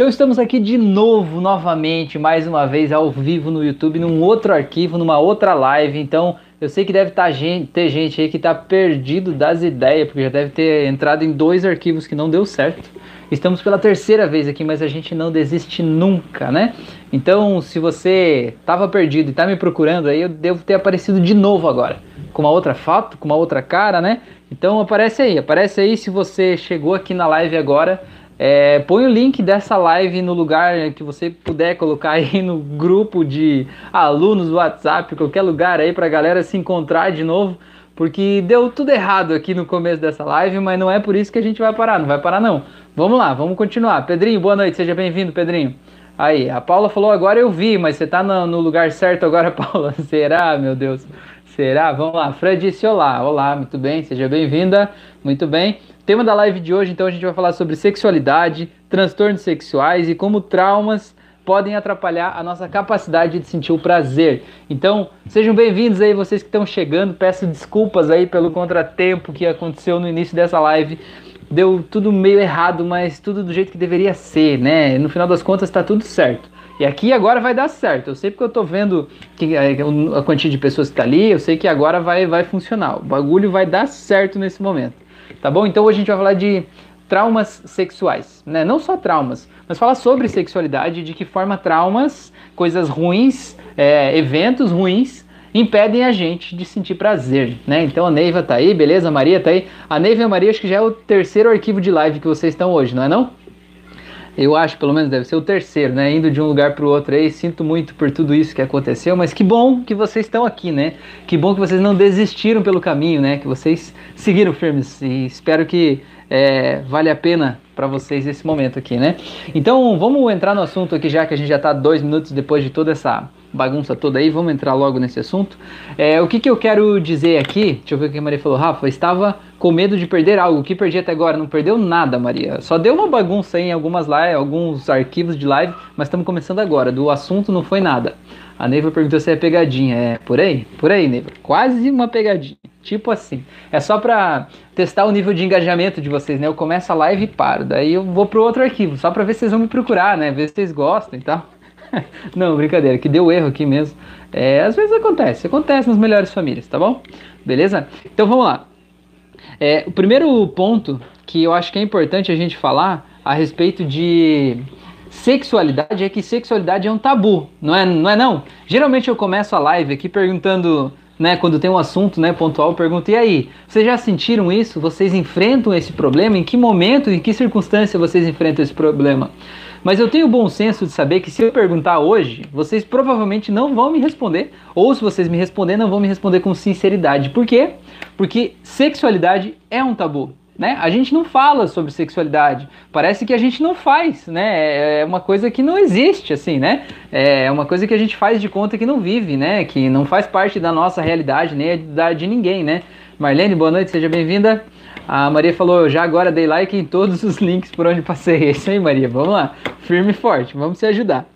Então estamos aqui de novo, novamente, mais uma vez ao vivo no YouTube, num outro arquivo, numa outra live. Então eu sei que deve tá gente, ter gente aí que está perdido das ideias, porque já deve ter entrado em dois arquivos que não deu certo. Estamos pela terceira vez aqui, mas a gente não desiste nunca, né? Então, se você estava perdido e está me procurando aí, eu devo ter aparecido de novo agora, com uma outra foto, com uma outra cara, né? Então aparece aí, aparece aí se você chegou aqui na live agora. É, põe o link dessa live no lugar que você puder colocar aí no grupo de alunos do WhatsApp, qualquer lugar aí para a galera se encontrar de novo, porque deu tudo errado aqui no começo dessa live, mas não é por isso que a gente vai parar, não vai parar não. Vamos lá, vamos continuar. Pedrinho, boa noite, seja bem-vindo, Pedrinho. Aí, a Paula falou agora eu vi, mas você tá no, no lugar certo agora, Paula? Será, meu Deus? Será? Vamos lá. Fran disse olá. Olá, muito bem, seja bem-vinda. Muito bem. Tema da live de hoje, então, a gente vai falar sobre sexualidade, transtornos sexuais e como traumas podem atrapalhar a nossa capacidade de sentir o prazer. Então, sejam bem-vindos aí vocês que estão chegando. Peço desculpas aí pelo contratempo que aconteceu no início dessa live. Deu tudo meio errado, mas tudo do jeito que deveria ser, né? No final das contas está tudo certo. E aqui agora vai dar certo. Eu sei porque eu tô vendo que a, a quantia de pessoas que tá ali, eu sei que agora vai, vai funcionar. O bagulho vai dar certo nesse momento. Tá bom? Então hoje a gente vai falar de traumas sexuais, né? Não só traumas, mas falar sobre sexualidade, de que forma traumas, coisas ruins, é, eventos ruins impedem a gente de sentir prazer, né? Então a Neiva tá aí, beleza? A Maria tá aí. A Neiva e a Maria acho que já é o terceiro arquivo de live que vocês estão hoje, não é não? Eu acho, pelo menos, deve ser o terceiro, né? Indo de um lugar para o outro aí. Sinto muito por tudo isso que aconteceu, mas que bom que vocês estão aqui, né? Que bom que vocês não desistiram pelo caminho, né? Que vocês seguiram firmes e espero que é, vale a pena para vocês esse momento aqui, né? Então vamos entrar no assunto aqui já que a gente já está dois minutos depois de toda essa bagunça toda aí, vamos entrar logo nesse assunto. É, o que, que eu quero dizer aqui, deixa eu ver o que a Maria falou, Rafa, estava com medo de perder algo, o que perdi até agora? Não perdeu nada, Maria, só deu uma bagunça em algumas lives, alguns arquivos de live, mas estamos começando agora, do assunto não foi nada. A Neiva perguntou se é pegadinha, é por aí? Por aí, Neiva, quase uma pegadinha, tipo assim. É só para testar o nível de engajamento de vocês, né? Eu começo a live e paro, daí eu vou pro outro arquivo, só para ver se vocês vão me procurar, né? Ver se vocês gostam e tal. Não, brincadeira, que deu erro aqui mesmo. É, às vezes acontece, acontece nas melhores famílias, tá bom? Beleza? Então vamos lá. É, o primeiro ponto que eu acho que é importante a gente falar a respeito de sexualidade é que sexualidade é um tabu, não é não? É não? Geralmente eu começo a live aqui perguntando, né, quando tem um assunto, né, pontual, eu pergunto, e aí, vocês já sentiram isso? Vocês enfrentam esse problema? Em que momento, em que circunstância vocês enfrentam esse problema? Mas eu tenho o bom senso de saber que se eu perguntar hoje, vocês provavelmente não vão me responder, ou se vocês me responder, não vão me responder com sinceridade. Por quê? Porque sexualidade é um tabu. Né? A gente não fala sobre sexualidade. Parece que a gente não faz, né? É uma coisa que não existe, assim, né? É uma coisa que a gente faz de conta que não vive, né? Que não faz parte da nossa realidade, nem da de ninguém, né? Marlene, boa noite, seja bem-vinda. A Maria falou, já agora dei like em todos os links por onde passei. É isso aí, Maria, vamos lá. Firme e forte, vamos se ajudar.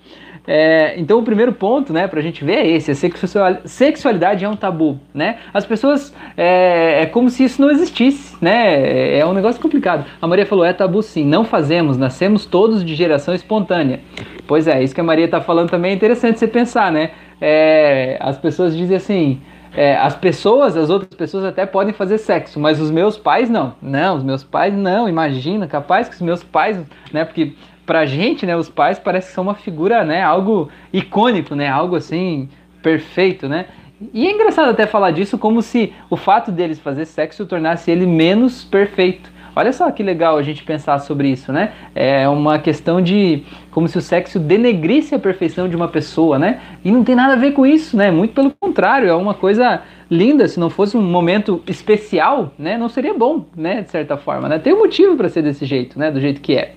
É, então o primeiro ponto, né, pra gente ver é esse, a sexual, sexualidade é um tabu, né? As pessoas, é, é, como se isso não existisse, né? É, é um negócio complicado. A Maria falou, é tabu sim, não fazemos, nascemos todos de geração espontânea. Pois é, isso que a Maria tá falando também é interessante você pensar, né? É, as pessoas dizem assim, é, as pessoas, as outras pessoas até podem fazer sexo, mas os meus pais não. Não, os meus pais não. Imagina, capaz que os meus pais, né? Porque pra gente, né, os pais parece que são uma figura, né, algo icônico, né, algo assim perfeito, né? E é engraçado até falar disso como se o fato deles fazer sexo tornasse ele menos perfeito. Olha só que legal a gente pensar sobre isso, né? É uma questão de como se o sexo denegrisse a perfeição de uma pessoa, né? E não tem nada a ver com isso, né? Muito pelo contrário, é uma coisa linda. Se não fosse um momento especial, né? Não seria bom, né? De certa forma, né? Tem um motivo para ser desse jeito, né? Do jeito que é.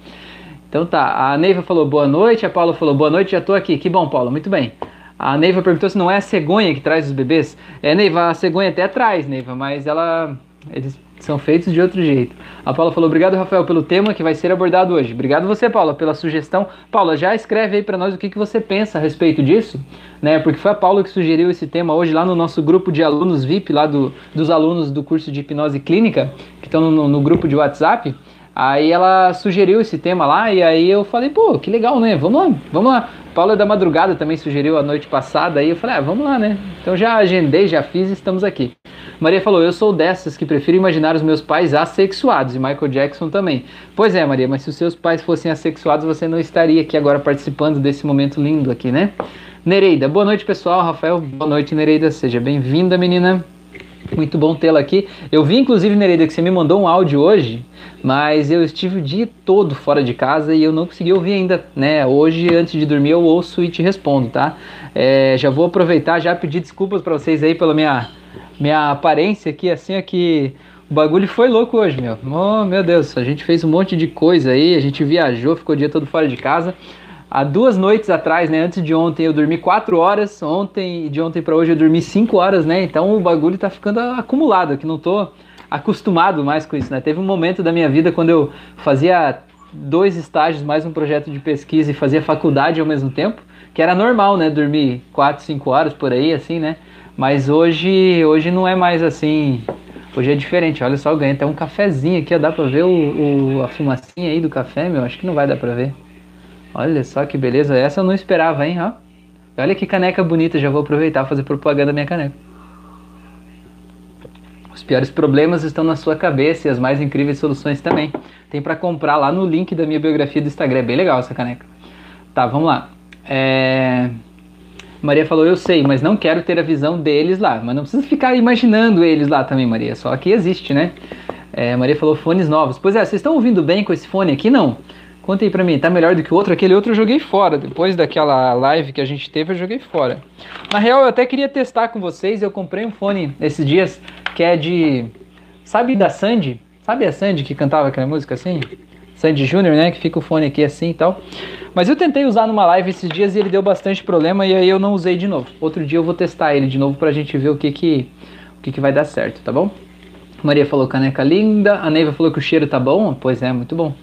Então tá, a Neiva falou boa noite, a Paula falou boa noite, já tô aqui. Que bom, Paula, muito bem. A Neiva perguntou se não é a cegonha que traz os bebês. É, Neiva, a cegonha até traz, Neiva, mas ela. Eles são feitos de outro jeito. A Paula falou: Obrigado, Rafael, pelo tema que vai ser abordado hoje. Obrigado você, Paula, pela sugestão. Paula, já escreve aí para nós o que, que você pensa a respeito disso, né? Porque foi a Paula que sugeriu esse tema hoje lá no nosso grupo de alunos VIP, lá do, dos alunos do curso de hipnose clínica, que estão no, no grupo de WhatsApp. Aí ela sugeriu esse tema lá e aí eu falei, pô, que legal, né? Vamos lá, vamos lá. Paula da Madrugada também sugeriu a noite passada, aí eu falei, ah, vamos lá, né? Então já agendei, já fiz e estamos aqui. Maria falou, eu sou dessas que prefiro imaginar os meus pais assexuados e Michael Jackson também. Pois é, Maria, mas se os seus pais fossem assexuados, você não estaria aqui agora participando desse momento lindo aqui, né? Nereida, boa noite pessoal. Rafael, boa noite, Nereida. Seja bem-vinda, menina. Muito bom tê-la aqui. Eu vi, inclusive, Nereida, que você me mandou um áudio hoje, mas eu estive o dia todo fora de casa e eu não consegui ouvir ainda, né? Hoje, antes de dormir, eu ouço e te respondo, tá? É, já vou aproveitar, já pedir desculpas para vocês aí pela minha, minha aparência aqui, assim, aqui. O bagulho foi louco hoje, meu. Oh, meu Deus, a gente fez um monte de coisa aí, a gente viajou, ficou o dia todo fora de casa. Há duas noites atrás, né, antes de ontem, eu dormi 4 horas. Ontem, de ontem para hoje, eu dormi 5 horas, né? Então o bagulho tá ficando acumulado, que não tô acostumado mais com isso, né? Teve um momento da minha vida quando eu fazia dois estágios, mais um projeto de pesquisa e fazia faculdade ao mesmo tempo, que era normal, né? Dormir 4, 5 horas por aí, assim, né? Mas hoje, hoje não é mais assim. Hoje é diferente. Olha só, eu ganhei até um cafezinho aqui, dá pra ver o, o, a fumacinha aí do café, meu? Acho que não vai dar pra ver. Olha só que beleza, essa eu não esperava, hein? Ó. Olha que caneca bonita, já vou aproveitar fazer propaganda da minha caneca. Os piores problemas estão na sua cabeça e as mais incríveis soluções também. Tem para comprar lá no link da minha biografia do Instagram. É bem legal essa caneca. Tá, vamos lá. É... Maria falou, eu sei, mas não quero ter a visão deles lá. Mas não precisa ficar imaginando eles lá também, Maria. Só que existe, né? É, Maria falou fones novos. Pois é, vocês estão ouvindo bem com esse fone aqui? Não. Conta aí pra mim, tá melhor do que o outro? Aquele outro eu joguei fora. Depois daquela live que a gente teve, eu joguei fora. Na real, eu até queria testar com vocês. Eu comprei um fone esses dias que é de. Sabe da Sandy? Sabe a Sandy que cantava aquela música assim? Sandy Júnior, né? Que fica o fone aqui assim e tal. Mas eu tentei usar numa live esses dias e ele deu bastante problema e aí eu não usei de novo. Outro dia eu vou testar ele de novo pra gente ver o que que, o que, que vai dar certo, tá bom? Maria falou caneca linda. A Neiva falou que o cheiro tá bom. Pois é, muito bom.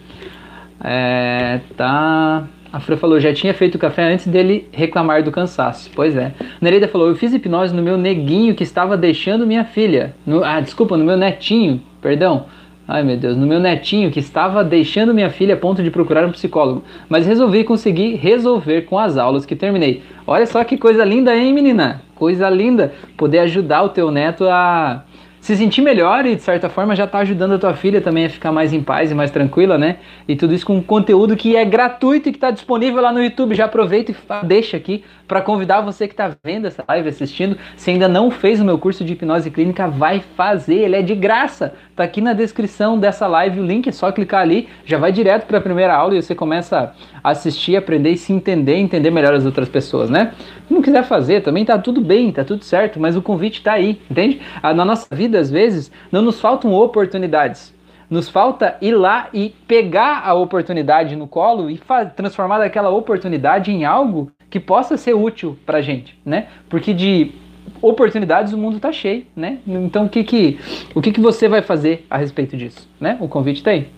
É, tá. A Fran falou, já tinha feito o café antes dele reclamar do cansaço. Pois é. Nereida falou, eu fiz hipnose no meu neguinho que estava deixando minha filha. No, ah, desculpa, no meu netinho, perdão. Ai meu Deus, no meu netinho que estava deixando minha filha a ponto de procurar um psicólogo. Mas resolvi conseguir resolver com as aulas que terminei. Olha só que coisa linda, hein, menina? Coisa linda poder ajudar o teu neto a se sentir melhor e de certa forma já está ajudando a tua filha também a ficar mais em paz e mais tranquila, né? E tudo isso com conteúdo que é gratuito e que está disponível lá no YouTube. Já aproveita e deixa aqui para convidar você que está vendo essa live, assistindo. Se ainda não fez o meu curso de hipnose clínica, vai fazer. Ele é de graça. Tá aqui na descrição dessa live o link, é só clicar ali, já vai direto para a primeira aula e você começa a assistir, aprender e se entender, entender melhor as outras pessoas, né? Se não quiser fazer, também tá tudo bem, tá tudo certo, mas o convite está aí, entende? Ah, na nossa vida, às vezes, não nos faltam oportunidades. Nos falta ir lá e pegar a oportunidade no colo e transformar aquela oportunidade em algo que possa ser útil pra gente, né? Porque de oportunidades o mundo está cheio, né? Então o que que, o que que você vai fazer a respeito disso, né? O convite está aí.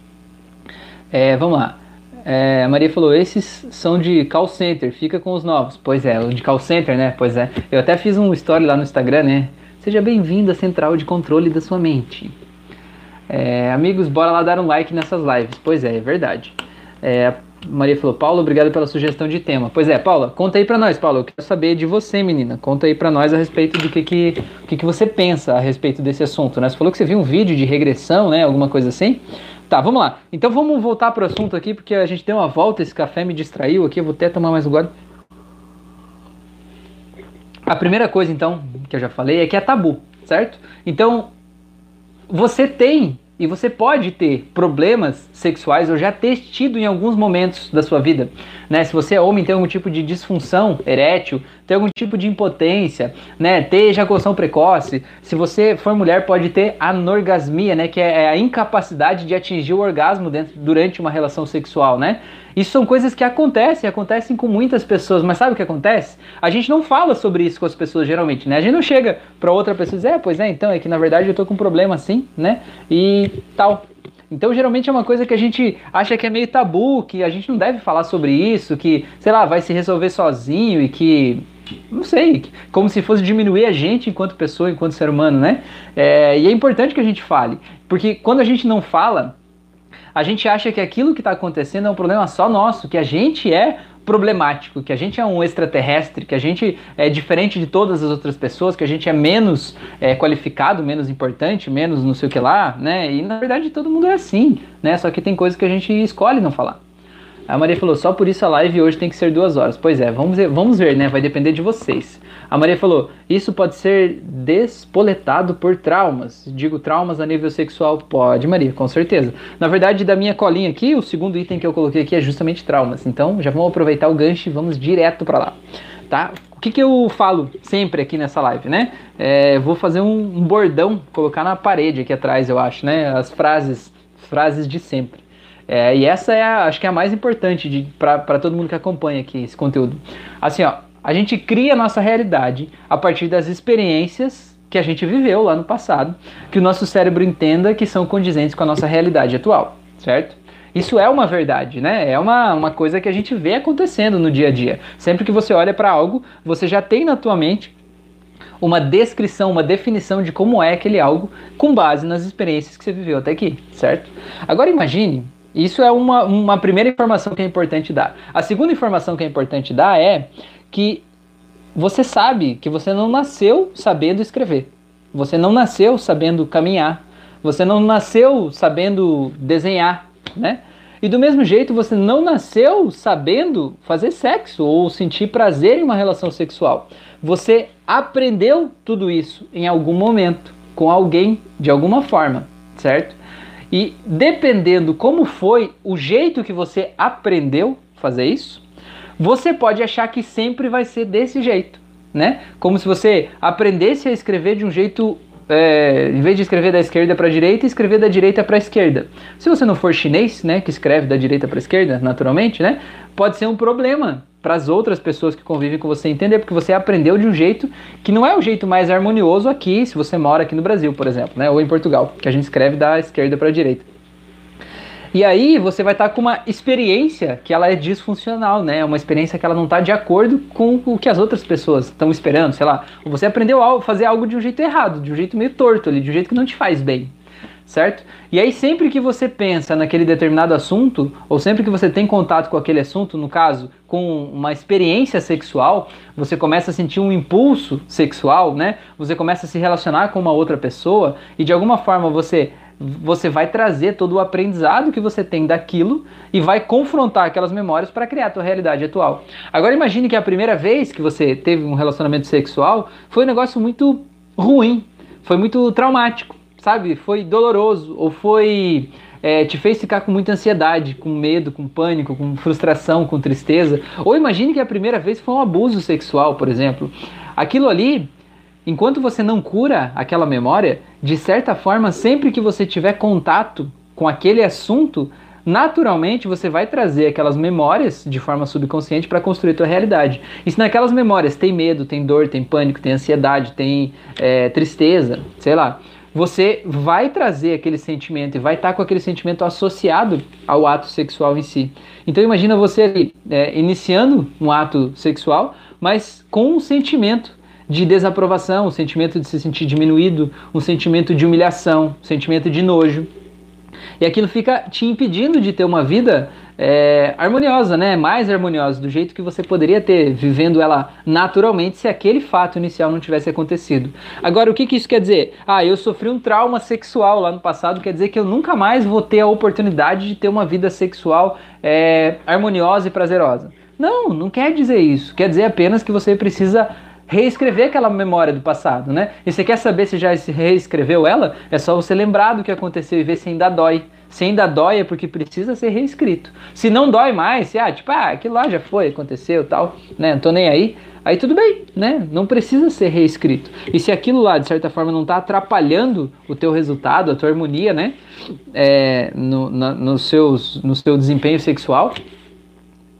É, vamos lá. É, a Maria falou, esses são de call center, fica com os novos. Pois é, o de call center, né? Pois é. Eu até fiz um story lá no Instagram, né? Seja bem-vindo à central de controle da sua mente. É, amigos, bora lá dar um like nessas lives. Pois é, é verdade. É, Maria falou, Paulo, obrigado pela sugestão de tema. Pois é, Paula, conta aí pra nós, Paula. Eu quero saber de você, menina. Conta aí pra nós a respeito do que que, que, que você pensa a respeito desse assunto, né? Você falou que você viu um vídeo de regressão, né? Alguma coisa assim. Tá, vamos lá. Então vamos voltar pro assunto aqui, porque a gente deu uma volta, esse café me distraiu aqui. Eu vou até tomar mais um gole. A primeira coisa, então, que eu já falei, é que é tabu, certo? Então, você tem e você pode ter problemas sexuais ou já ter tido em alguns momentos da sua vida. Né? Se você é homem, tem algum tipo de disfunção erétil, tem algum tipo de impotência, né? ter ejaculação precoce. Se você for mulher, pode ter anorgasmia, né? que é a incapacidade de atingir o orgasmo dentro, durante uma relação sexual. Né? Isso são coisas que acontecem, acontecem com muitas pessoas, mas sabe o que acontece? A gente não fala sobre isso com as pessoas geralmente, né? A gente não chega para outra pessoa e diz, é, pois é, então é que na verdade eu tô com um problema assim, né? E tal. Então, geralmente é uma coisa que a gente acha que é meio tabu, que a gente não deve falar sobre isso, que, sei lá, vai se resolver sozinho e que não sei, como se fosse diminuir a gente enquanto pessoa, enquanto ser humano, né? É, e é importante que a gente fale, porque quando a gente não fala, a gente acha que aquilo que está acontecendo é um problema só nosso, que a gente é problemático, que a gente é um extraterrestre, que a gente é diferente de todas as outras pessoas, que a gente é menos é, qualificado, menos importante, menos não sei o que lá, né? E na verdade todo mundo é assim, né? Só que tem coisas que a gente escolhe não falar. A Maria falou, só por isso a live hoje tem que ser duas horas. Pois é, vamos ver, vamos ver, né? Vai depender de vocês. A Maria falou, isso pode ser despoletado por traumas. Digo traumas a nível sexual. Pode, Maria, com certeza. Na verdade, da minha colinha aqui, o segundo item que eu coloquei aqui é justamente traumas. Então, já vamos aproveitar o gancho e vamos direto para lá. Tá? O que, que eu falo sempre aqui nessa live, né? É, vou fazer um, um bordão, colocar na parede aqui atrás, eu acho, né? As frases, frases de sempre. É, e essa é, a, acho que é a mais importante para todo mundo que acompanha aqui esse conteúdo. Assim, ó, a gente cria a nossa realidade a partir das experiências que a gente viveu lá no passado, que o nosso cérebro entenda que são condizentes com a nossa realidade atual, certo? Isso é uma verdade, né? É uma, uma coisa que a gente vê acontecendo no dia a dia. Sempre que você olha para algo, você já tem na tua mente uma descrição, uma definição de como é aquele algo com base nas experiências que você viveu até aqui, certo? Agora imagine isso é uma, uma primeira informação que é importante dar. A segunda informação que é importante dar é que você sabe que você não nasceu sabendo escrever. Você não nasceu sabendo caminhar. Você não nasceu sabendo desenhar, né? E do mesmo jeito, você não nasceu sabendo fazer sexo ou sentir prazer em uma relação sexual. Você aprendeu tudo isso em algum momento, com alguém, de alguma forma, certo? E dependendo como foi o jeito que você aprendeu fazer isso, você pode achar que sempre vai ser desse jeito, né? Como se você aprendesse a escrever de um jeito é, em vez de escrever da esquerda para a direita, escrever da direita para a esquerda. Se você não for chinês, né, que escreve da direita para a esquerda, naturalmente, né, pode ser um problema para as outras pessoas que convivem com você entender, porque você aprendeu de um jeito que não é o jeito mais harmonioso aqui, se você mora aqui no Brasil, por exemplo, né, ou em Portugal, que a gente escreve da esquerda para a direita. E aí você vai estar tá com uma experiência que ela é disfuncional, né? Uma experiência que ela não está de acordo com o que as outras pessoas estão esperando, sei lá. Você aprendeu a fazer algo de um jeito errado, de um jeito meio torto ali, de um jeito que não te faz bem certo? E aí sempre que você pensa naquele determinado assunto, ou sempre que você tem contato com aquele assunto, no caso, com uma experiência sexual, você começa a sentir um impulso sexual, né? Você começa a se relacionar com uma outra pessoa e de alguma forma você você vai trazer todo o aprendizado que você tem daquilo e vai confrontar aquelas memórias para criar a tua realidade atual. Agora imagine que a primeira vez que você teve um relacionamento sexual foi um negócio muito ruim, foi muito traumático sabe, foi doloroso ou foi é, te fez ficar com muita ansiedade, com medo, com pânico, com frustração, com tristeza. Ou imagine que a primeira vez foi um abuso sexual, por exemplo. Aquilo ali, enquanto você não cura aquela memória, de certa forma, sempre que você tiver contato com aquele assunto, naturalmente você vai trazer aquelas memórias de forma subconsciente para construir tua realidade. E se naquelas memórias tem medo, tem dor, tem pânico, tem ansiedade, tem é, tristeza, sei lá, você vai trazer aquele sentimento e vai estar tá com aquele sentimento associado ao ato sexual em si. Então imagina você ali, é, iniciando um ato sexual, mas com um sentimento de desaprovação, um sentimento de se sentir diminuído, um sentimento de humilhação, um sentimento de nojo. E aquilo fica te impedindo de ter uma vida é, harmoniosa, né? Mais harmoniosa, do jeito que você poderia ter vivendo ela naturalmente se aquele fato inicial não tivesse acontecido. Agora, o que, que isso quer dizer? Ah, eu sofri um trauma sexual lá no passado, quer dizer que eu nunca mais vou ter a oportunidade de ter uma vida sexual é, harmoniosa e prazerosa. Não, não quer dizer isso. Quer dizer apenas que você precisa reescrever aquela memória do passado, né? E você quer saber se já reescreveu ela? É só você lembrar do que aconteceu e ver se ainda dói. Se ainda dói é porque precisa ser reescrito. Se não dói mais, se ah, tipo, ah, aquilo lá já foi, aconteceu tal, né? Não tô nem aí. Aí tudo bem, né? Não precisa ser reescrito. E se aquilo lá, de certa forma, não está atrapalhando o teu resultado, a tua harmonia, né? É, no, na, no, seus, no seu desempenho sexual,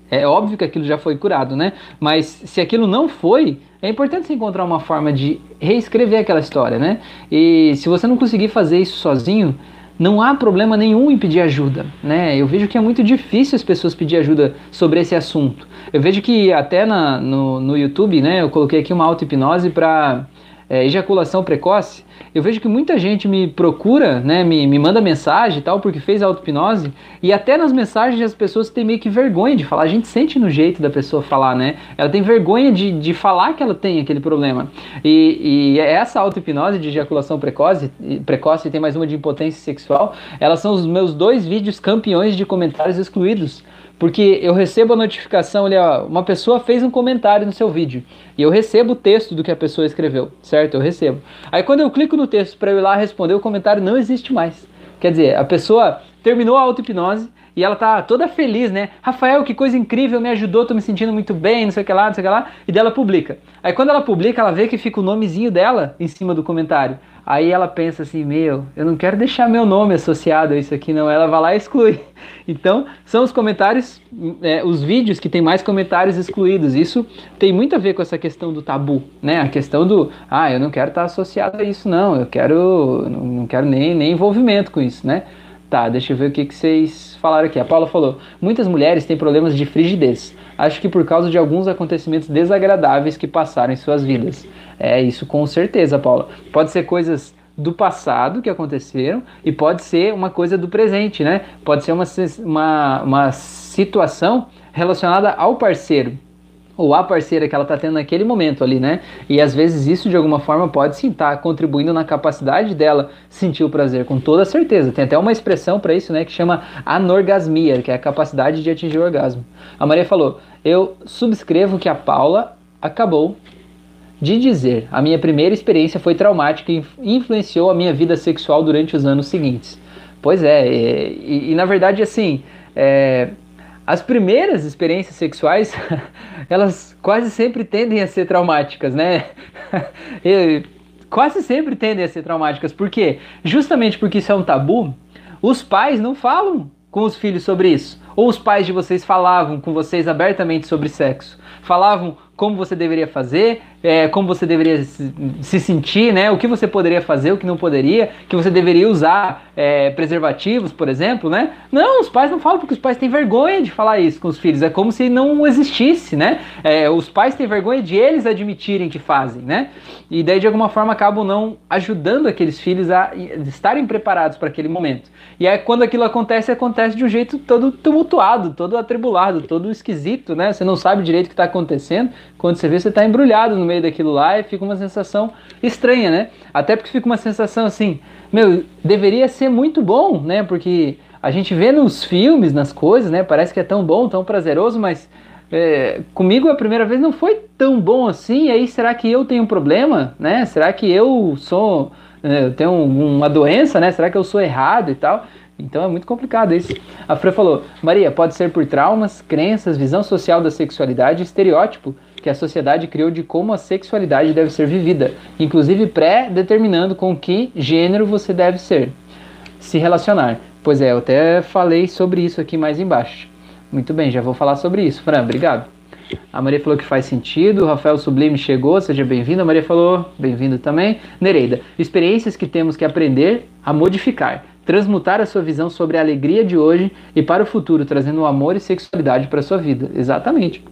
é óbvio que aquilo já foi curado, né? Mas se aquilo não foi, é importante você encontrar uma forma de reescrever aquela história, né? E se você não conseguir fazer isso sozinho, não há problema nenhum em pedir ajuda, né? Eu vejo que é muito difícil as pessoas pedir ajuda sobre esse assunto. Eu vejo que até na, no, no YouTube, né, eu coloquei aqui uma auto-hipnose para é, ejaculação precoce, eu vejo que muita gente me procura, né, me, me manda mensagem e tal, porque fez auto-hipnose, e até nas mensagens as pessoas têm meio que vergonha de falar. A gente sente no jeito da pessoa falar, né? Ela tem vergonha de, de falar que ela tem aquele problema. E, e essa auto-hipnose de ejaculação precoce, precoce, e tem mais uma de impotência sexual, elas são os meus dois vídeos campeões de comentários excluídos. Porque eu recebo a notificação ali, ó, uma pessoa fez um comentário no seu vídeo. E eu recebo o texto do que a pessoa escreveu, certo? Eu recebo. Aí quando eu clico no texto para eu ir lá responder, o comentário não existe mais. Quer dizer, a pessoa terminou a auto-hipnose e ela tá toda feliz, né? Rafael, que coisa incrível, me ajudou, tô me sentindo muito bem, não sei o que lá, não sei o que lá. E dela publica. Aí quando ela publica, ela vê que fica o nomezinho dela em cima do comentário. Aí ela pensa assim, meu, eu não quero deixar meu nome associado a isso aqui, não. Ela vai lá e exclui. Então, são os comentários, é, os vídeos que tem mais comentários excluídos. Isso tem muito a ver com essa questão do tabu, né? A questão do, ah, eu não quero estar associado a isso, não. Eu quero, não quero nem, nem envolvimento com isso, né? Tá, deixa eu ver o que, que vocês falaram aqui. A Paula falou: muitas mulheres têm problemas de frigidez. Acho que por causa de alguns acontecimentos desagradáveis que passaram em suas vidas. É isso com certeza, Paula. Pode ser coisas do passado que aconteceram e pode ser uma coisa do presente, né? Pode ser uma, uma, uma situação relacionada ao parceiro ou a parceira que ela está tendo naquele momento ali, né? E às vezes isso de alguma forma pode sim estar tá contribuindo na capacidade dela sentir o prazer, com toda certeza. Tem até uma expressão para isso, né, que chama anorgasmia, que é a capacidade de atingir o orgasmo. A Maria falou: "Eu subscrevo que a Paula acabou de dizer: a minha primeira experiência foi traumática e influenciou a minha vida sexual durante os anos seguintes." Pois é, e, e, e na verdade assim, é, as primeiras experiências sexuais, elas quase sempre tendem a ser traumáticas, né? quase sempre tendem a ser traumáticas. Por quê? Justamente porque isso é um tabu, os pais não falam com os filhos sobre isso. Ou os pais de vocês falavam com vocês abertamente sobre sexo. Falavam como você deveria fazer, é, como você deveria se, se, sentir, né? O que você poderia fazer, o que não poderia, que você deveria usar é, preservativos, por exemplo, né? Não, os pais não falam porque os pais têm vergonha de falar isso com os filhos. É como se não existisse, né? É, os pais têm vergonha de eles admitirem que fazem, né? E daí de alguma forma acabam não ajudando aqueles filhos a estarem preparados para aquele momento. E aí quando aquilo acontece, acontece de um jeito todo tumultuado, todo atribulado, todo esquisito, né? Você não sabe direito o que está acontecendo. Quando você vê, você está embrulhado no meio daquilo lá e fica uma sensação estranha, né? Até porque fica uma sensação assim, meu, deveria ser muito bom, né? Porque a gente vê nos filmes, nas coisas, né? Parece que é tão bom, tão prazeroso, mas é, comigo a primeira vez não foi tão bom assim. E aí, será que eu tenho um problema, né? Será que eu sou, é, eu tenho uma doença, né? Será que eu sou errado e tal? Então é muito complicado isso. A Fran falou: Maria, pode ser por traumas, crenças, visão social da sexualidade, estereótipo que a sociedade criou de como a sexualidade deve ser vivida, inclusive pré-determinando com que gênero você deve ser, se relacionar. Pois é, eu até falei sobre isso aqui mais embaixo. Muito bem, já vou falar sobre isso. Fran, obrigado. A Maria falou que faz sentido. O Rafael Sublime chegou, seja bem-vindo. A Maria falou, bem-vindo também. Nereida, experiências que temos que aprender a modificar, transmutar a sua visão sobre a alegria de hoje e para o futuro, trazendo amor e sexualidade para a sua vida. Exatamente.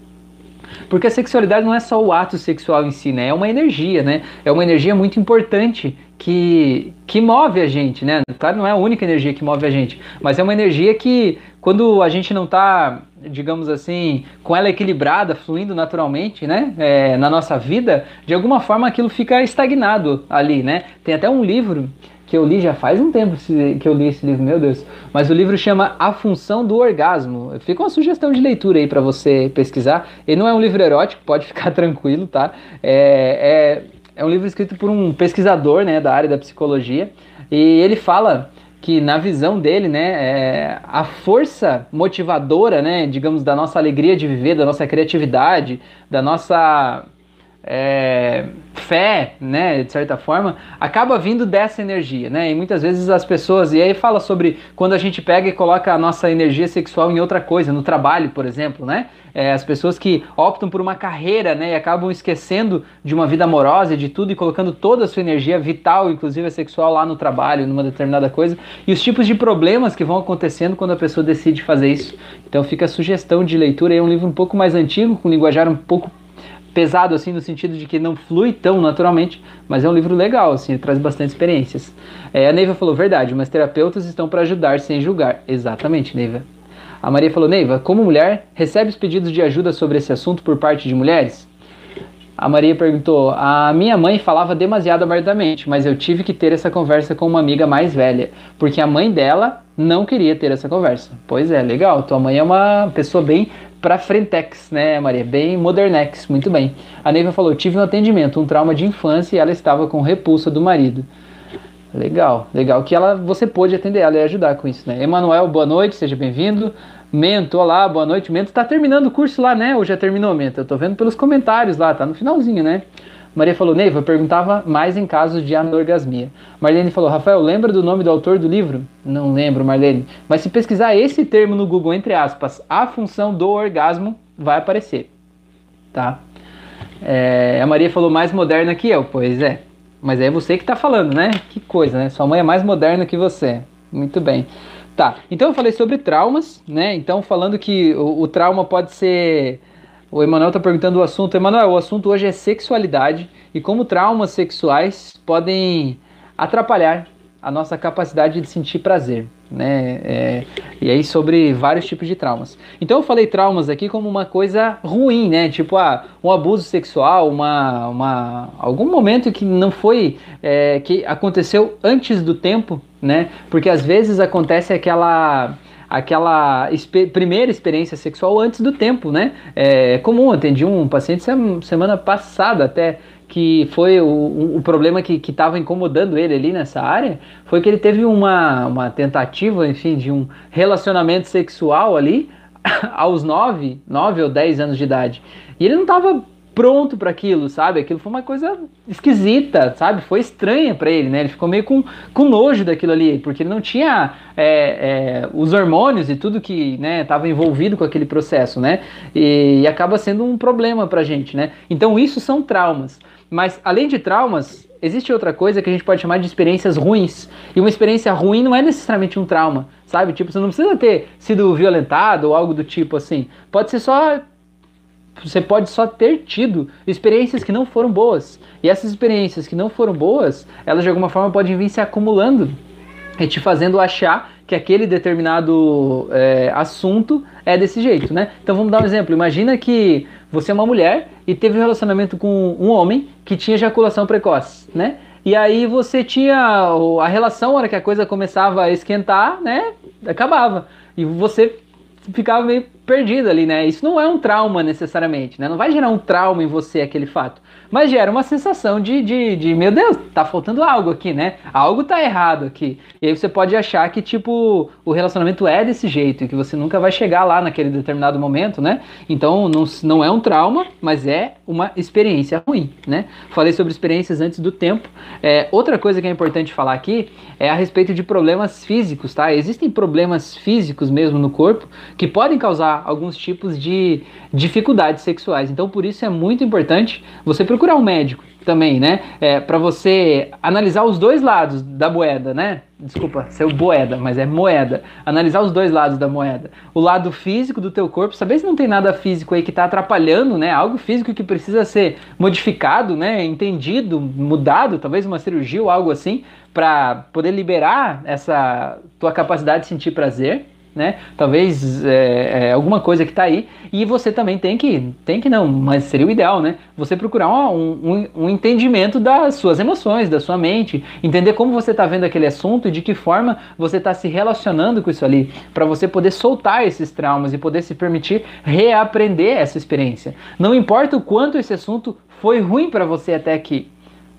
Porque a sexualidade não é só o ato sexual em si, né? É uma energia, né? É uma energia muito importante que, que move a gente, né? Claro, não é a única energia que move a gente, mas é uma energia que, quando a gente não está, digamos assim, com ela equilibrada, fluindo naturalmente, né? É, na nossa vida, de alguma forma aquilo fica estagnado ali, né? Tem até um livro que eu li já faz um tempo que eu li esse livro, meu Deus. Mas o livro chama A Função do Orgasmo. Fica uma sugestão de leitura aí para você pesquisar. Ele não é um livro erótico, pode ficar tranquilo, tá? É, é, é um livro escrito por um pesquisador né, da área da psicologia. E ele fala que na visão dele, né, é a força motivadora, né, digamos, da nossa alegria de viver, da nossa criatividade, da nossa é, fé, né, de certa forma, acaba vindo dessa energia, né? E muitas vezes as pessoas, e aí fala sobre quando a gente pega e coloca a nossa energia sexual em outra coisa, no trabalho, por exemplo, né? É, as pessoas que optam por uma carreira, né, e acabam esquecendo de uma vida amorosa, de tudo e colocando toda a sua energia vital, inclusive a sexual, lá no trabalho, numa determinada coisa, e os tipos de problemas que vão acontecendo quando a pessoa decide fazer isso. Então fica a sugestão de leitura, é um livro um pouco mais antigo, com linguajar um pouco pesado assim no sentido de que não flui tão naturalmente, mas é um livro legal, assim, traz bastante experiências. É, a Neiva falou verdade, mas terapeutas estão para ajudar sem julgar. Exatamente, Neiva. A Maria falou, Neiva, como mulher, recebe os pedidos de ajuda sobre esse assunto por parte de mulheres? A Maria perguntou: A minha mãe falava demasiado abertamente, mas eu tive que ter essa conversa com uma amiga mais velha, porque a mãe dela não queria ter essa conversa. Pois é, legal. Tua mãe é uma pessoa bem pra frentex, né, Maria? Bem modernex, muito bem. A Neiva falou: Tive um atendimento, um trauma de infância e ela estava com repulsa do marido. Legal, legal que ela você pôde atender ela e ajudar com isso, né? Emanuel, boa noite, seja bem-vindo. Mento, olá, boa noite. Mento tá terminando o curso lá, né? Ou já terminou, Mento? Eu tô vendo pelos comentários lá, tá no finalzinho, né? Maria falou, Neiva, perguntava mais em casos de anorgasmia. Marlene falou, Rafael, lembra do nome do autor do livro? Não lembro, Marlene. Mas se pesquisar esse termo no Google, entre aspas, a função do orgasmo, vai aparecer. Tá? É, a Maria falou mais moderna que eu. Pois é. Mas é você que tá falando, né? Que coisa, né? Sua mãe é mais moderna que você. Muito bem. Tá, então eu falei sobre traumas, né? Então, falando que o, o trauma pode ser. O Emanuel está perguntando o assunto. Emanuel, o assunto hoje é sexualidade e como traumas sexuais podem atrapalhar a nossa capacidade de sentir prazer né? É, e aí sobre vários tipos de traumas. Então eu falei traumas aqui como uma coisa ruim, né? Tipo, ah, um abuso sexual, uma, uma, algum momento que não foi, é, que aconteceu antes do tempo, né? Porque às vezes acontece aquela aquela primeira experiência sexual antes do tempo, né? É comum, atendi um paciente semana passada até que foi o, o problema que estava incomodando ele ali nessa área, foi que ele teve uma, uma tentativa, enfim, de um relacionamento sexual ali aos 9, 9 ou 10 anos de idade. E ele não estava pronto para aquilo, sabe? Aquilo foi uma coisa esquisita, sabe? Foi estranha para ele, né? Ele ficou meio com, com nojo daquilo ali, porque ele não tinha é, é, os hormônios e tudo que estava né, envolvido com aquele processo, né? E, e acaba sendo um problema para gente, né? Então isso são traumas. Mas além de traumas, existe outra coisa que a gente pode chamar de experiências ruins. E uma experiência ruim não é necessariamente um trauma, sabe? Tipo, você não precisa ter sido violentado ou algo do tipo assim. Pode ser só você pode só ter tido experiências que não foram boas. E essas experiências que não foram boas, elas de alguma forma podem vir se acumulando e te fazendo achar que aquele determinado é, assunto é desse jeito, né? Então vamos dar um exemplo. Imagina que você é uma mulher e teve um relacionamento com um homem que tinha ejaculação precoce, né? E aí você tinha a relação, a hora que a coisa começava a esquentar, né? Acabava. E você ficava meio perdido ali, né? Isso não é um trauma necessariamente, né? Não vai gerar um trauma em você aquele fato mas gera uma sensação de, de, de, meu Deus, tá faltando algo aqui, né? Algo tá errado aqui. E aí você pode achar que, tipo, o relacionamento é desse jeito e que você nunca vai chegar lá naquele determinado momento, né? Então, não, não é um trauma, mas é uma experiência ruim, né? Falei sobre experiências antes do tempo. É, outra coisa que é importante falar aqui é a respeito de problemas físicos, tá? Existem problemas físicos mesmo no corpo que podem causar alguns tipos de dificuldades sexuais. Então, por isso é muito importante você procurar um médico também, né? É, para você analisar os dois lados da moeda, né? Desculpa, seu boeda, mas é moeda. Analisar os dois lados da moeda. O lado físico do teu corpo, saber se não tem nada físico aí que está atrapalhando, né? Algo físico que precisa ser modificado, né? Entendido, mudado, talvez uma cirurgia ou algo assim, para poder liberar essa tua capacidade de sentir prazer né? Talvez é, é, alguma coisa que está aí. E você também tem que, tem que não, mas seria o ideal, né? Você procurar um, um, um entendimento das suas emoções, da sua mente, entender como você está vendo aquele assunto e de que forma você está se relacionando com isso ali, para você poder soltar esses traumas e poder se permitir reaprender essa experiência. Não importa o quanto esse assunto foi ruim para você até aqui,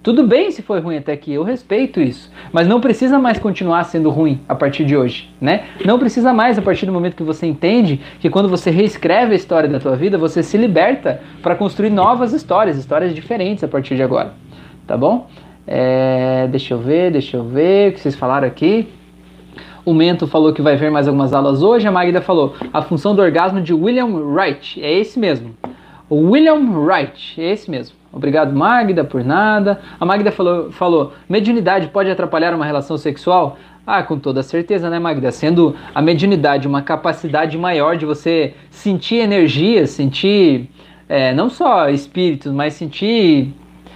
tudo bem se foi ruim até aqui, eu respeito isso, mas não precisa mais continuar sendo ruim a partir de hoje, né? Não precisa mais a partir do momento que você entende que quando você reescreve a história da tua vida, você se liberta para construir novas histórias, histórias diferentes a partir de agora, tá bom? É, deixa eu ver, deixa eu ver o que vocês falaram aqui. O Mento falou que vai ver mais algumas aulas hoje. A Magda falou a função do orgasmo de William Wright. É esse mesmo. William Wright, é esse mesmo. Obrigado, Magda, por nada. A Magda falou, falou: mediunidade pode atrapalhar uma relação sexual? Ah, com toda certeza, né, Magda? Sendo a mediunidade uma capacidade maior de você sentir energia, sentir é, não só espíritos, mas sentir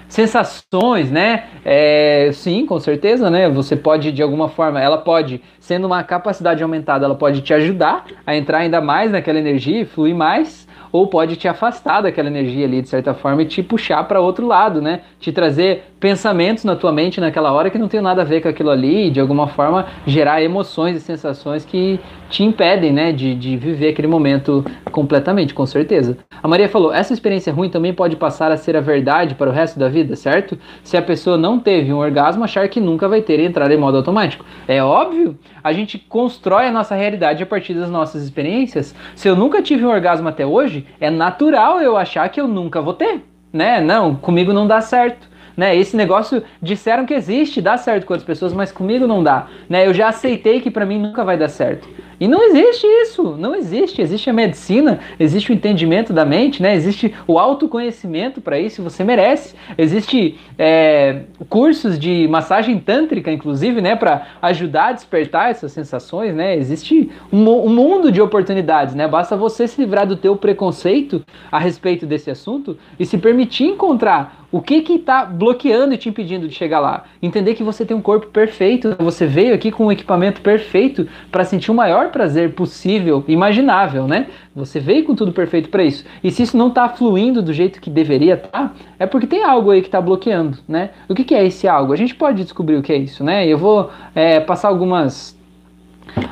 sensações, né? É, sim, com certeza, né? Você pode, de alguma forma, ela pode, sendo uma capacidade aumentada, ela pode te ajudar a entrar ainda mais naquela energia e fluir mais ou pode te afastar daquela energia ali, de certa forma, e te puxar para outro lado, né? Te trazer pensamentos na tua mente naquela hora que não tem nada a ver com aquilo ali, e de alguma forma gerar emoções e sensações que te impedem, né, de, de viver aquele momento completamente, com certeza. A Maria falou: essa experiência ruim também pode passar a ser a verdade para o resto da vida, certo? Se a pessoa não teve um orgasmo, achar que nunca vai ter e entrar em modo automático. É óbvio, a gente constrói a nossa realidade a partir das nossas experiências. Se eu nunca tive um orgasmo até hoje, é natural eu achar que eu nunca vou ter, né? Não, comigo não dá certo. Né, esse negócio disseram que existe, dá certo com outras pessoas, mas comigo não dá. Né? Eu já aceitei que para mim nunca vai dar certo. E não existe isso, não existe. Existe a medicina, existe o entendimento da mente, né? existe o autoconhecimento para isso, você merece. Existe é, cursos de massagem tântrica, inclusive, né? para ajudar a despertar essas sensações. Né? Existe um, um mundo de oportunidades, né? basta você se livrar do teu preconceito a respeito desse assunto e se permitir encontrar o que que está bloqueando e te impedindo de chegar lá? Entender que você tem um corpo perfeito, você veio aqui com um equipamento perfeito para sentir o maior prazer possível, imaginável, né? Você veio com tudo perfeito para isso. E se isso não está fluindo do jeito que deveria tá, é porque tem algo aí que está bloqueando, né? O que, que, é esse algo? A gente pode descobrir o que é isso, né? Eu vou é, passar algumas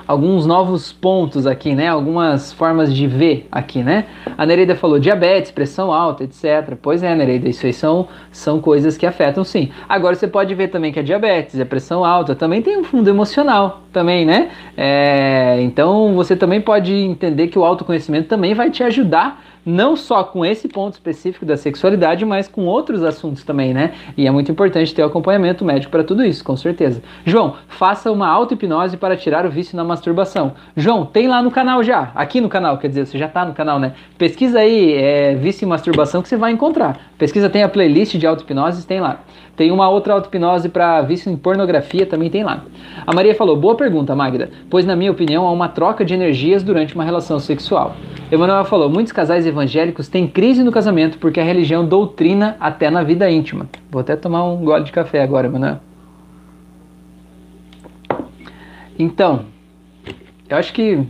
alguns novos pontos aqui, né? Algumas formas de ver aqui, né? A Nereida falou diabetes, pressão alta, etc. Pois é, Nereida, isso aí são, são coisas que afetam sim. Agora você pode ver também que a diabetes, a pressão alta, também tem um fundo emocional, também, né? É, então você também pode entender que o autoconhecimento também vai te ajudar não só com esse ponto específico da sexualidade, mas com outros assuntos também, né? E é muito importante ter o acompanhamento médico para tudo isso, com certeza. João, faça uma auto-hipnose para tirar o vício na masturbação. João, tem lá no canal já, aqui no canal, quer dizer, você já está no canal, né? Pesquisa aí é, vício em masturbação que você vai encontrar. Pesquisa tem a playlist de auto-hipnoses, tem lá. Tem uma outra auto-hipnose para vício em pornografia, também tem lá. A Maria falou: boa pergunta, Magda, pois na minha opinião há uma troca de energias durante uma relação sexual. Emanuel falou: muitos casais evangélicos têm crise no casamento porque a religião doutrina até na vida íntima. Vou até tomar um gole de café agora, Emanuel. Então, eu acho que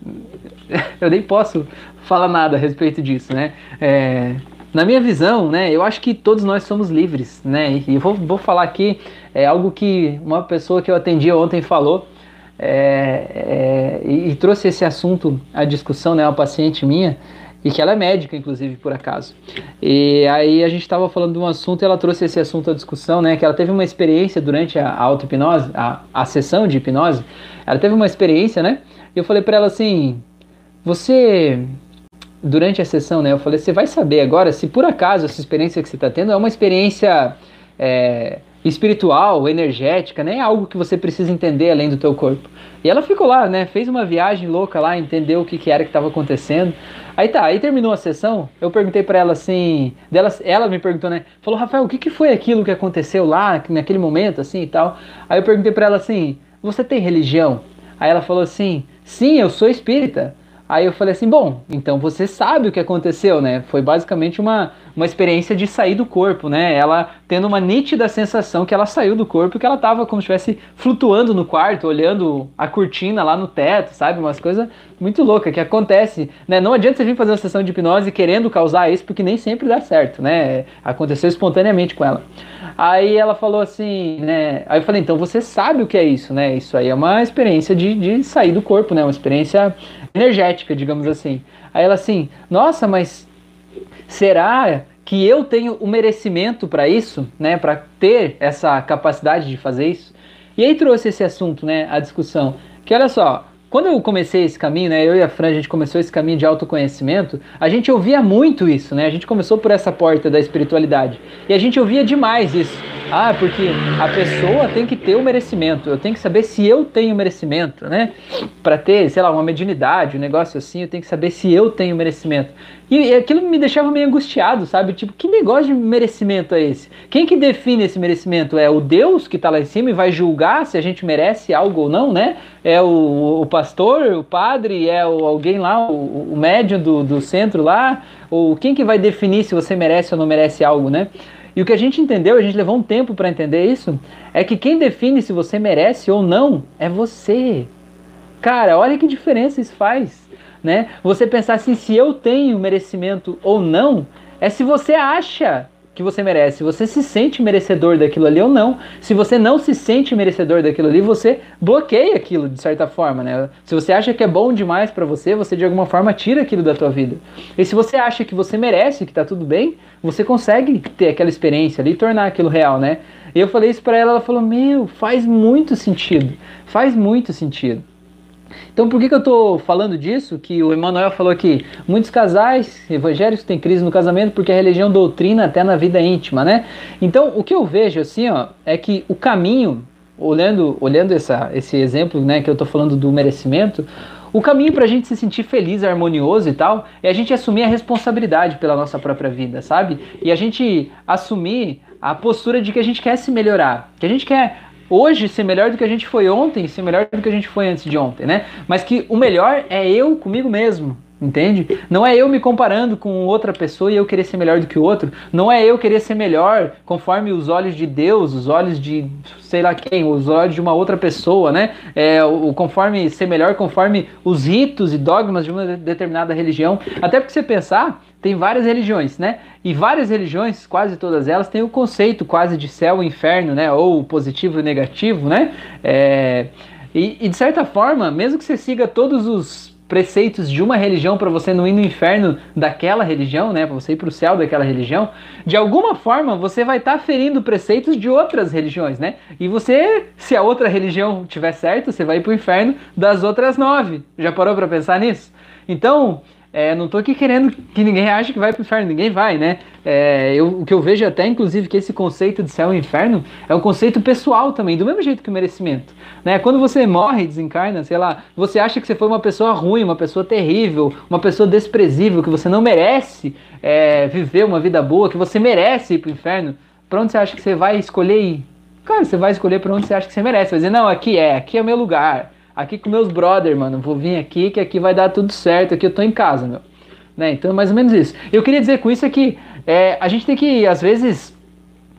eu nem posso falar nada a respeito disso, né? É, na minha visão, né, eu acho que todos nós somos livres, né? E vou, vou falar aqui é algo que uma pessoa que eu atendi ontem falou é, é, e, e, trouxe esse assunto à discussão, né? Uma paciente minha e que ela é médica, inclusive, por acaso. E aí a gente estava falando de um assunto e ela trouxe esse assunto à discussão, né? Que ela teve uma experiência durante a, a auto-hipnose, a, a sessão de hipnose. Ela teve uma experiência, né? E eu falei para ela assim: você durante a sessão, né, eu falei, você vai saber agora se por acaso essa experiência que você está tendo é uma experiência é, espiritual, energética, né, é algo que você precisa entender além do teu corpo. E ela ficou lá, né, fez uma viagem louca lá, entendeu o que, que era que estava acontecendo. Aí tá, aí terminou a sessão, eu perguntei para ela assim, dela, ela me perguntou, né, falou, Rafael, o que, que foi aquilo que aconteceu lá, naquele momento, assim e tal. Aí eu perguntei para ela assim, você tem religião? Aí ela falou assim, sim, eu sou espírita. Aí eu falei assim, bom, então você sabe o que aconteceu, né? Foi basicamente uma, uma experiência de sair do corpo, né? Ela tendo uma nítida sensação que ela saiu do corpo, que ela estava como se estivesse flutuando no quarto, olhando a cortina lá no teto, sabe? Umas coisas muito loucas que acontece, né? Não adianta você vir fazer uma sessão de hipnose querendo causar isso, porque nem sempre dá certo, né? Aconteceu espontaneamente com ela. Aí ela falou assim, né? Aí eu falei, então você sabe o que é isso, né? Isso aí é uma experiência de, de sair do corpo, né? Uma experiência energética, digamos assim. Aí ela assim, nossa, mas será que eu tenho o merecimento para isso, né? Para ter essa capacidade de fazer isso? E aí trouxe esse assunto, né? A discussão. Que olha só, quando eu comecei esse caminho, né, eu e a Fran, a gente começou esse caminho de autoconhecimento, a gente ouvia muito isso, né? A gente começou por essa porta da espiritualidade. E a gente ouvia demais isso. Ah, porque a pessoa tem que ter o merecimento. Eu tenho que saber se eu tenho merecimento, né? Para ter, sei lá, uma mediunidade, um negócio assim, eu tenho que saber se eu tenho merecimento. E aquilo me deixava meio angustiado, sabe? Tipo, que negócio de merecimento é esse? Quem que define esse merecimento? É o Deus que está lá em cima e vai julgar se a gente merece algo ou não, né? É o, o pastor, o padre, é o, alguém lá, o, o médium do, do centro lá, ou quem que vai definir se você merece ou não merece algo, né? E o que a gente entendeu, a gente levou um tempo para entender isso, é que quem define se você merece ou não é você. Cara, olha que diferença isso faz, né? Você pensar assim, se eu tenho merecimento ou não, é se você acha que você merece, você se sente merecedor daquilo ali ou não. Se você não se sente merecedor daquilo ali, você bloqueia aquilo de certa forma, né? Se você acha que é bom demais para você, você de alguma forma tira aquilo da tua vida. E se você acha que você merece, que tá tudo bem, você consegue ter aquela experiência ali e tornar aquilo real, né? E eu falei isso para ela, ela falou: "Meu, faz muito sentido. Faz muito sentido." Então por que, que eu estou falando disso? Que o Emmanuel falou que muitos casais evangélicos têm crise no casamento porque a religião doutrina até na vida íntima, né? Então o que eu vejo assim, ó, é que o caminho, olhando, olhando essa, esse exemplo, né, que eu estou falando do merecimento, o caminho para a gente se sentir feliz, harmonioso e tal, é a gente assumir a responsabilidade pela nossa própria vida, sabe? E a gente assumir a postura de que a gente quer se melhorar, que a gente quer hoje ser melhor do que a gente foi ontem, ser melhor do que a gente foi antes de ontem, né? Mas que o melhor é eu comigo mesmo, entende? Não é eu me comparando com outra pessoa e eu querer ser melhor do que o outro. Não é eu querer ser melhor conforme os olhos de Deus, os olhos de sei lá quem, os olhos de uma outra pessoa, né? É, o, conforme ser melhor conforme os ritos e dogmas de uma determinada religião. Até porque você pensar, tem várias religiões, né? E várias religiões, quase todas elas, têm o conceito quase de céu e inferno, né? Ou positivo e negativo, né? É, e, e de certa forma, mesmo que você siga todos os preceitos de uma religião para você não ir no inferno daquela religião, né, para você ir para o céu daquela religião, de alguma forma você vai estar tá ferindo preceitos de outras religiões, né? E você, se a outra religião tiver certo, você vai para o inferno das outras nove. Já parou para pensar nisso? Então, é, não estou aqui querendo que ninguém ache que vai para o inferno, ninguém vai, né? É, eu, o que eu vejo até, inclusive, que esse conceito de céu e inferno é um conceito pessoal também, do mesmo jeito que o merecimento. Né? Quando você morre, desencarna, sei lá, você acha que você foi uma pessoa ruim, uma pessoa terrível, uma pessoa desprezível, que você não merece é, viver uma vida boa, que você merece ir para o inferno, para onde você acha que você vai escolher ir? Cara, você vai escolher para onde você acha que você merece. Vai dizer, não, aqui é, aqui é o meu lugar aqui com meus brother, mano. Vou vir aqui que aqui vai dar tudo certo, aqui eu tô em casa, meu. Né? Então, mais ou menos isso. Eu queria dizer com isso é que é, a gente tem que, às vezes,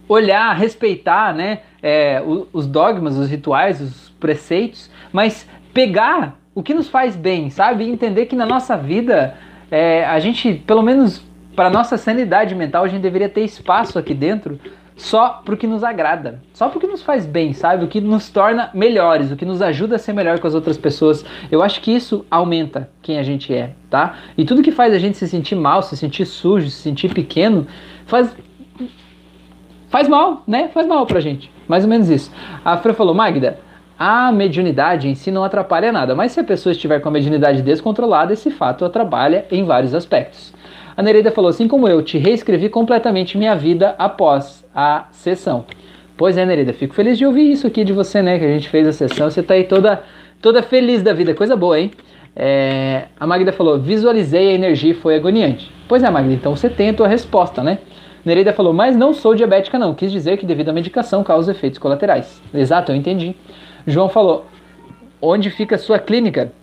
olhar, respeitar, né? É, os dogmas, os rituais, os preceitos, mas pegar o que nos faz bem, sabe? E entender que na nossa vida, é, a gente, pelo menos para nossa sanidade mental, a gente deveria ter espaço aqui dentro só porque nos agrada, só porque nos faz bem, sabe? O que nos torna melhores, o que nos ajuda a ser melhor com as outras pessoas. Eu acho que isso aumenta quem a gente é, tá? E tudo que faz a gente se sentir mal, se sentir sujo, se sentir pequeno, faz faz mal, né? Faz mal pra gente. Mais ou menos isso. A Fran falou: "Magda, a mediunidade em si não atrapalha nada, mas se a pessoa estiver com a mediunidade descontrolada, esse fato atrapalha em vários aspectos. A Nereida falou: assim como eu, te reescrevi completamente minha vida após a sessão. Pois é, Nereida, fico feliz de ouvir isso aqui de você, né? Que a gente fez a sessão. Você tá aí toda, toda feliz da vida, coisa boa, hein? É, a Magda falou: visualizei a energia e foi agoniante. Pois é, Magda, então você tem a tua resposta, né? Nereida falou: mas não sou diabética, não. Quis dizer que devido à medicação causa efeitos colaterais. Exato, eu entendi. João falou: onde fica a sua clínica?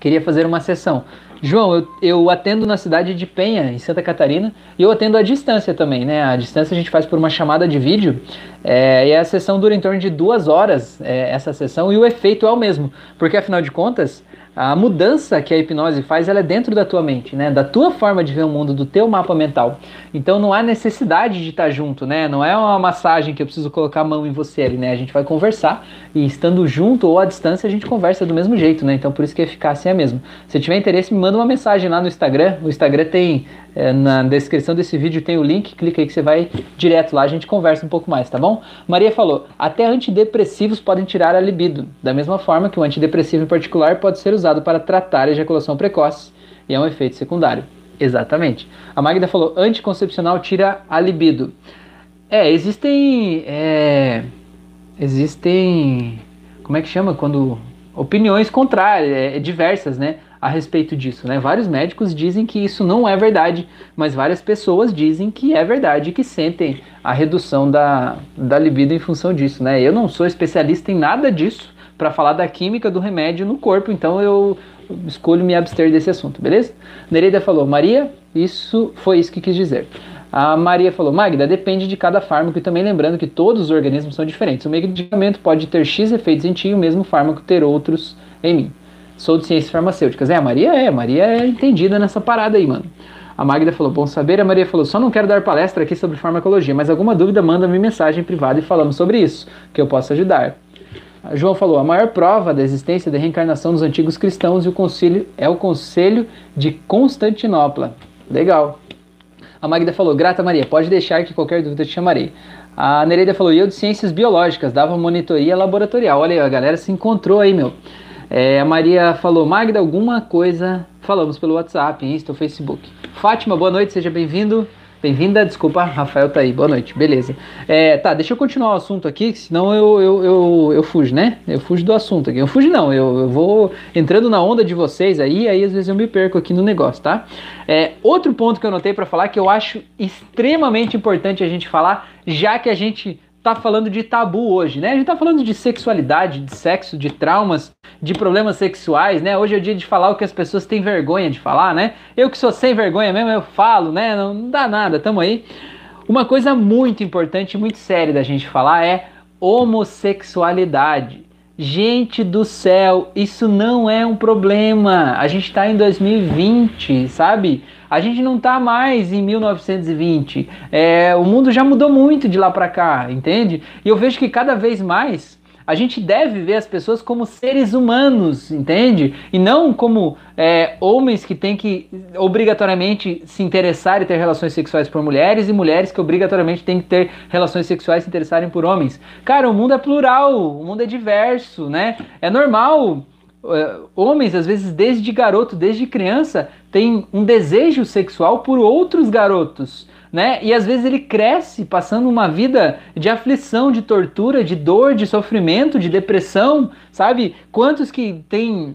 Queria fazer uma sessão. João, eu, eu, atendo na cidade de Penha, em Santa Catarina, e eu atendo à distância também, né? A distância a gente faz por uma chamada de vídeo, é, e a sessão dura em torno de duas horas, é, essa sessão, e o efeito é o mesmo, porque afinal de contas, a mudança que a hipnose faz ela é dentro da tua mente, né? Da tua forma de ver o mundo, do teu mapa mental. Então não há necessidade de estar junto, né? Não é uma massagem que eu preciso colocar a mão em você ali, né? A gente vai conversar e estando junto ou à distância a gente conversa do mesmo jeito, né? Então por isso que a eficácia é a mesma. Se tiver interesse, me manda uma mensagem lá no Instagram. O Instagram tem é, na descrição desse vídeo tem o link, clica aí que você vai direto lá, a gente conversa um pouco mais, tá bom? Maria falou: até antidepressivos podem tirar a libido, da mesma forma que o antidepressivo em particular pode ser usado para tratar a ejaculação precoce e é um efeito secundário. Exatamente. A Magda falou: anticoncepcional tira a libido. É, existem. É, existem. Como é que chama? Quando. Opiniões contrárias, é, diversas, né? A respeito disso. Né? Vários médicos dizem que isso não é verdade, mas várias pessoas dizem que é verdade, que sentem a redução da, da libido em função disso. Né? Eu não sou especialista em nada disso, para falar da química do remédio no corpo, então eu escolho me abster desse assunto, beleza? Nereida falou, Maria, isso foi isso que quis dizer. A Maria falou, Magda, depende de cada fármaco e também lembrando que todos os organismos são diferentes. O medicamento pode ter X efeitos em ti e o mesmo fármaco ter outros em mim. Sou de ciências farmacêuticas. É, a Maria é, a Maria é entendida nessa parada aí, mano. A Magda falou, bom saber. A Maria falou, só não quero dar palestra aqui sobre farmacologia, mas alguma dúvida, manda-me mensagem privada e falamos sobre isso, que eu posso ajudar. João falou: a maior prova da existência da reencarnação dos antigos cristãos e o concílio é o Conselho de Constantinopla. Legal. A Magda falou: Grata Maria, pode deixar que qualquer dúvida te chamarei. A Nereida falou: eu de ciências biológicas, dava monitoria laboratorial. Olha aí, a galera se encontrou aí, meu. É, a Maria falou: Magda, alguma coisa. Falamos pelo WhatsApp, Insta, Facebook. Fátima, boa noite, seja bem-vindo. Bem-vinda, desculpa, Rafael tá aí, boa noite, beleza. É, tá, deixa eu continuar o assunto aqui, senão eu, eu, eu, eu fujo, né? Eu fujo do assunto aqui. Eu fujo não, eu, eu vou entrando na onda de vocês aí, aí às vezes eu me perco aqui no negócio, tá? É, outro ponto que eu notei para falar que eu acho extremamente importante a gente falar, já que a gente tá falando de tabu hoje, né? A gente tá falando de sexualidade, de sexo, de traumas, de problemas sexuais, né? Hoje é o dia de falar o que as pessoas têm vergonha de falar, né? Eu que sou sem vergonha mesmo, eu falo, né? Não dá nada, tamo aí. Uma coisa muito importante, muito séria da gente falar é homossexualidade. Gente do céu, isso não é um problema. A gente está em 2020, sabe? A gente não está mais em 1920. É, o mundo já mudou muito de lá para cá, entende? E eu vejo que cada vez mais a gente deve ver as pessoas como seres humanos, entende? E não como é, homens que têm que obrigatoriamente se interessar e ter relações sexuais por mulheres e mulheres que obrigatoriamente têm que ter relações sexuais e se interessarem por homens. Cara, o mundo é plural, o mundo é diverso, né? É normal é, homens, às vezes, desde garoto, desde criança, tem um desejo sexual por outros garotos. Né? E às vezes ele cresce passando uma vida de aflição, de tortura, de dor, de sofrimento, de depressão, sabe? Quantos que tem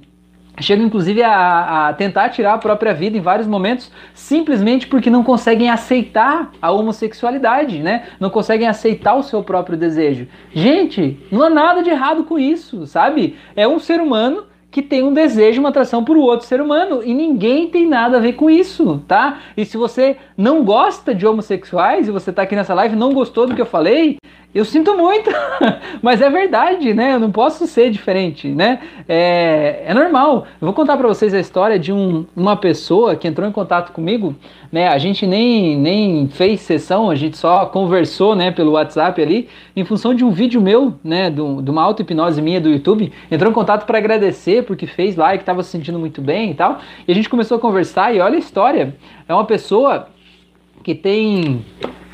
chegam inclusive a, a, tentar tirar a própria vida em vários momentos, simplesmente porque não conseguem aceitar a homossexualidade, né? Não conseguem aceitar o seu próprio desejo. Gente, não há nada de errado com isso, sabe? É um ser humano que tem um desejo, uma atração por outro ser humano. E ninguém tem nada a ver com isso, tá? E se você não gosta de homossexuais e você tá aqui nessa live não gostou do que eu falei, eu sinto muito, mas é verdade, né? Eu não posso ser diferente, né? É, é normal. Eu vou contar para vocês a história de um, uma pessoa que entrou em contato comigo, né? A gente nem, nem fez sessão, a gente só conversou, né, pelo WhatsApp ali, em função de um vídeo meu, né, de, de uma auto-hipnose minha do YouTube. Entrou em contato para agradecer porque fez lá e que estava se sentindo muito bem e tal. E a gente começou a conversar e olha a história. É uma pessoa que tem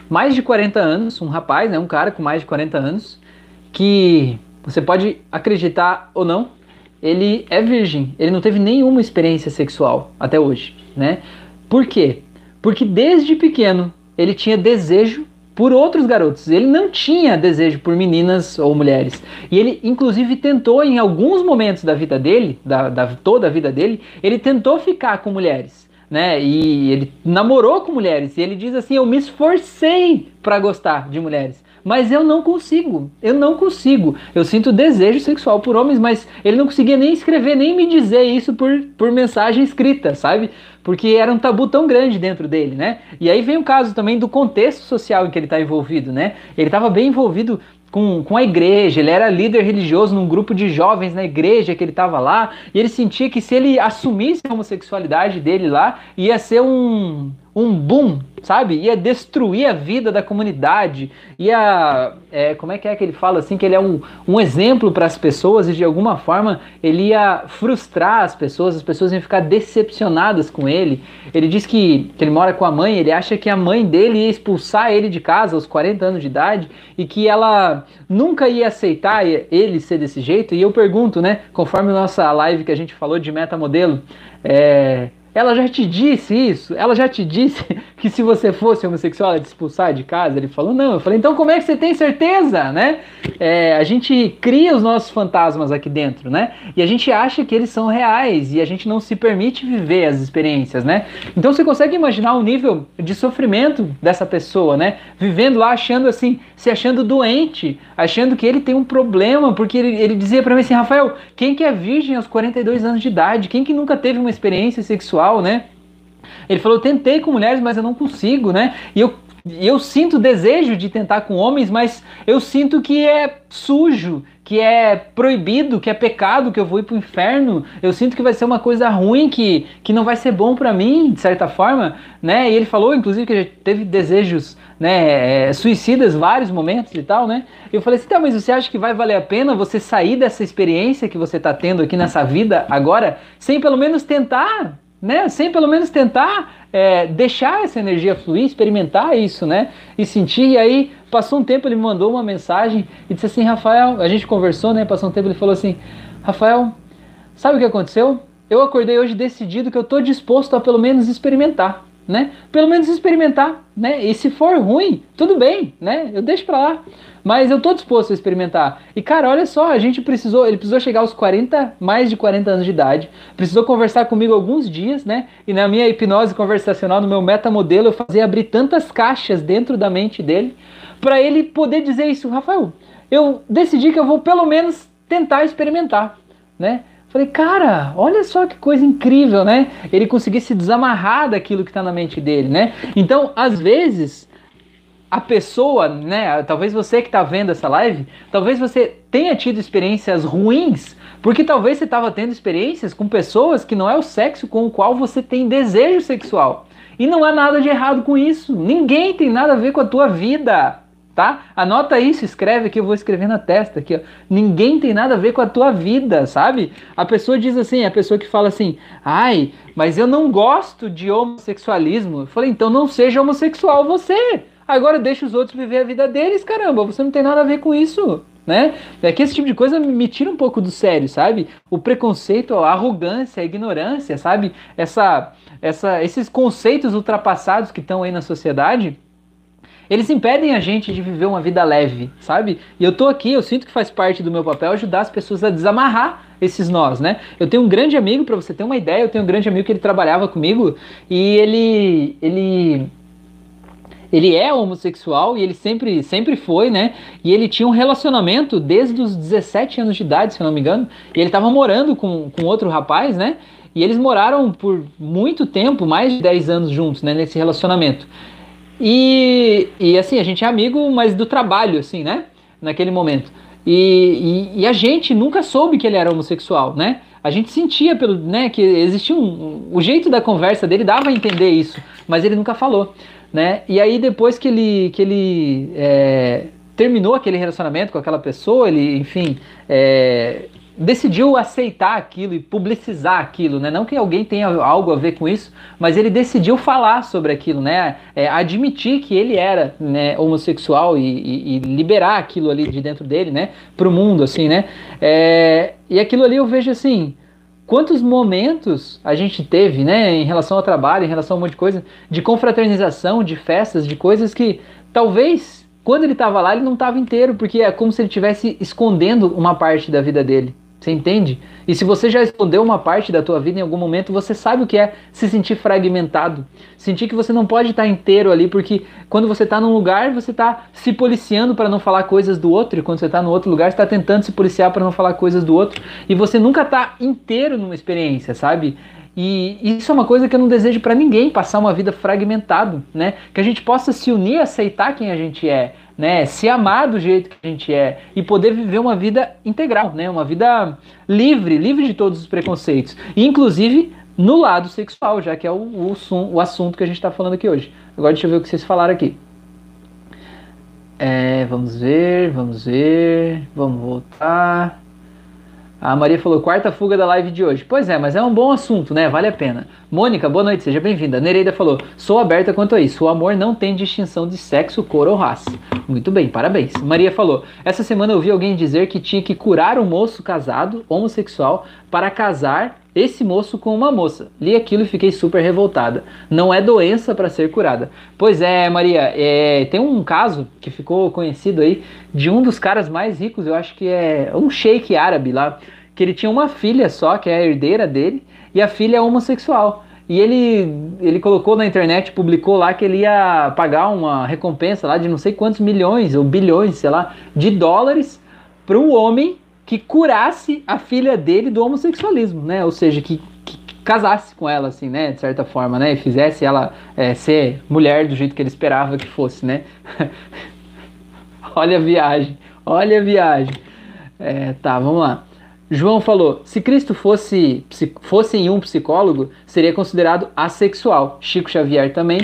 mais de 40 anos, um rapaz, né, um cara com mais de 40 anos, que você pode acreditar ou não, ele é virgem, ele não teve nenhuma experiência sexual até hoje, né? Por quê? Porque desde pequeno ele tinha desejo por outros garotos. Ele não tinha desejo por meninas ou mulheres. E ele, inclusive, tentou em alguns momentos da vida dele, da, da toda a vida dele, ele tentou ficar com mulheres né? E ele namorou com mulheres e ele diz assim: "Eu me esforcei para gostar de mulheres, mas eu não consigo. Eu não consigo. Eu sinto desejo sexual por homens, mas ele não conseguia nem escrever, nem me dizer isso por, por mensagem escrita, sabe? Porque era um tabu tão grande dentro dele, né? E aí vem o caso também do contexto social em que ele está envolvido, né? Ele estava bem envolvido com, com a igreja, ele era líder religioso num grupo de jovens na igreja que ele estava lá, e ele sentia que se ele assumisse a homossexualidade dele lá, ia ser um, um boom, sabe? Ia destruir a vida da comunidade, ia. É, como é que é que ele fala assim? Que ele é um, um exemplo para as pessoas e de alguma forma ele ia frustrar as pessoas, as pessoas iam ficar decepcionadas com ele. Ele diz que, que ele mora com a mãe, ele acha que a mãe dele ia expulsar ele de casa aos 40 anos de idade e que ela nunca ia aceitar ele ser desse jeito. E eu pergunto, né? Conforme nossa live que a gente falou de metamodelo, é ela já te disse isso? Ela já te disse que se você fosse homossexual, ela te expulsar de casa? Ele falou, não. Eu falei, então como é que você tem certeza, né? É, a gente cria os nossos fantasmas aqui dentro, né? E a gente acha que eles são reais e a gente não se permite viver as experiências, né? Então você consegue imaginar o nível de sofrimento dessa pessoa, né? Vivendo lá achando assim, se achando doente, achando que ele tem um problema, porque ele, ele dizia para mim assim, Rafael, quem que é virgem aos 42 anos de idade? Quem que nunca teve uma experiência sexual, né? Ele falou: eu tentei com mulheres, mas eu não consigo, né? E eu, eu sinto desejo de tentar com homens, mas eu sinto que é sujo, que é proibido, que é pecado, que eu vou ir pro inferno. Eu sinto que vai ser uma coisa ruim, que, que não vai ser bom para mim, de certa forma, né? E ele falou, inclusive, que já teve desejos né, é, suicidas vários momentos e tal, né? Eu falei assim, tá, mas você acha que vai valer a pena você sair dessa experiência que você está tendo aqui nessa vida agora, sem pelo menos tentar né? Sem pelo menos tentar é, deixar essa energia fluir, experimentar isso, né? E sentir. E aí, passou um tempo, ele me mandou uma mensagem e disse assim: Rafael, a gente conversou, né? Passou um tempo, ele falou assim: Rafael, sabe o que aconteceu? Eu acordei hoje decidido que eu estou disposto a pelo menos experimentar, né? Pelo menos experimentar, né? E se for ruim, tudo bem, né? Eu deixo para lá. Mas eu tô disposto a experimentar. E cara, olha só, a gente precisou, ele precisou chegar aos 40, mais de 40 anos de idade, precisou conversar comigo alguns dias, né? E na minha hipnose conversacional, no meu metamodelo, eu fazia abrir tantas caixas dentro da mente dele, para ele poder dizer isso, Rafael, eu decidi que eu vou pelo menos tentar experimentar, né? Falei, cara, olha só que coisa incrível, né? Ele conseguir se desamarrar daquilo que está na mente dele, né? Então, às vezes, a pessoa, né? Talvez você que está vendo essa live, talvez você tenha tido experiências ruins, porque talvez você estava tendo experiências com pessoas que não é o sexo com o qual você tem desejo sexual. E não há nada de errado com isso. Ninguém tem nada a ver com a tua vida, tá? Anota isso, escreve aqui, eu vou escrever na testa aqui, ó. Ninguém tem nada a ver com a tua vida, sabe? A pessoa diz assim, a pessoa que fala assim: "Ai, mas eu não gosto de homossexualismo". Eu falei: "Então não seja homossexual você". Agora deixa os outros viver a vida deles, caramba, você não tem nada a ver com isso. Né? É que esse tipo de coisa me tira um pouco do sério, sabe? O preconceito, a arrogância, a ignorância, sabe? Essa, essa, esses conceitos ultrapassados que estão aí na sociedade, eles impedem a gente de viver uma vida leve, sabe? E eu tô aqui, eu sinto que faz parte do meu papel ajudar as pessoas a desamarrar esses nós, né? Eu tenho um grande amigo, para você ter uma ideia, eu tenho um grande amigo que ele trabalhava comigo e ele ele ele é homossexual e ele sempre, sempre foi, né? E ele tinha um relacionamento desde os 17 anos de idade, se não me engano. E ele estava morando com, com outro rapaz, né? E eles moraram por muito tempo, mais de 10 anos juntos, né? Nesse relacionamento. E, e assim, a gente é amigo, mas do trabalho, assim, né? Naquele momento. E, e, e, a gente nunca soube que ele era homossexual, né? A gente sentia pelo, né, que existia um, o jeito da conversa dele dava a entender isso, mas ele nunca falou né? E aí depois que ele, que ele é, terminou aquele relacionamento com aquela pessoa, ele, enfim, é, decidiu aceitar aquilo e publicizar aquilo, né? Não que alguém tenha algo a ver com isso, mas ele decidiu falar sobre aquilo, né? É, admitir que ele era né, homossexual e, e, e, liberar aquilo ali de dentro dele, né? Para o mundo, assim, né? É, e aquilo ali eu vejo assim quantos momentos a gente teve, né, em relação ao trabalho, em relação a um monte de coisa, de confraternização, de festas, de coisas que talvez quando ele estava lá ele não estava inteiro, porque é como se ele estivesse escondendo uma parte da vida dele. Você entende? E se você já escondeu uma parte da tua vida em algum momento, você sabe o que é se sentir fragmentado. Sentir que você não pode estar inteiro ali, porque quando você está num lugar, você está se policiando para não falar coisas do outro, e quando você está no outro lugar, você está tentando se policiar para não falar coisas do outro, e você nunca está inteiro numa experiência, sabe? E isso é uma coisa que eu não desejo para ninguém, passar uma vida fragmentado, né? Que a gente possa se unir, aceitar quem a gente é, né, se amar do jeito que a gente é e poder viver uma vida integral, né, uma vida livre, livre de todos os preconceitos, inclusive no lado sexual, já que é o, o, o assunto que a gente está falando aqui hoje. Agora deixa eu ver o que vocês falaram aqui. É, vamos ver, vamos ver, vamos voltar. A Maria falou, quarta fuga da live de hoje. Pois é, mas é um bom assunto, né? Vale a pena. Mônica, boa noite, seja bem-vinda. Nereida falou, sou aberta quanto a isso. O amor não tem distinção de sexo, cor ou raça. Muito bem, parabéns. Maria falou, essa semana eu ouvi alguém dizer que tinha que curar um moço casado, homossexual, para casar esse moço com uma moça. Li aquilo e fiquei super revoltada. Não é doença para ser curada. Pois é, Maria, é, tem um caso que ficou conhecido aí de um dos caras mais ricos, eu acho que é um sheik árabe lá, que ele tinha uma filha só, que é a herdeira dele, e a filha é homossexual. E ele, ele colocou na internet, publicou lá que ele ia pagar uma recompensa lá de não sei quantos milhões ou bilhões, sei lá, de dólares para um homem que curasse a filha dele do homossexualismo, né? Ou seja, que, que casasse com ela, assim, né? De certa forma, né? E fizesse ela é, ser mulher do jeito que ele esperava que fosse, né? olha a viagem, olha a viagem. É, tá, vamos lá. João falou: se Cristo fosse, fosse um psicólogo, seria considerado assexual. Chico Xavier também,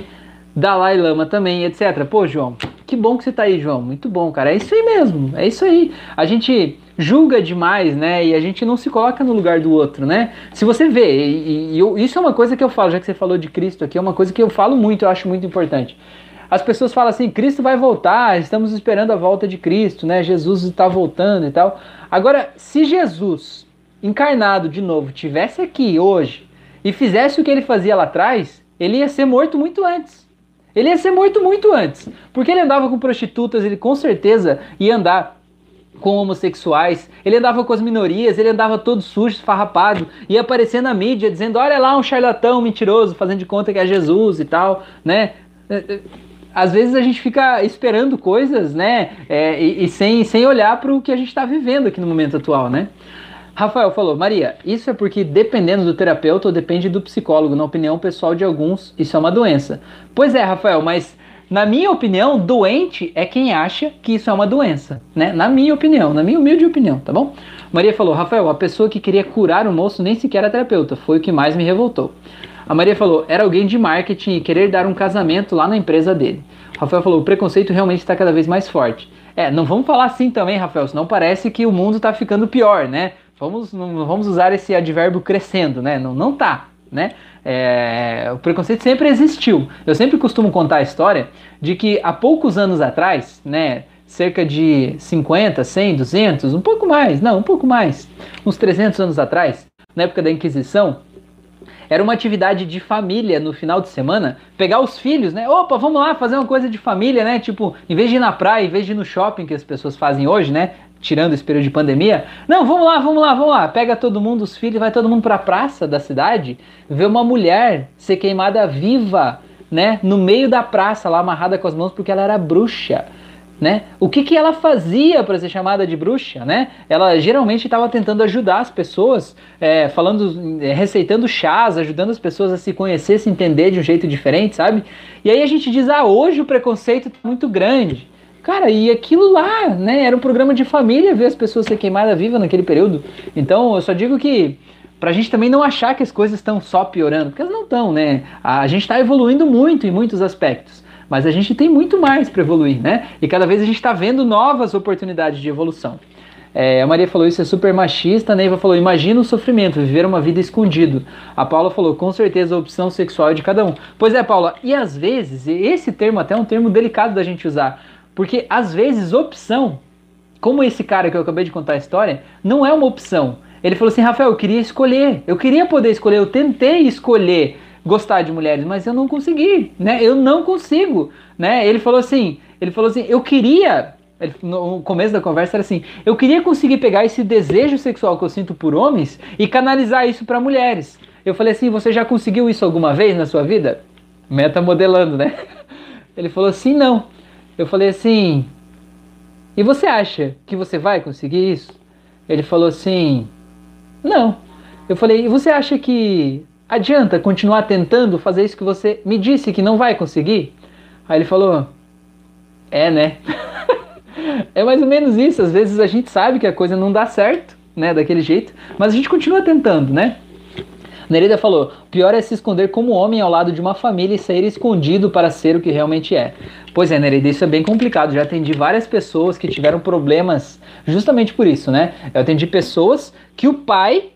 Dalai Lama também, etc. Pô, João, que bom que você tá aí, João. Muito bom, cara. É isso aí mesmo. É isso aí. A gente julga demais, né? E a gente não se coloca no lugar do outro, né? Se você vê, e, e eu, isso é uma coisa que eu falo, já que você falou de Cristo aqui, é uma coisa que eu falo muito, eu acho muito importante. As pessoas falam assim: Cristo vai voltar, estamos esperando a volta de Cristo, né? Jesus está voltando e tal. Agora, se Jesus, encarnado de novo, tivesse aqui hoje e fizesse o que ele fazia lá atrás, ele ia ser morto muito antes. Ele ia ser morto muito antes. Porque ele andava com prostitutas, ele com certeza ia andar com homossexuais, ele andava com as minorias, ele andava todo sujo, esfarrapado, ia aparecer na mídia dizendo: olha lá um charlatão mentiroso, fazendo de conta que é Jesus e tal, né? às vezes a gente fica esperando coisas, né? É, e, e, sem, sem olhar para o que a gente está vivendo aqui no momento atual, né? Rafael falou, Maria, isso é porque dependendo do terapeuta ou depende do psicólogo, na opinião pessoal de alguns, isso é uma doença. Pois é, Rafael, mas na minha opinião, doente é quem acha que isso é uma doença, né? Na minha opinião, na minha humilde opinião, tá bom? Maria falou, Rafael, a pessoa que queria curar o moço nem sequer era terapeuta, foi o que mais me revoltou. A Maria falou, era alguém de marketing e querer dar um casamento lá na empresa dele. O Rafael falou, o preconceito realmente está cada vez mais forte. É, não vamos falar assim também, Rafael, senão parece que o mundo está ficando pior, né? Vamos, não vamos usar esse advérbio crescendo, né? Não, não tá, né? É, o preconceito sempre existiu. Eu sempre costumo contar a história de que há poucos anos atrás, né? Cerca de 50, 100, 200, um pouco mais, não, um pouco mais, uns 300 anos atrás, na época da Inquisição, era uma atividade de família no final de semana, pegar os filhos, né? Opa, vamos lá fazer uma coisa de família, né? Tipo, em vez de ir na praia, em vez de ir no shopping que as pessoas fazem hoje, né? Tirando esse período de pandemia. Não, vamos lá, vamos lá, vamos lá. Pega todo mundo, os filhos, vai todo mundo para a praça da cidade, ver uma mulher ser queimada viva, né? No meio da praça, lá amarrada com as mãos porque ela era bruxa né? O que, que ela fazia para ser chamada de bruxa, né? Ela geralmente estava tentando ajudar as pessoas, é, falando, é, receitando chás, ajudando as pessoas a se conhecer, se entender de um jeito diferente, sabe? E aí a gente diz, ah, hoje o preconceito tá muito grande. Cara, e aquilo lá, né? Era um programa de família ver as pessoas ser queimadas vivas naquele período. Então, eu só digo que pra gente também não achar que as coisas estão só piorando, porque elas não estão, né? A gente está evoluindo muito em muitos aspectos mas a gente tem muito mais para evoluir, né? E cada vez a gente está vendo novas oportunidades de evolução. É, a Maria falou isso é super machista, a Neiva falou, imagina o sofrimento, viver uma vida escondido. A Paula falou, com certeza a opção sexual é de cada um. Pois é, Paula, e às vezes, esse termo até é um termo delicado da gente usar, porque às vezes opção, como esse cara que eu acabei de contar a história, não é uma opção. Ele falou assim, Rafael, eu queria escolher, eu queria poder escolher, eu tentei escolher, gostar de mulheres, mas eu não consegui, né? Eu não consigo, né? Ele falou assim, ele falou assim, eu queria, no começo da conversa era assim, eu queria conseguir pegar esse desejo sexual que eu sinto por homens e canalizar isso para mulheres. Eu falei assim, você já conseguiu isso alguma vez na sua vida? Meta modelando, né? Ele falou assim, não. Eu falei assim, e você acha que você vai conseguir isso? Ele falou assim, não. Eu falei, e você acha que Adianta continuar tentando fazer isso que você me disse que não vai conseguir? Aí ele falou: É, né? é mais ou menos isso. Às vezes a gente sabe que a coisa não dá certo, né, daquele jeito, mas a gente continua tentando, né? Nereida falou: pior é se esconder como homem ao lado de uma família e sair escondido para ser o que realmente é. Pois é, Nereida, isso é bem complicado. Já atendi várias pessoas que tiveram problemas justamente por isso, né? Eu atendi pessoas que o pai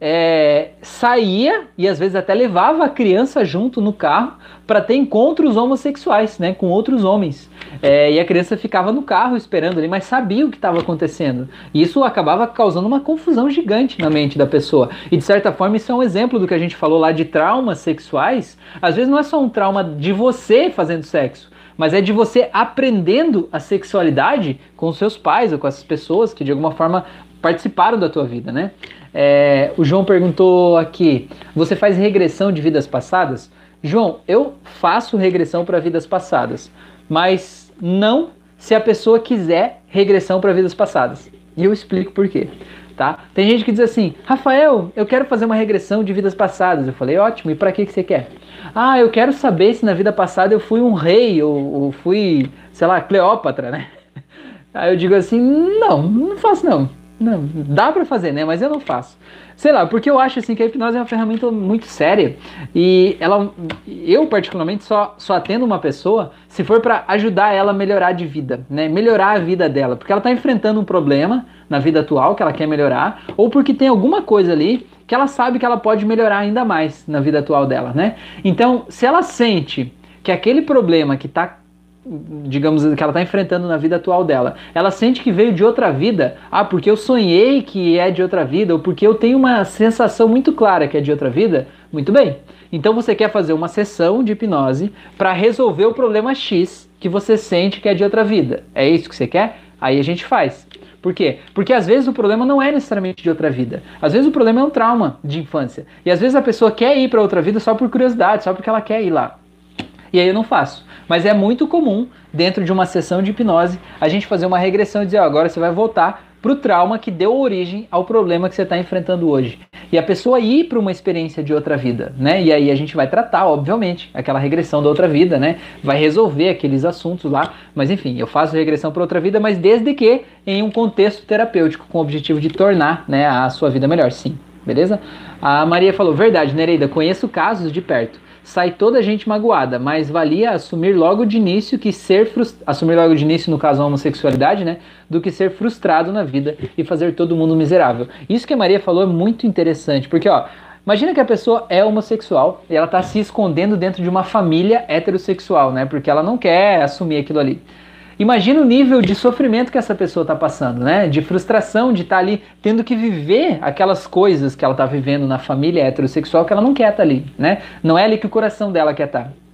é, saía e às vezes até levava a criança junto no carro para ter encontros homossexuais, né, com outros homens. É, e a criança ficava no carro esperando ali, mas sabia o que estava acontecendo. E isso acabava causando uma confusão gigante na mente da pessoa. E de certa forma isso é um exemplo do que a gente falou lá de traumas sexuais. Às vezes não é só um trauma de você fazendo sexo, mas é de você aprendendo a sexualidade com os seus pais ou com essas pessoas que de alguma forma participaram da tua vida, né? É, o João perguntou aqui: você faz regressão de vidas passadas? João, eu faço regressão para vidas passadas, mas não se a pessoa quiser regressão para vidas passadas. E eu explico por quê. Tá? Tem gente que diz assim: Rafael, eu quero fazer uma regressão de vidas passadas. Eu falei: ótimo, e para que, que você quer? Ah, eu quero saber se na vida passada eu fui um rei ou, ou fui, sei lá, Cleópatra, né? Aí eu digo assim: não, não faço não. Não, dá para fazer, né? Mas eu não faço. Sei lá, porque eu acho assim que a hipnose é uma ferramenta muito séria e ela, eu particularmente só só atendo uma pessoa se for para ajudar ela a melhorar de vida, né? Melhorar a vida dela, porque ela está enfrentando um problema na vida atual que ela quer melhorar ou porque tem alguma coisa ali que ela sabe que ela pode melhorar ainda mais na vida atual dela, né? Então, se ela sente que aquele problema que está digamos, que ela está enfrentando na vida atual dela. Ela sente que veio de outra vida, ah, porque eu sonhei que é de outra vida, ou porque eu tenho uma sensação muito clara que é de outra vida, muito bem. Então você quer fazer uma sessão de hipnose para resolver o problema X que você sente que é de outra vida. É isso que você quer? Aí a gente faz. Por quê? Porque às vezes o problema não é necessariamente de outra vida. Às vezes o problema é um trauma de infância. E às vezes a pessoa quer ir para outra vida só por curiosidade, só porque ela quer ir lá. E aí eu não faço. Mas é muito comum, dentro de uma sessão de hipnose, a gente fazer uma regressão e dizer: ó, agora você vai voltar para o trauma que deu origem ao problema que você está enfrentando hoje. E a pessoa ir para uma experiência de outra vida, né? E aí a gente vai tratar, obviamente, aquela regressão da outra vida, né? Vai resolver aqueles assuntos lá. Mas enfim, eu faço regressão para outra vida, mas desde que em um contexto terapêutico, com o objetivo de tornar né, a sua vida melhor, sim. Beleza? A Maria falou: verdade, Nereida, conheço casos de perto sai toda a gente magoada, mas valia assumir logo de início que ser assumir logo de início no caso a homossexualidade, né, do que ser frustrado na vida e fazer todo mundo miserável. Isso que a Maria falou é muito interessante, porque ó, Imagina que a pessoa é homossexual e ela está se escondendo dentro de uma família heterossexual, né? Porque ela não quer assumir aquilo ali. Imagina o nível de sofrimento que essa pessoa está passando, né? De frustração de estar tá ali tendo que viver aquelas coisas que ela está vivendo na família heterossexual que ela não quer estar tá ali, né? Não é ali que o coração dela quer estar. Tá.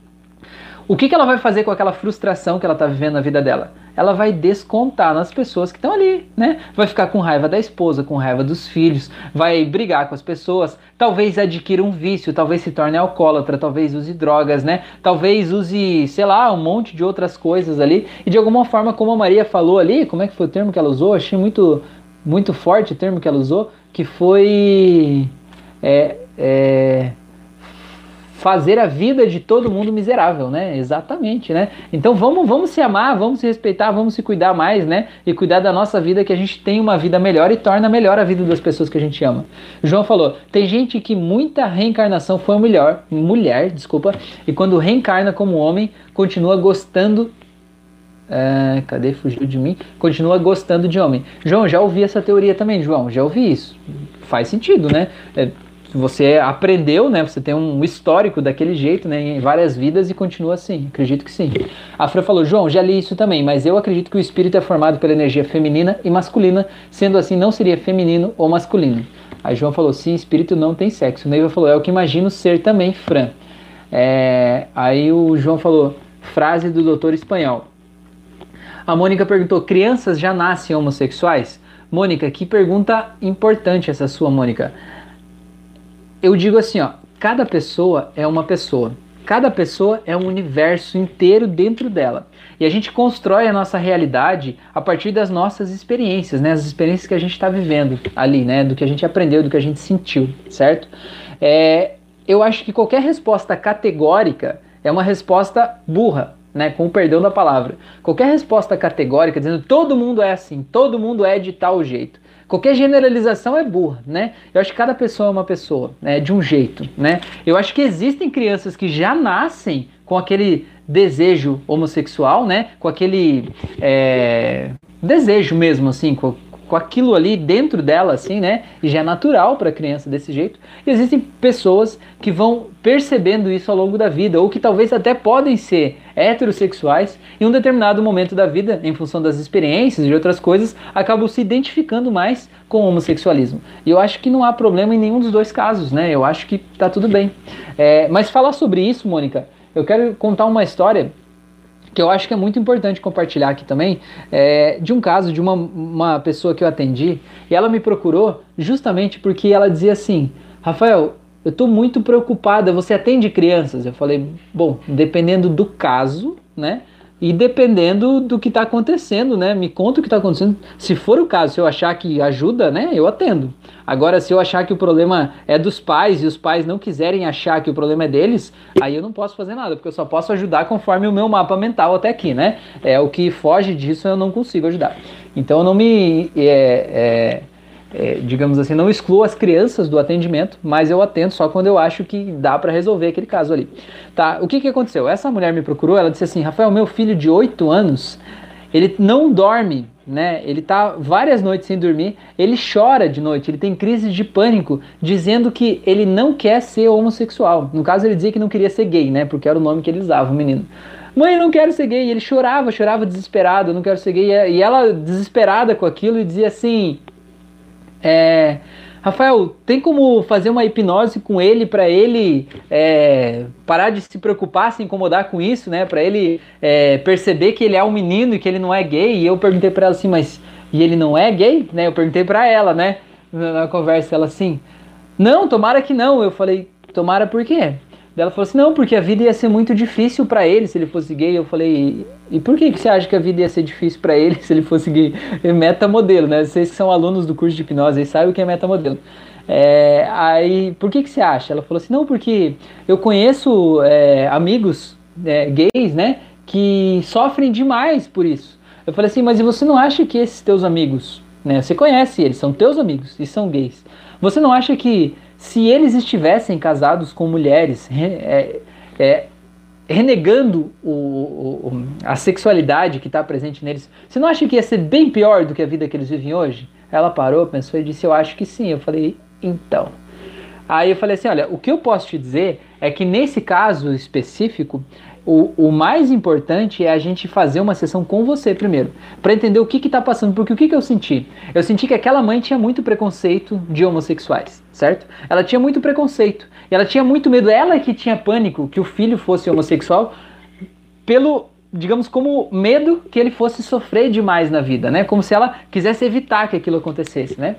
O que, que ela vai fazer com aquela frustração que ela está vivendo na vida dela? Ela vai descontar nas pessoas que estão ali, né? Vai ficar com raiva da esposa, com raiva dos filhos, vai brigar com as pessoas, talvez adquira um vício, talvez se torne alcoólatra, talvez use drogas, né? Talvez use, sei lá, um monte de outras coisas ali. E de alguma forma, como a Maria falou ali, como é que foi o termo que ela usou? Achei muito, muito forte o termo que ela usou, que foi. É, é, fazer a vida de todo mundo miserável, né? Exatamente, né? Então vamos, vamos se amar, vamos se respeitar, vamos se cuidar mais, né? E cuidar da nossa vida, que a gente tenha uma vida melhor e torna melhor a vida das pessoas que a gente ama. João falou: tem gente que muita reencarnação foi melhor, mulher, desculpa, e quando reencarna como homem, continua gostando é, cadê? Fugiu de mim. Continua gostando de homem. João, já ouvi essa teoria também, João. Já ouvi isso. Faz sentido, né? É, você aprendeu, né? Você tem um histórico daquele jeito, né? Em várias vidas e continua assim. Acredito que sim. A Fran falou, João, já li isso também, mas eu acredito que o espírito é formado pela energia feminina e masculina, sendo assim, não seria feminino ou masculino. Aí João falou, sim, espírito não tem sexo. Neiva falou, é o que imagino ser também, Fran. É... Aí o João falou, frase do doutor espanhol. A Mônica perguntou, crianças já nascem homossexuais? Mônica, que pergunta importante essa sua, Mônica eu digo assim, ó, cada pessoa é uma pessoa. Cada pessoa é um universo inteiro dentro dela. E a gente constrói a nossa realidade a partir das nossas experiências, né? As experiências que a gente está vivendo ali, né? Do que a gente aprendeu, do que a gente sentiu, certo? É, eu acho que qualquer resposta categórica é uma resposta burra, né? Com o perdão da palavra. Qualquer resposta categórica dizendo todo mundo é assim, todo mundo é de tal jeito. Qualquer generalização é burra, né? Eu acho que cada pessoa é uma pessoa, né? De um jeito, né? Eu acho que existem crianças que já nascem com aquele desejo homossexual, né? Com aquele é, desejo mesmo, assim, com, com aquilo ali dentro dela, assim, né? E já é natural para a criança desse jeito. E existem pessoas que vão percebendo isso ao longo da vida, ou que talvez até podem ser heterossexuais em um determinado momento da vida, em função das experiências e outras coisas, acabam se identificando mais com o homossexualismo. E eu acho que não há problema em nenhum dos dois casos, né? Eu acho que tá tudo bem. É, mas falar sobre isso, Mônica, eu quero contar uma história que eu acho que é muito importante compartilhar aqui também, é, de um caso de uma, uma pessoa que eu atendi, e ela me procurou justamente porque ela dizia assim, Rafael, eu estou muito preocupada, você atende crianças? Eu falei, bom, dependendo do caso, né? E dependendo do que está acontecendo, né? Me conta o que está acontecendo. Se for o caso, se eu achar que ajuda, né? Eu atendo. Agora, se eu achar que o problema é dos pais e os pais não quiserem achar que o problema é deles, aí eu não posso fazer nada, porque eu só posso ajudar conforme o meu mapa mental até aqui, né? É o que foge disso eu não consigo ajudar. Então eu não me é, é, é, digamos assim, não excluo as crianças do atendimento, mas eu atendo só quando eu acho que dá para resolver aquele caso ali. Tá, o que, que aconteceu? Essa mulher me procurou, ela disse assim, Rafael, meu filho de 8 anos, ele não dorme, né? Ele tá várias noites sem dormir, ele chora de noite, ele tem crise de pânico, dizendo que ele não quer ser homossexual. No caso, ele dizia que não queria ser gay, né? Porque era o nome que ele usava, o menino. Mãe, eu não quero ser gay. E ele chorava, chorava desesperado, eu não quero ser gay. E ela, desesperada com aquilo, e dizia assim: é, Rafael, tem como fazer uma hipnose com ele para ele é, parar de se preocupar, se incomodar com isso, né? Para ele é, perceber que ele é um menino e que ele não é gay. E eu perguntei para ela assim, mas e ele não é gay, né? Eu perguntei para ela, né? Na, conversa, ela assim, não, tomara que não. Eu falei, tomara por quê? Ela falou assim, não, porque a vida ia ser muito difícil para ele se ele fosse gay. Eu falei, e por que, que você acha que a vida ia ser difícil para ele se ele fosse gay? É metamodelo, né? Vocês que são alunos do curso de hipnose aí sabem o que é metamodelo. É, aí, por que, que você acha? Ela falou assim, não, porque eu conheço é, amigos é, gays, né, que sofrem demais por isso. Eu falei assim, mas e você não acha que esses teus amigos, né, você conhece eles, são teus amigos e são gays. Você não acha que se eles estivessem casados com mulheres, é, é, renegando o, o, a sexualidade que está presente neles, você não acha que ia ser bem pior do que a vida que eles vivem hoje? Ela parou, pensou e disse: Eu acho que sim. Eu falei: Então. Aí eu falei assim: Olha, o que eu posso te dizer é que nesse caso específico, o, o, mais importante é a gente fazer uma sessão com você primeiro, para entender o que está passando, porque o que, que eu senti? Eu senti que aquela mãe tinha muito preconceito de homossexuais, certo? Ela tinha muito preconceito, e ela tinha muito medo, ela que tinha pânico que o filho fosse homossexual, pelo, digamos, como medo que ele fosse sofrer demais na vida, né? Como se ela quisesse evitar que aquilo acontecesse, né?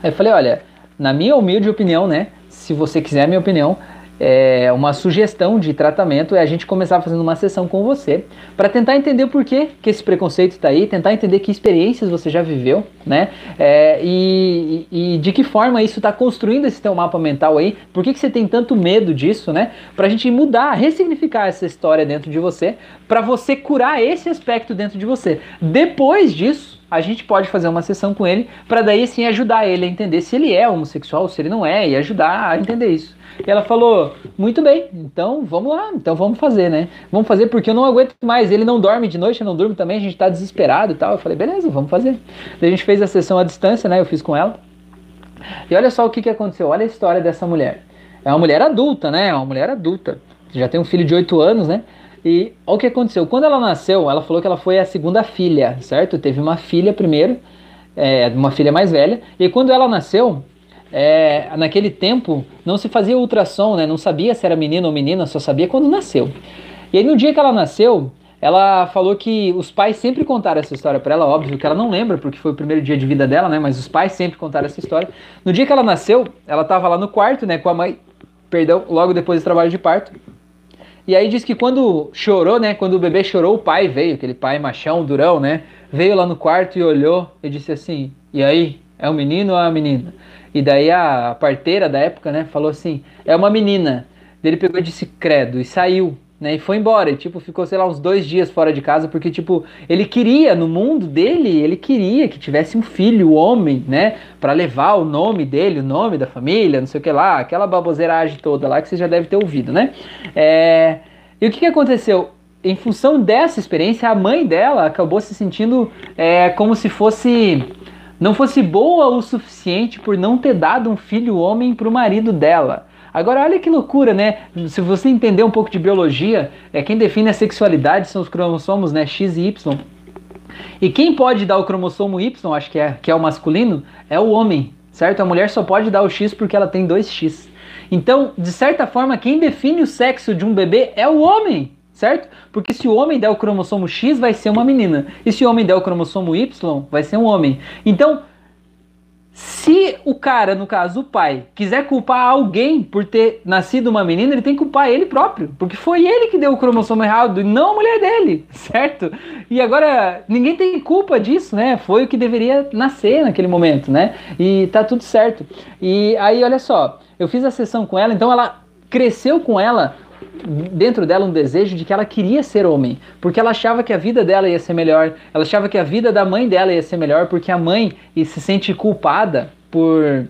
Aí eu falei, olha, na minha humilde opinião, né? Se você quiser a minha opinião, é, uma sugestão de tratamento é a gente começar fazendo uma sessão com você para tentar entender por que, que esse preconceito está aí, tentar entender que experiências você já viveu, né? É, e, e, de que forma isso está construindo esse teu mapa mental aí, por que, que você tem tanto medo disso, né? Para a gente mudar, ressignificar essa história dentro de você, para você curar esse aspecto dentro de você. Depois disso, a gente pode fazer uma sessão com ele para daí sim ajudar ele a entender se ele é homossexual, se ele não é, e ajudar a entender isso. E ela falou: Muito bem, então vamos lá, então vamos fazer, né? Vamos fazer porque eu não aguento mais. Ele não dorme de noite, eu não durmo também, a gente tá desesperado e tal. Eu falei: Beleza, vamos fazer. Daí a gente fez a sessão à distância, né? Eu fiz com ela. E olha só o que, que aconteceu, olha a história dessa mulher. É uma mulher adulta, né? É uma mulher adulta. Já tem um filho de 8 anos, né? E olha o que aconteceu. Quando ela nasceu, ela falou que ela foi a segunda filha, certo? Teve uma filha primeiro, é, uma filha mais velha. E quando ela nasceu, é, naquele tempo não se fazia ultrassom, né? Não sabia se era menino ou menina, só sabia quando nasceu. E aí no dia que ela nasceu, ela falou que os pais sempre contaram essa história para ela, óbvio que ela não lembra porque foi o primeiro dia de vida dela, né? Mas os pais sempre contaram essa história. No dia que ela nasceu, ela estava lá no quarto, né, com a mãe, perdão, logo depois do trabalho de parto. E aí diz que quando chorou, né, quando o bebê chorou, o pai veio, aquele pai machão, durão, né? Veio lá no quarto e olhou e disse assim: "E aí, é um menino ou é uma menina?" E daí a parteira da época, né, falou assim: é uma menina. Ele pegou e disse credo e saiu, né, e foi embora. E, tipo, ficou, sei lá, uns dois dias fora de casa, porque, tipo, ele queria, no mundo dele, ele queria que tivesse um filho, homem, né, para levar o nome dele, o nome da família, não sei o que lá, aquela baboseiragem toda lá que você já deve ter ouvido, né. É... E o que, que aconteceu? Em função dessa experiência, a mãe dela acabou se sentindo é, como se fosse não fosse boa o suficiente por não ter dado um filho homem para o marido dela. Agora, olha que loucura, né? Se você entender um pouco de biologia, é quem define a sexualidade são os cromossomos, né? X e Y. E quem pode dar o cromossomo Y, acho que é, que é o masculino, é o homem, certo? A mulher só pode dar o X porque ela tem dois X. Então, de certa forma, quem define o sexo de um bebê é o homem, certo? Porque se o homem der o cromossomo X, vai ser uma menina. E se o homem der o cromossomo Y, vai ser um homem. Então, se o cara, no caso o pai, quiser culpar alguém por ter nascido uma menina, ele tem que culpar ele próprio, porque foi ele que deu o cromossomo errado e não a mulher dele, certo? E agora ninguém tem culpa disso, né? Foi o que deveria nascer naquele momento, né? E tá tudo certo. E aí, olha só, eu fiz a sessão com ela, então ela cresceu com ela dentro dela um desejo de que ela queria ser homem, porque ela achava que a vida dela ia ser melhor, ela achava que a vida da mãe dela ia ser melhor, porque a mãe se sente culpada por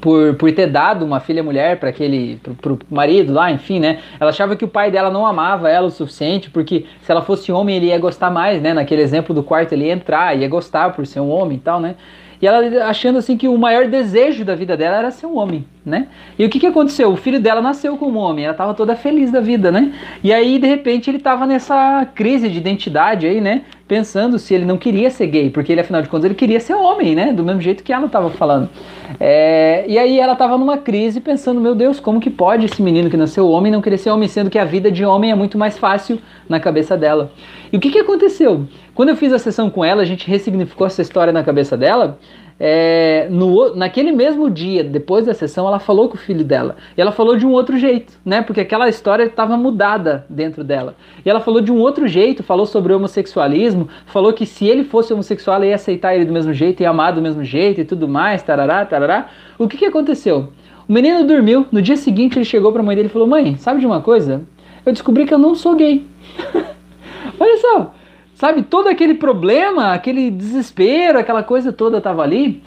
por, por ter dado uma filha mulher para aquele pro, pro marido lá, enfim, né? Ela achava que o pai dela não amava ela o suficiente, porque se ela fosse homem ele ia gostar mais, né? Naquele exemplo do quarto ele ia entrar, ia gostar por ser um homem e tal, né? E ela achando assim que o maior desejo da vida dela era ser um homem, né? E o que, que aconteceu? O filho dela nasceu como homem, ela estava toda feliz da vida, né? E aí, de repente, ele estava nessa crise de identidade aí, né? Pensando se ele não queria ser gay, porque ele, afinal de contas, ele queria ser homem, né? Do mesmo jeito que ela estava falando. É... E aí ela estava numa crise pensando, meu Deus, como que pode esse menino que nasceu homem não querer ser homem, sendo que a vida de homem é muito mais fácil na cabeça dela. E o que, que aconteceu? Quando eu fiz a sessão com ela, a gente ressignificou essa história na cabeça dela. É, no, naquele mesmo dia, depois da sessão, ela falou com o filho dela. E ela falou de um outro jeito, né? Porque aquela história estava mudada dentro dela. E ela falou de um outro jeito, falou sobre homossexualismo, falou que se ele fosse homossexual, ela ia aceitar ele do mesmo jeito, ia amar do mesmo jeito e tudo mais, tarará, tarará. O que, que aconteceu? O menino dormiu, no dia seguinte ele chegou para a mãe dele e falou: Mãe, sabe de uma coisa? Eu descobri que eu não sou gay. Olha só, Sabe, todo aquele problema, aquele desespero, aquela coisa toda estava ali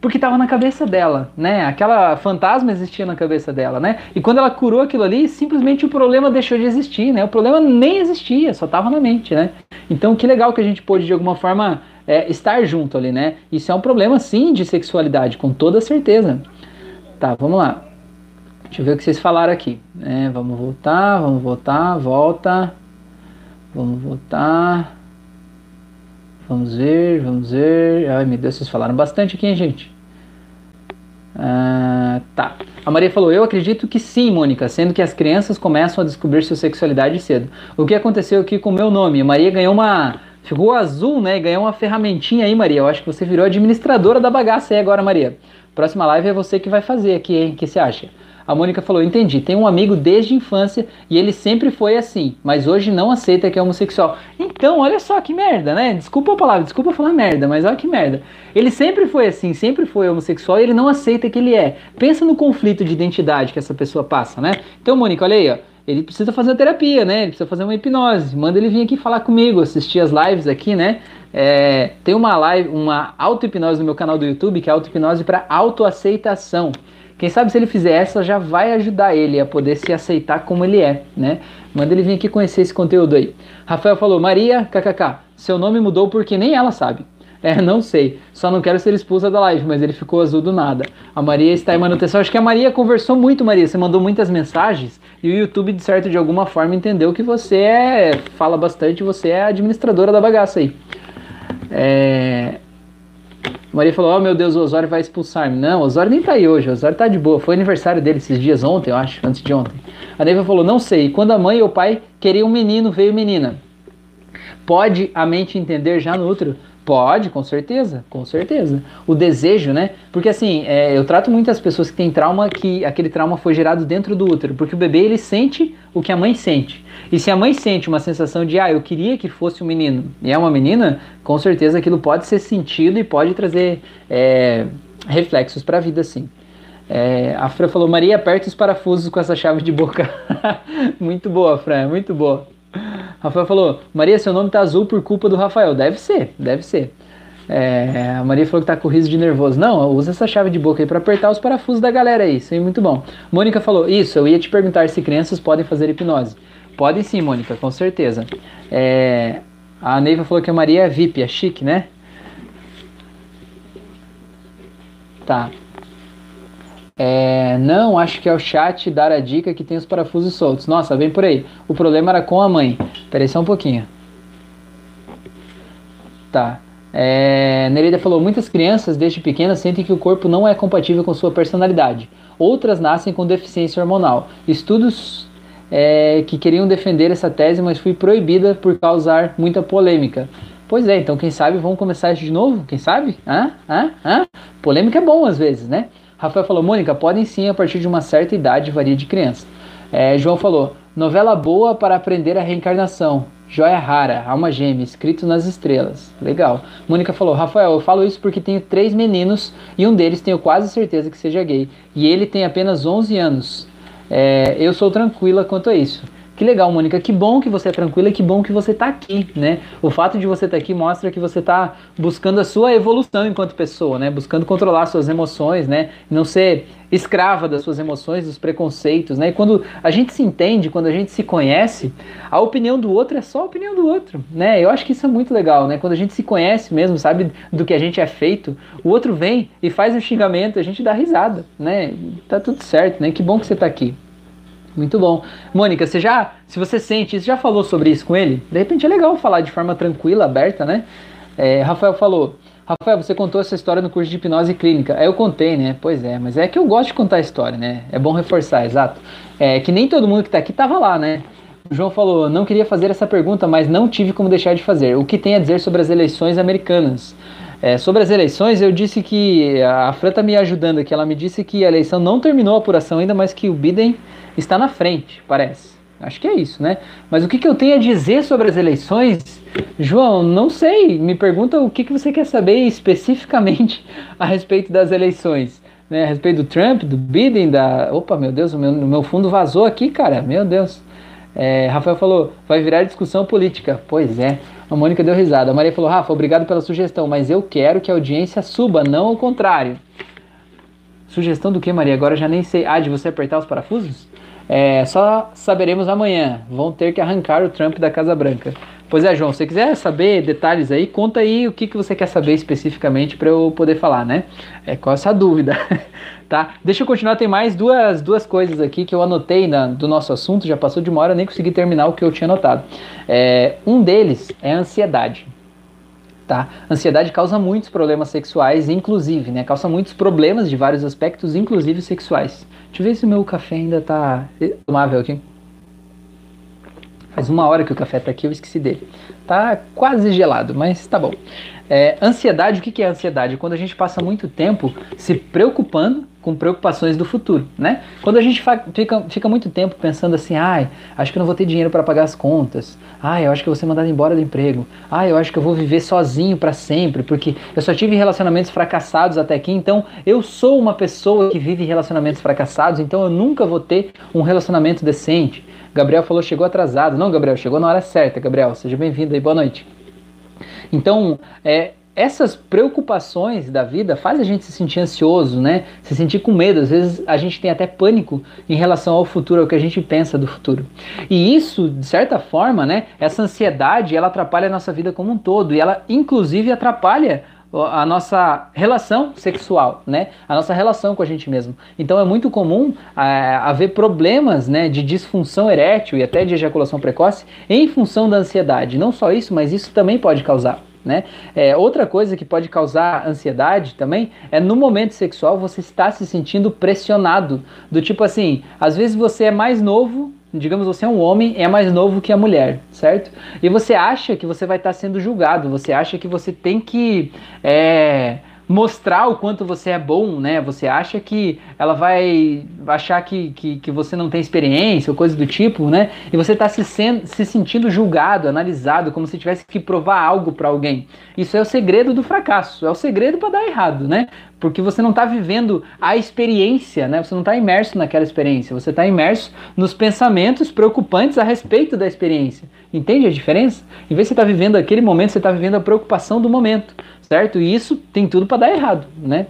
porque estava na cabeça dela, né? Aquela fantasma existia na cabeça dela, né? E quando ela curou aquilo ali, simplesmente o problema deixou de existir, né? O problema nem existia, só estava na mente, né? Então, que legal que a gente pôde de alguma forma é, estar junto ali, né? Isso é um problema, sim, de sexualidade, com toda certeza. Tá, vamos lá. Deixa eu ver o que vocês falaram aqui. É, vamos voltar, vamos voltar, volta. Vamos voltar. Vamos ver, vamos ver. Ai meu Deus, vocês falaram bastante aqui, hein, gente? Ah, tá. A Maria falou: Eu acredito que sim, Mônica, sendo que as crianças começam a descobrir sua sexualidade cedo. O que aconteceu aqui com o meu nome? A Maria ganhou uma. Ficou azul, né? Ganhou uma ferramentinha aí, Maria. Eu acho que você virou administradora da bagaça aí agora, Maria. Próxima live é você que vai fazer aqui, hein? O que você acha? A Mônica falou: Entendi, tem um amigo desde a infância e ele sempre foi assim, mas hoje não aceita que é homossexual. Então, olha só que merda, né? Desculpa a palavra, desculpa falar merda, mas olha que merda. Ele sempre foi assim, sempre foi homossexual e ele não aceita que ele é. Pensa no conflito de identidade que essa pessoa passa, né? Então, Mônica, olha aí, ó. Ele precisa fazer uma terapia, né? Ele precisa fazer uma hipnose. Manda ele vir aqui falar comigo, assistir as lives aqui, né? É, tem uma live, uma auto-hipnose no meu canal do YouTube, que é auto-hipnose para autoaceitação. Quem sabe se ele fizer essa já vai ajudar ele a poder se aceitar como ele é, né? Manda ele vir aqui conhecer esse conteúdo aí. Rafael falou: Maria, kkk, seu nome mudou porque nem ela sabe. É, não sei. Só não quero ser expulsa da live, mas ele ficou azul do nada. A Maria está em manutenção. Acho que a Maria conversou muito, Maria. Você mandou muitas mensagens e o YouTube, de certo, de alguma forma, entendeu que você é. fala bastante, você é administradora da bagaça aí. É, Maria falou: oh, meu Deus, o Osório vai expulsar-me. Não, o Osório nem tá aí hoje, o Osório tá de boa. Foi aniversário dele esses dias, ontem, eu acho, antes de ontem. A Neiva falou: Não sei. Quando a mãe ou o pai queriam um menino, veio menina. Pode a mente entender já no útero? Pode, com certeza, com certeza. O desejo, né? Porque assim, é, eu trato muitas pessoas que têm trauma que aquele trauma foi gerado dentro do útero, porque o bebê ele sente o que a mãe sente. E se a mãe sente uma sensação de, ah, eu queria que fosse um menino e é uma menina, com certeza aquilo pode ser sentido e pode trazer é, reflexos para a vida, sim. É, a Fran falou, Maria, aperta os parafusos com essa chave de boca. muito boa, Fran, muito boa. Rafael falou: Maria, seu nome tá azul por culpa do Rafael. Deve ser, deve ser. É, a Maria falou que tá com riso de nervoso. Não, usa essa chave de boca aí para apertar os parafusos da galera aí. Isso aí, muito bom. Mônica falou: Isso, eu ia te perguntar se crianças podem fazer hipnose. Podem sim, Mônica, com certeza. É, a Neiva falou que a Maria é VIP, é chique, né? Tá. É, não, acho que é o chat dar a dica que tem os parafusos soltos. Nossa, vem por aí. O problema era com a mãe. Peraí só um pouquinho. Tá. É, Nereida falou: muitas crianças desde pequenas sentem que o corpo não é compatível com sua personalidade. Outras nascem com deficiência hormonal. Estudos é, que queriam defender essa tese, mas fui proibida por causar muita polêmica. Pois é, então quem sabe vamos começar isso de novo? Quem sabe? Hã? Hã? Hã? Polêmica é bom às vezes, né? Rafael falou, Mônica, podem sim a partir de uma certa idade, varia de criança. É, João falou, novela boa para aprender a reencarnação. Joia rara, alma gêmea, escrito nas estrelas. Legal. Mônica falou, Rafael, eu falo isso porque tenho três meninos e um deles tenho quase certeza que seja gay. E ele tem apenas 11 anos. É, eu sou tranquila quanto a isso. Que legal, Mônica. Que bom que você é tranquila, que bom que você está aqui, né? O fato de você estar tá aqui mostra que você está buscando a sua evolução enquanto pessoa, né? Buscando controlar suas emoções, né? Não ser escrava das suas emoções, dos preconceitos, né? E quando a gente se entende, quando a gente se conhece, a opinião do outro é só a opinião do outro, né? Eu acho que isso é muito legal, né? Quando a gente se conhece mesmo, sabe do que a gente é feito, o outro vem e faz um xingamento, a gente dá risada, né? Tá tudo certo, né? Que bom que você está aqui. Muito bom. Mônica, você já, se você sente isso, já falou sobre isso com ele? De repente é legal falar de forma tranquila, aberta, né? É, Rafael falou, Rafael, você contou essa história no curso de hipnose clínica. É, eu contei, né? Pois é, mas é que eu gosto de contar a história, né? É bom reforçar, exato. É que nem todo mundo que está aqui estava lá, né? O João falou, não queria fazer essa pergunta, mas não tive como deixar de fazer. O que tem a dizer sobre as eleições americanas? É, sobre as eleições, eu disse que a Fran está me ajudando aqui. Ela me disse que a eleição não terminou a apuração ainda, mas que o Biden está na frente, parece. Acho que é isso, né? Mas o que, que eu tenho a dizer sobre as eleições? João, não sei. Me pergunta o que, que você quer saber especificamente a respeito das eleições. Né? A respeito do Trump, do Biden, da. Opa, meu Deus, o meu, meu fundo vazou aqui, cara. Meu Deus. É, Rafael falou, vai virar discussão política. Pois é. A Mônica deu risada. A Maria falou, Rafa, obrigado pela sugestão, mas eu quero que a audiência suba, não o contrário. Sugestão do que, Maria? Agora já nem sei. Ah, de você apertar os parafusos? É, só saberemos amanhã. Vão ter que arrancar o Trump da Casa Branca. Pois é, João, se você quiser saber detalhes aí, conta aí o que, que você quer saber especificamente para eu poder falar, né? É com essa dúvida, tá? Deixa eu continuar, tem mais duas, duas coisas aqui que eu anotei na, do nosso assunto, já passou de uma hora, nem consegui terminar o que eu tinha anotado. É, um deles é a ansiedade. Tá? Ansiedade causa muitos problemas sexuais, inclusive, né? Causa muitos problemas de vários aspectos, inclusive sexuais. Deixa eu ver se o meu café ainda tá tomável aqui. Faz uma hora que o café tá aqui, eu esqueci dele. Tá quase gelado, mas tá bom. É, ansiedade, o que é ansiedade? Quando a gente passa muito tempo se preocupando com preocupações do futuro, né? Quando a gente fica, fica muito tempo pensando assim, ai, acho que não vou ter dinheiro para pagar as contas, ai, eu acho que eu vou ser mandado embora do emprego, ai, eu acho que eu vou viver sozinho para sempre, porque eu só tive relacionamentos fracassados até aqui, então eu sou uma pessoa que vive relacionamentos fracassados, então eu nunca vou ter um relacionamento decente. Gabriel falou, chegou atrasado. Não, Gabriel, chegou na hora certa, Gabriel. Seja bem-vindo aí, boa noite. Então, é, essas preocupações da vida faz a gente se sentir ansioso, né? Se sentir com medo. Às vezes a gente tem até pânico em relação ao futuro, ao que a gente pensa do futuro. E isso, de certa forma, né? Essa ansiedade, ela atrapalha a nossa vida como um todo e ela, inclusive, atrapalha a nossa relação sexual, né? A nossa relação com a gente mesmo. Então é muito comum é, haver problemas, né, de disfunção erétil e até de ejaculação precoce em função da ansiedade. Não só isso, mas isso também pode causar. Né? É, outra coisa que pode causar ansiedade também é no momento sexual você está se sentindo pressionado. Do tipo assim, às vezes você é mais novo, digamos você é um homem, é mais novo que a mulher, certo? E você acha que você vai estar sendo julgado, você acha que você tem que. É, mostrar o quanto você é bom, né? Você acha que ela vai achar que, que, que você não tem experiência ou coisa do tipo, né? E você está se, se sentindo julgado, analisado, como se tivesse que provar algo para alguém. Isso é o segredo do fracasso, é o segredo para dar errado, né? Porque você não está vivendo a experiência, né? Você não está imerso naquela experiência, você está imerso nos pensamentos preocupantes a respeito da experiência. Entende a diferença? Em vez de você estar tá vivendo aquele momento, você está vivendo a preocupação do momento certo? E isso tem tudo para dar errado, né?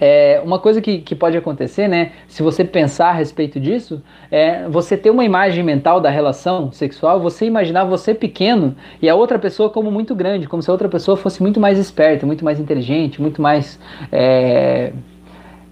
É, uma coisa que, que pode acontecer, né, se você pensar a respeito disso, é você ter uma imagem mental da relação sexual, você imaginar você pequeno e a outra pessoa como muito grande, como se a outra pessoa fosse muito mais esperta, muito mais inteligente, muito mais. É,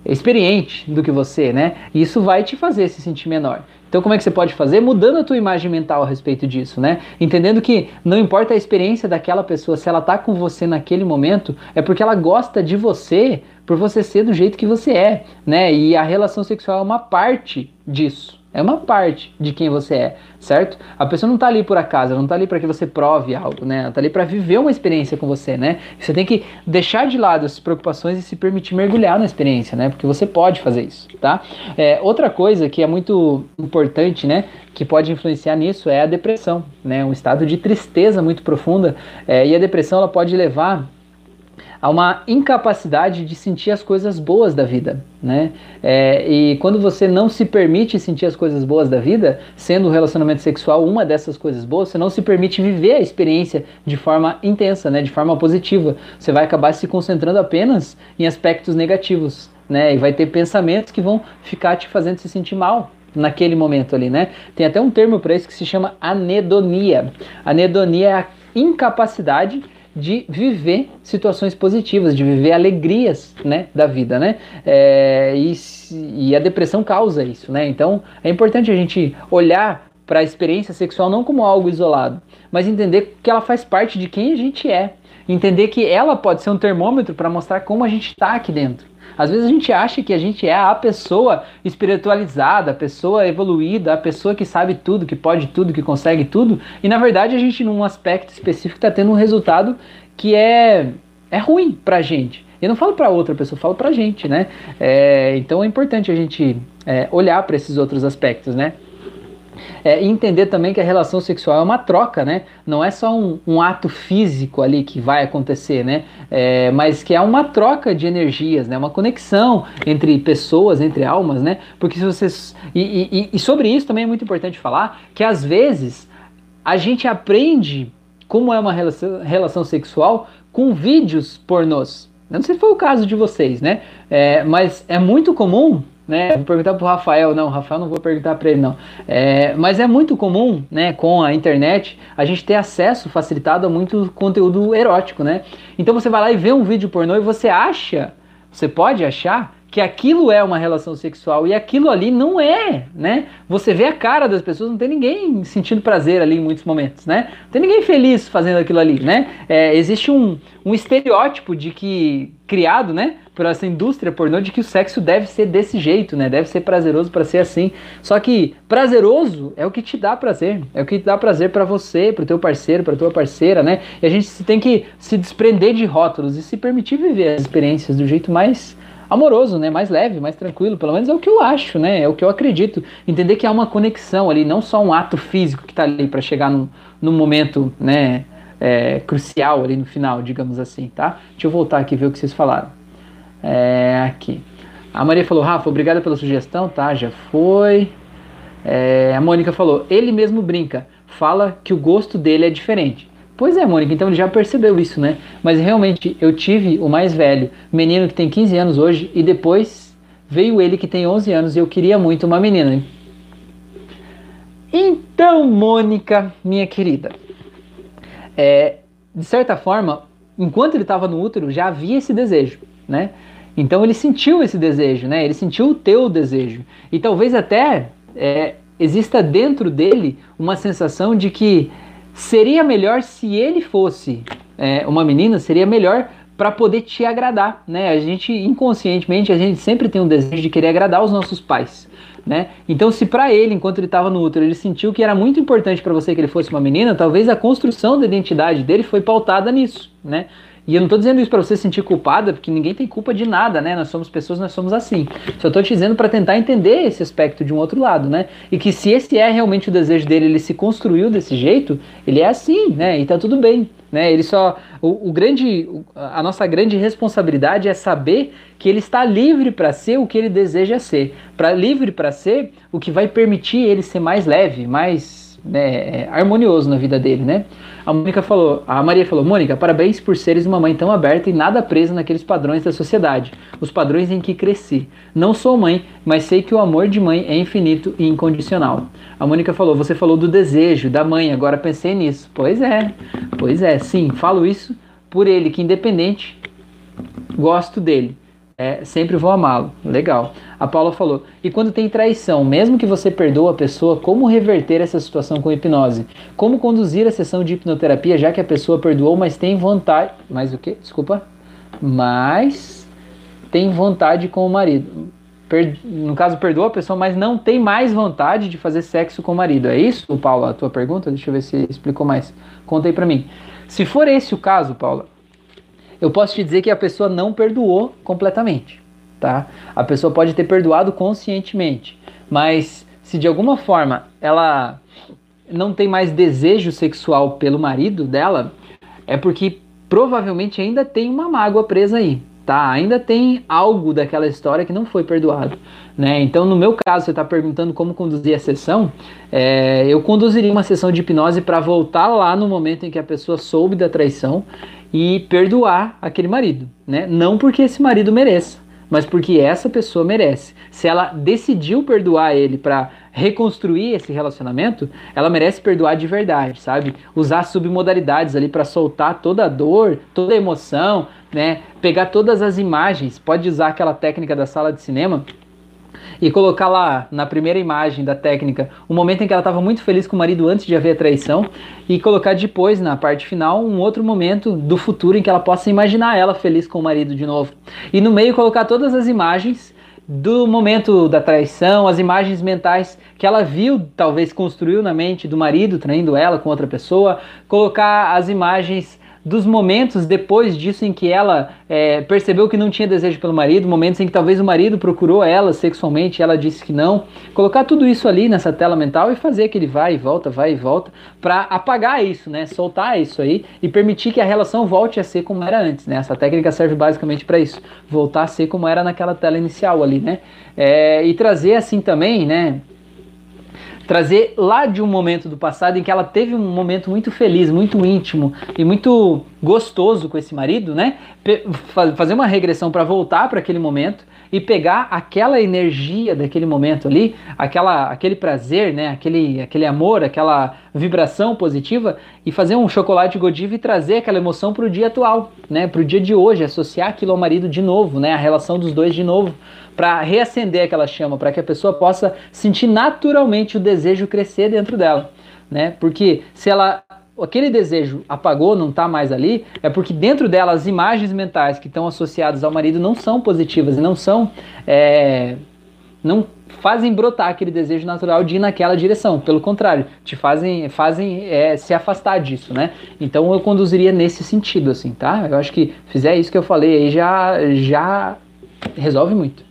experiente do que você, né? E isso vai te fazer se sentir menor. Então, como é que você pode fazer? Mudando a tua imagem mental a respeito disso, né? Entendendo que não importa a experiência daquela pessoa, se ela tá com você naquele momento, é porque ela gosta de você por você ser do jeito que você é, né? E a relação sexual é uma parte disso. É uma parte de quem você é, certo? A pessoa não está ali por acaso, não está ali para que você prove algo, né? Ela está ali para viver uma experiência com você, né? Você tem que deixar de lado essas preocupações e se permitir mergulhar na experiência, né? Porque você pode fazer isso, tá? É, outra coisa que é muito importante, né? Que pode influenciar nisso é a depressão, né? Um estado de tristeza muito profunda. É, e a depressão ela pode levar a uma incapacidade de sentir as coisas boas da vida, né? É, e quando você não se permite sentir as coisas boas da vida, sendo o relacionamento sexual uma dessas coisas boas, você não se permite viver a experiência de forma intensa, né? De forma positiva. Você vai acabar se concentrando apenas em aspectos negativos, né? E vai ter pensamentos que vão ficar te fazendo se sentir mal, naquele momento ali, né? Tem até um termo para isso que se chama anedonia. Anedonia é a incapacidade de viver situações positivas, de viver alegrias, né, da vida, né? É, e, e a depressão causa isso, né? Então é importante a gente olhar para a experiência sexual não como algo isolado, mas entender que ela faz parte de quem a gente é, entender que ela pode ser um termômetro para mostrar como a gente está aqui dentro. Às vezes a gente acha que a gente é a pessoa espiritualizada, a pessoa evoluída, a pessoa que sabe tudo, que pode tudo, que consegue tudo, e na verdade a gente, num aspecto específico, está tendo um resultado que é, é ruim pra gente. Eu não falo para outra pessoa, falo pra gente, né? É, então é importante a gente é, olhar para esses outros aspectos, né? É, e entender também que a relação sexual é uma troca, né? Não é só um, um ato físico ali que vai acontecer, né? É, mas que é uma troca de energias, né? Uma conexão entre pessoas, entre almas, né? Porque se vocês. E, e, e sobre isso também é muito importante falar que às vezes a gente aprende como é uma relação, relação sexual com vídeos pornôs. Eu não sei se foi o caso de vocês, né? É, mas é muito comum né? Vou perguntar pro Rafael, não, Rafael não vou perguntar para ele não. É, mas é muito comum, né, com a internet, a gente ter acesso facilitado a muito conteúdo erótico, né? Então você vai lá e vê um vídeo pornô e você acha, você pode achar que aquilo é uma relação sexual e aquilo ali não é, né? Você vê a cara das pessoas, não tem ninguém sentindo prazer ali em muitos momentos, né? Não tem ninguém feliz fazendo aquilo ali, né? É, existe um, um estereótipo de que criado, né, por essa indústria pornô de que o sexo deve ser desse jeito, né? Deve ser prazeroso para ser assim. Só que prazeroso é o que te dá prazer, é o que te dá prazer para você, para o teu parceiro, para tua parceira, né? E a gente tem que se desprender de rótulos e se permitir viver as experiências do jeito mais amoroso, né? Mais leve, mais tranquilo. Pelo menos é o que eu acho, né? É o que eu acredito. Entender que há uma conexão ali, não só um ato físico que está ali para chegar num, num momento, né? É, crucial ali no final, digamos assim, tá? Deixa eu voltar aqui e ver o que vocês falaram. É, aqui. A Maria falou, Rafa, obrigada pela sugestão, tá? Já foi. É, a Mônica falou, ele mesmo brinca, fala que o gosto dele é diferente. Pois é, Mônica, então ele já percebeu isso, né? Mas realmente eu tive o mais velho, menino que tem 15 anos hoje, e depois veio ele que tem 11 anos e eu queria muito uma menina. Então, Mônica, minha querida, é, de certa forma, enquanto ele estava no útero, já havia esse desejo, né? Então ele sentiu esse desejo, né? Ele sentiu o teu desejo. E talvez até é, exista dentro dele uma sensação de que seria melhor se ele fosse é, uma menina, seria melhor para poder te agradar, né? A gente inconscientemente a gente sempre tem um desejo de querer agradar os nossos pais, né? Então, se para ele, enquanto ele estava no útero, ele sentiu que era muito importante para você que ele fosse uma menina, talvez a construção da identidade dele foi pautada nisso, né? E eu não estou dizendo isso para você se sentir culpada, porque ninguém tem culpa de nada, né? Nós somos pessoas, nós somos assim. Só estou te dizendo para tentar entender esse aspecto de um outro lado, né? E que se esse é realmente o desejo dele, ele se construiu desse jeito, ele é assim, né? E tá tudo bem, né? Ele só o, o grande a nossa grande responsabilidade é saber que ele está livre para ser o que ele deseja ser, para livre para ser o que vai permitir ele ser mais leve, mais né, harmonioso na vida dele, né? A Mônica falou, a Maria falou, Mônica, parabéns por seres uma mãe tão aberta e nada presa naqueles padrões da sociedade, os padrões em que cresci. Não sou mãe, mas sei que o amor de mãe é infinito e incondicional. A Mônica falou, você falou do desejo da mãe, agora pensei nisso. Pois é, pois é, sim, falo isso por ele, que independente, gosto dele é, sempre vou amá-lo. Legal. A Paula falou: e quando tem traição, mesmo que você perdoa a pessoa, como reverter essa situação com hipnose? Como conduzir a sessão de hipnoterapia, já que a pessoa perdoou, mas tem vontade. Mas o que? Desculpa. Mas tem vontade com o marido. Per... No caso, perdoa a pessoa, mas não tem mais vontade de fazer sexo com o marido. É isso, Paula, a tua pergunta? Deixa eu ver se explicou mais. Conta aí pra mim. Se for esse o caso, Paula, eu posso te dizer que a pessoa não perdoou completamente, tá? A pessoa pode ter perdoado conscientemente, mas se de alguma forma ela não tem mais desejo sexual pelo marido dela, é porque provavelmente ainda tem uma mágoa presa aí, tá? Ainda tem algo daquela história que não foi perdoado, né? Então, no meu caso, você está perguntando como conduzir a sessão, é, eu conduziria uma sessão de hipnose para voltar lá no momento em que a pessoa soube da traição e perdoar aquele marido, né? Não porque esse marido mereça, mas porque essa pessoa merece. Se ela decidiu perdoar ele para reconstruir esse relacionamento, ela merece perdoar de verdade, sabe? Usar submodalidades ali para soltar toda a dor, toda a emoção, né? Pegar todas as imagens, pode usar aquela técnica da sala de cinema e colocar lá na primeira imagem da técnica o momento em que ela estava muito feliz com o marido antes de haver a traição e colocar depois na parte final um outro momento do futuro em que ela possa imaginar ela feliz com o marido de novo. E no meio colocar todas as imagens do momento da traição, as imagens mentais que ela viu, talvez construiu na mente do marido traindo ela com outra pessoa, colocar as imagens dos momentos depois disso em que ela é, percebeu que não tinha desejo pelo marido, momentos em que talvez o marido procurou ela sexualmente e ela disse que não. Colocar tudo isso ali nessa tela mental e fazer que ele vai e volta, vai e volta, para apagar isso, né? Soltar isso aí e permitir que a relação volte a ser como era antes, né? Essa técnica serve basicamente para isso, voltar a ser como era naquela tela inicial ali, né? É, e trazer assim também, né? Trazer lá de um momento do passado em que ela teve um momento muito feliz, muito íntimo e muito gostoso com esse marido, né? fazer uma regressão para voltar para aquele momento e pegar aquela energia daquele momento ali, aquela, aquele prazer, né? Aquele, aquele amor, aquela vibração positiva e fazer um chocolate Godiva e trazer aquela emoção para o dia atual, né? Para o dia de hoje, associar aquilo ao marido de novo, né? A relação dos dois de novo para reacender aquela chama, para que a pessoa possa sentir naturalmente o desejo crescer dentro dela, né? Porque se ela aquele desejo apagou, não está mais ali, é porque dentro dela as imagens mentais que estão associadas ao marido não são positivas e não são é, não fazem brotar aquele desejo natural de ir naquela direção. Pelo contrário, te fazem, fazem é, se afastar disso, né? Então eu conduziria nesse sentido, assim, tá? Eu acho que fizer isso que eu falei aí já, já resolve muito.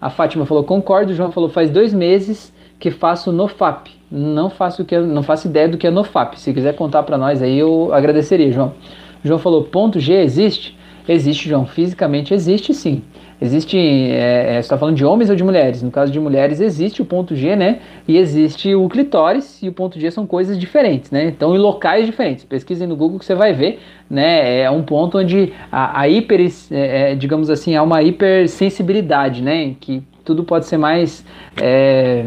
A Fátima falou, concordo. O João falou, faz dois meses que faço NoFap. Não faço que não faço ideia do que é NoFap. Se quiser contar para nós aí, eu agradeceria, João. O João falou, ponto G existe? Existe, João. Fisicamente existe, sim. Existe, é, é, você está falando de homens ou de mulheres? No caso de mulheres existe o ponto G, né? E existe o clitóris e o ponto G são coisas diferentes, né? Então, em locais diferentes. Pesquisem no Google que você vai ver, né? É um ponto onde a, a hiper, é, é, digamos assim, há uma hipersensibilidade, né? Que tudo pode ser mais... É,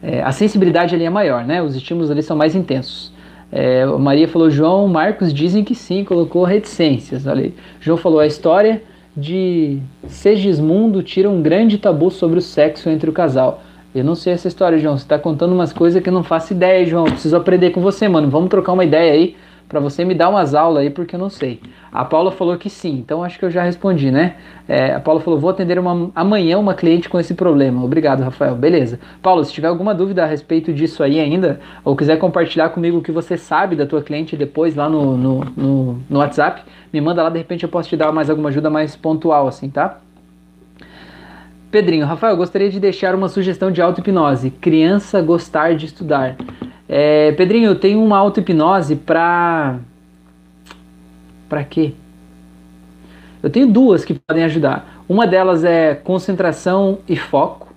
é, a sensibilidade ali é maior, né? Os estímulos ali são mais intensos. É, Maria falou, João, Marcos dizem que sim, colocou reticências. Olha aí. João falou, a história de Segismundo tira um grande tabu sobre o sexo entre o casal. Eu não sei essa história, João. Você está contando umas coisas que eu não faço ideia, João. Preciso aprender com você, mano. Vamos trocar uma ideia aí para você me dar umas aulas aí, porque eu não sei. A Paula falou que sim, então acho que eu já respondi, né? É, a Paula falou: vou atender uma, amanhã uma cliente com esse problema. Obrigado, Rafael. Beleza. Paulo, se tiver alguma dúvida a respeito disso aí ainda, ou quiser compartilhar comigo o que você sabe da tua cliente depois lá no, no, no, no WhatsApp, me manda lá, de repente eu posso te dar mais alguma ajuda mais pontual, assim, tá? Pedrinho, Rafael, gostaria de deixar uma sugestão de auto-hipnose. Criança gostar de estudar. É, Pedrinho, eu tenho uma auto-hipnose para. Para quê? Eu tenho duas que podem ajudar. Uma delas é concentração e foco.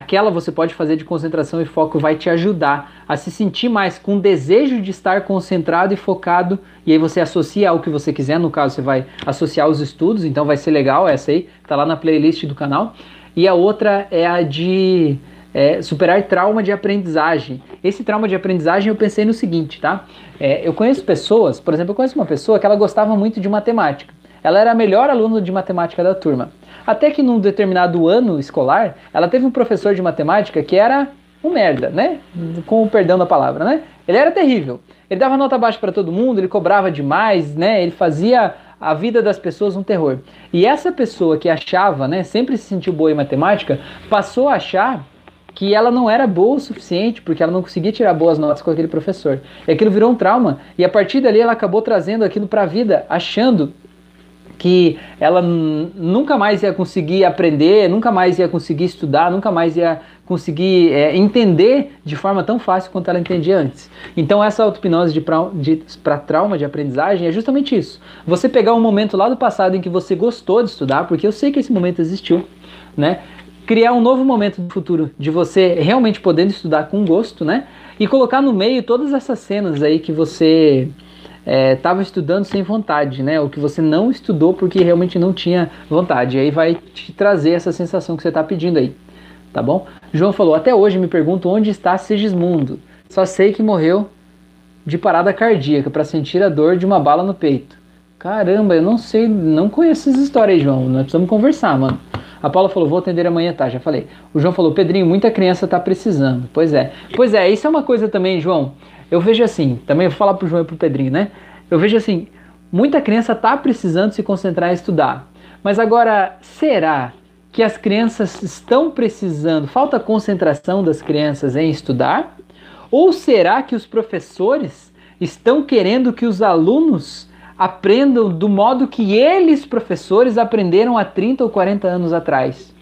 aquela você pode fazer de concentração e foco vai te ajudar a se sentir mais com desejo de estar concentrado e focado e aí você associa ao que você quiser, no caso você vai associar os estudos, então vai ser legal essa aí, tá lá na playlist do canal. E a outra é a de é, superar trauma de aprendizagem. Esse trauma de aprendizagem eu pensei no seguinte, tá? É, eu conheço pessoas, por exemplo, eu conheço uma pessoa que ela gostava muito de matemática. Ela era a melhor aluna de matemática da turma. Até que num determinado ano escolar, ela teve um professor de matemática que era um merda, né? Com o perdão da palavra, né? Ele era terrível. Ele dava nota baixa para todo mundo, ele cobrava demais, né? Ele fazia a vida das pessoas um terror. E essa pessoa que achava, né, sempre se sentiu boa em matemática, passou a achar que ela não era boa o suficiente, porque ela não conseguia tirar boas notas com aquele professor. E aquilo virou um trauma, e a partir dali ela acabou trazendo aquilo para a vida, achando que ela nunca mais ia conseguir aprender, nunca mais ia conseguir estudar, nunca mais ia conseguir é, entender de forma tão fácil quanto ela entendia antes. Então essa auto-hipnose para trauma de aprendizagem é justamente isso. Você pegar um momento lá do passado em que você gostou de estudar, porque eu sei que esse momento existiu, né? Criar um novo momento do futuro de você realmente podendo estudar com gosto, né? E colocar no meio todas essas cenas aí que você estava é, estudando sem vontade, né? O que você não estudou porque realmente não tinha vontade. E aí vai te trazer essa sensação que você está pedindo aí, tá bom? João falou: até hoje me pergunto onde está Sigismundo. Só sei que morreu de parada cardíaca para sentir a dor de uma bala no peito. Caramba, eu não sei, não conheço essas histórias aí, João. Nós precisamos conversar, mano. A Paula falou, vou atender amanhã, tá? Já falei. O João falou, Pedrinho, muita criança tá precisando. Pois é. Pois é, isso é uma coisa também, João eu vejo assim, também vou falar pro João e pro Pedrinho, né? Eu vejo assim, muita criança está precisando se concentrar em estudar. Mas agora, será que as crianças estão precisando, falta concentração das crianças em estudar? Ou será que os professores estão querendo que os alunos aprendam do modo que eles, professores, aprenderam há 30 ou 40 anos atrás?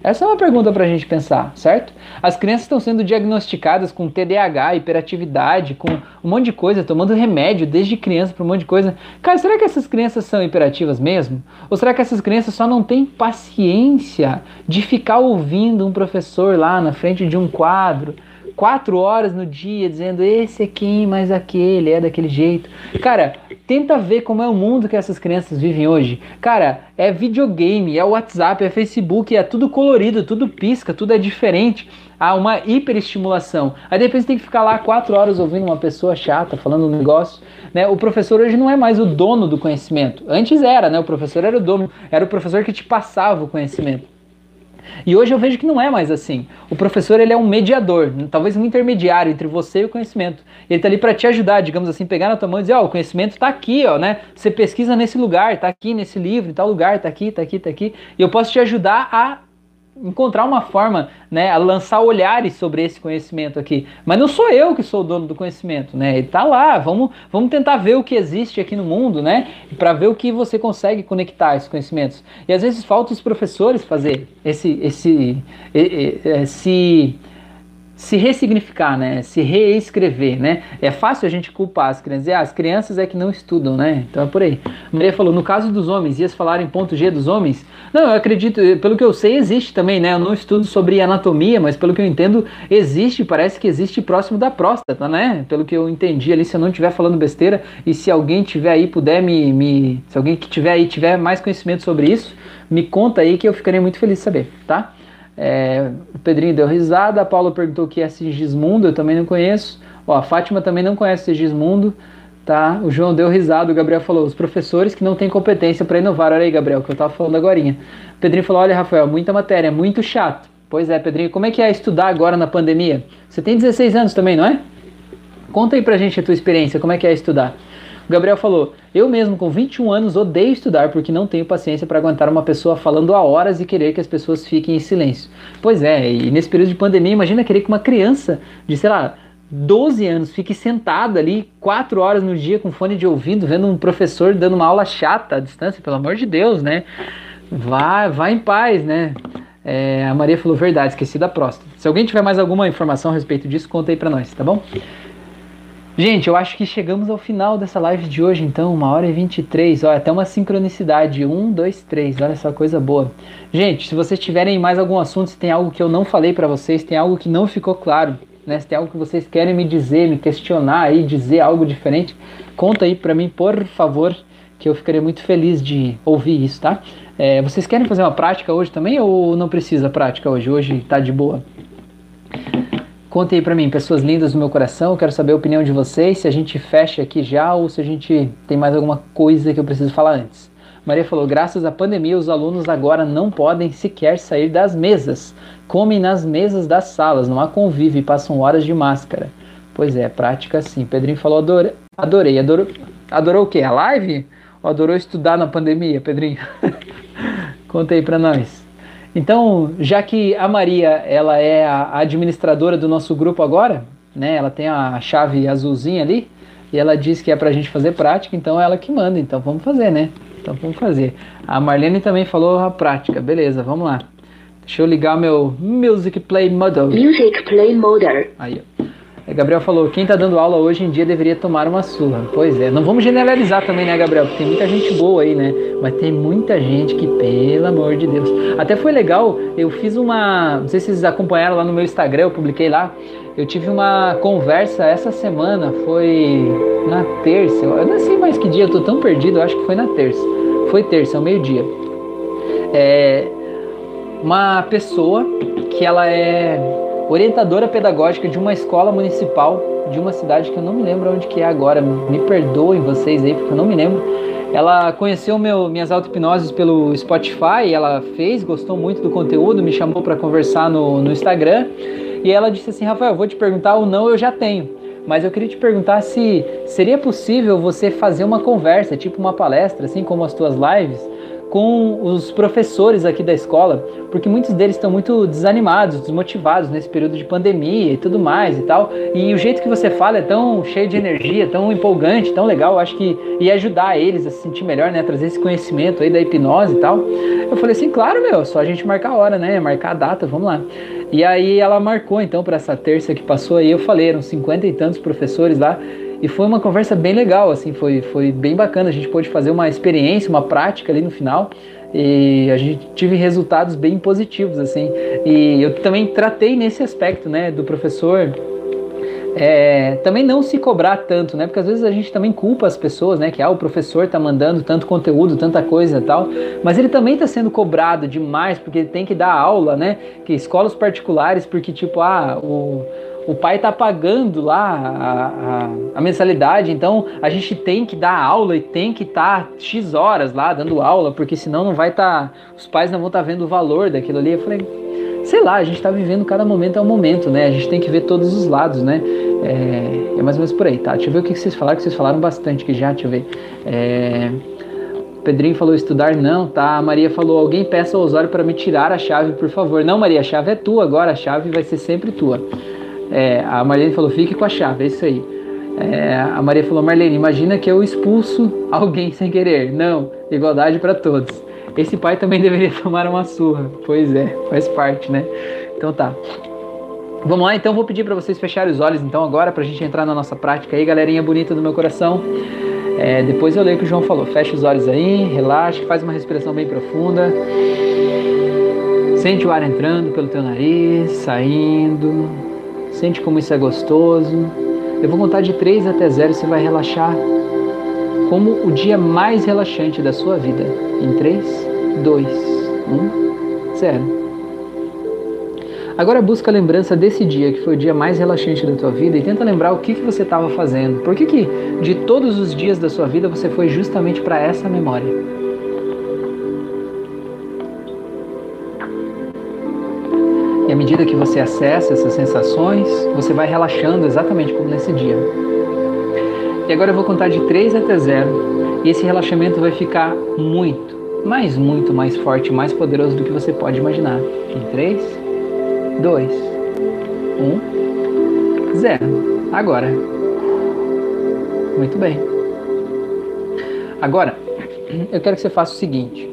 Essa é uma pergunta para a gente pensar, certo? As crianças estão sendo diagnosticadas com TDAH, hiperatividade, com um monte de coisa, tomando remédio desde criança para um monte de coisa. Cara, será que essas crianças são hiperativas mesmo? Ou será que essas crianças só não têm paciência de ficar ouvindo um professor lá na frente de um quadro? Quatro horas no dia dizendo esse aqui, mas aquele, é daquele jeito. Cara, tenta ver como é o mundo que essas crianças vivem hoje. Cara, é videogame, é WhatsApp, é Facebook, é tudo colorido, tudo pisca, tudo é diferente. Há uma hiperestimulação. Aí depois tem que ficar lá quatro horas ouvindo uma pessoa chata falando um negócio. Né? O professor hoje não é mais o dono do conhecimento. Antes era, né? O professor era o dono, era o professor que te passava o conhecimento. E hoje eu vejo que não é mais assim. O professor ele é um mediador, talvez um intermediário entre você e o conhecimento. Ele está ali para te ajudar, digamos assim, pegar na tua mão e dizer, ó, oh, o conhecimento está aqui, ó, né? Você pesquisa nesse lugar, está aqui nesse livro, em tal lugar, está aqui, está aqui, está aqui. E eu posso te ajudar a encontrar uma forma, né, a lançar olhares sobre esse conhecimento aqui. Mas não sou eu que sou o dono do conhecimento, né? Ele tá lá. Vamos, vamos tentar ver o que existe aqui no mundo, né? Para ver o que você consegue conectar esses conhecimentos. E às vezes falta os professores fazer esse, esse, esse, esse se ressignificar, né? Se reescrever, né? É fácil a gente culpar as crianças. Ah, as crianças é que não estudam, né? Então é por aí. Maria falou, no caso dos homens, ias falar em ponto G dos homens? Não, eu acredito, pelo que eu sei, existe também, né? Eu não estudo sobre anatomia, mas pelo que eu entendo, existe, parece que existe próximo da próstata, né? Pelo que eu entendi ali, se eu não estiver falando besteira, e se alguém tiver aí, puder me, me. Se alguém que tiver aí tiver mais conhecimento sobre isso, me conta aí que eu ficaria muito feliz de saber, tá? É, o Pedrinho deu risada, a Paula perguntou o que é Sigismundo, eu também não conheço. Ó, a Fátima também não conhece Sigismundo, tá? O João deu risada, o Gabriel falou, os professores que não têm competência para inovar. Olha aí, Gabriel, que eu tava falando agora. O Pedrinho falou, olha, Rafael, muita matéria, muito chato. Pois é, Pedrinho, como é que é estudar agora na pandemia? Você tem 16 anos também, não é? Conta aí pra gente a tua experiência, como é que é estudar. O Gabriel falou: Eu mesmo, com 21 anos, odeio estudar porque não tenho paciência para aguentar uma pessoa falando há horas e querer que as pessoas fiquem em silêncio. Pois é, e nesse período de pandemia, imagina querer que uma criança de, sei lá, 12 anos fique sentada ali 4 horas no dia com fone de ouvido, vendo um professor dando uma aula chata à distância, pelo amor de Deus, né? Vá, vá em paz, né? É, a Maria falou verdade, esqueci da próstata. Se alguém tiver mais alguma informação a respeito disso, conta aí pra nós, tá bom? Gente, eu acho que chegamos ao final dessa live de hoje, então, uma hora e 23. Olha, até uma sincronicidade. Um, dois, três. Olha só, coisa boa. Gente, se vocês tiverem mais algum assunto, se tem algo que eu não falei para vocês, tem algo que não ficou claro, né? Se tem algo que vocês querem me dizer, me questionar aí, dizer algo diferente, conta aí para mim, por favor, que eu ficaria muito feliz de ouvir isso, tá? É, vocês querem fazer uma prática hoje também ou não precisa prática hoje? Hoje tá de boa? Conte aí para mim, pessoas lindas do meu coração, quero saber a opinião de vocês, se a gente fecha aqui já ou se a gente tem mais alguma coisa que eu preciso falar antes. Maria falou: graças à pandemia, os alunos agora não podem sequer sair das mesas. Comem nas mesas das salas, não há convívio e passam horas de máscara. Pois é, prática sim. Pedrinho falou: adorei. Adorei. Adorou, adorou o quê? A live? Ou adorou estudar na pandemia, Pedrinho? Conta aí pra nós. Então, já que a Maria ela é a administradora do nosso grupo agora, né? Ela tem a chave azulzinha ali e ela diz que é pra gente fazer prática, então é ela que manda. Então vamos fazer, né? Então vamos fazer. A Marlene também falou a prática. Beleza, vamos lá. Deixa eu ligar meu Music Play Model. Music Play Model. Aí, ó. Gabriel falou, quem está dando aula hoje em dia deveria tomar uma surra. Pois é, não vamos generalizar também, né, Gabriel? Porque tem muita gente boa aí, né? Mas tem muita gente que, pelo amor de Deus. Até foi legal, eu fiz uma. Não sei se vocês acompanharam lá no meu Instagram, eu publiquei lá. Eu tive uma conversa essa semana, foi na terça. Eu não sei mais que dia, eu tô tão perdido, eu acho que foi na terça. Foi terça, ao meio-dia. É. Uma pessoa que ela é orientadora pedagógica de uma escola municipal de uma cidade que eu não me lembro onde que é agora. Me perdoem vocês aí, porque eu não me lembro. Ela conheceu meu, minhas auto-hipnoses pelo Spotify, ela fez, gostou muito do conteúdo, me chamou para conversar no, no Instagram. E ela disse assim: Rafael, vou te perguntar ou não, eu já tenho. Mas eu queria te perguntar se seria possível você fazer uma conversa, tipo uma palestra, assim como as tuas lives, com os professores aqui da escola, porque muitos deles estão muito desanimados, desmotivados nesse período de pandemia e tudo mais e tal. E o jeito que você fala é tão cheio de energia, tão empolgante, tão legal, acho que ia ajudar eles a se sentir melhor, né, trazer esse conhecimento aí da hipnose e tal. Eu falei assim, claro, meu, só a gente marcar a hora, né, marcar a data, vamos lá. E aí ela marcou então para essa terça que passou aí, eu falei, eram cinquenta e tantos professores lá e foi uma conversa bem legal, assim, foi, foi bem bacana. A gente pôde fazer uma experiência, uma prática ali no final. E a gente tive resultados bem positivos, assim. E eu também tratei nesse aspecto, né, do professor é, também não se cobrar tanto, né? Porque às vezes a gente também culpa as pessoas, né? Que ah, o professor está mandando tanto conteúdo, tanta coisa e tal, mas ele também está sendo cobrado demais porque ele tem que dar aula, né? Que escolas particulares, porque tipo, ah, o o pai está pagando lá a, a, a, mensalidade, então a gente tem que dar aula e tem que estar tá X horas lá dando aula, porque senão não vai estar. Tá, os pais não vão estar tá vendo o valor daquilo ali. Eu falei, sei lá, a gente está vivendo cada momento é um momento, né? A gente tem que ver todos os lados, né? É, é mais ou menos por aí, tá? Deixa eu ver o que vocês falaram, que vocês falaram bastante que já, deixa eu ver. É, Pedrinho falou estudar não, tá? A Maria falou alguém peça ao Osório para me tirar a chave, por favor. Não, Maria, a chave é tua agora, a chave vai ser sempre tua. É, a Marlene falou, fique com a chave, é isso aí. É, a Maria falou, Marlene, imagina que eu expulso alguém sem querer. Não, igualdade para todos. Esse pai também deveria tomar uma surra. Pois é, faz parte, né? Então tá. Vamos lá, então vou pedir para vocês fecharem os olhos então agora para a gente entrar na nossa prática aí, galerinha bonita do meu coração. É, depois eu leio o que o João falou. Fecha os olhos aí, relaxa, faz uma respiração bem profunda. Sente o ar entrando pelo teu nariz, saindo. Sente como isso é gostoso. Eu vou contar de 3 até 0 e você vai relaxar como o dia mais relaxante da sua vida. Em 3, 2, 1, 0. Agora busca a lembrança desse dia, que foi o dia mais relaxante da tua vida, e tenta lembrar o que, que você estava fazendo. Por que, que de todos os dias da sua vida você foi justamente para essa memória? Medida que você acessa essas sensações, você vai relaxando exatamente como nesse dia. E agora eu vou contar de 3 até 0. E esse relaxamento vai ficar muito, mas muito mais forte, mais poderoso do que você pode imaginar. Em 3, 2, 1, 0. Agora. Muito bem. Agora, eu quero que você faça o seguinte.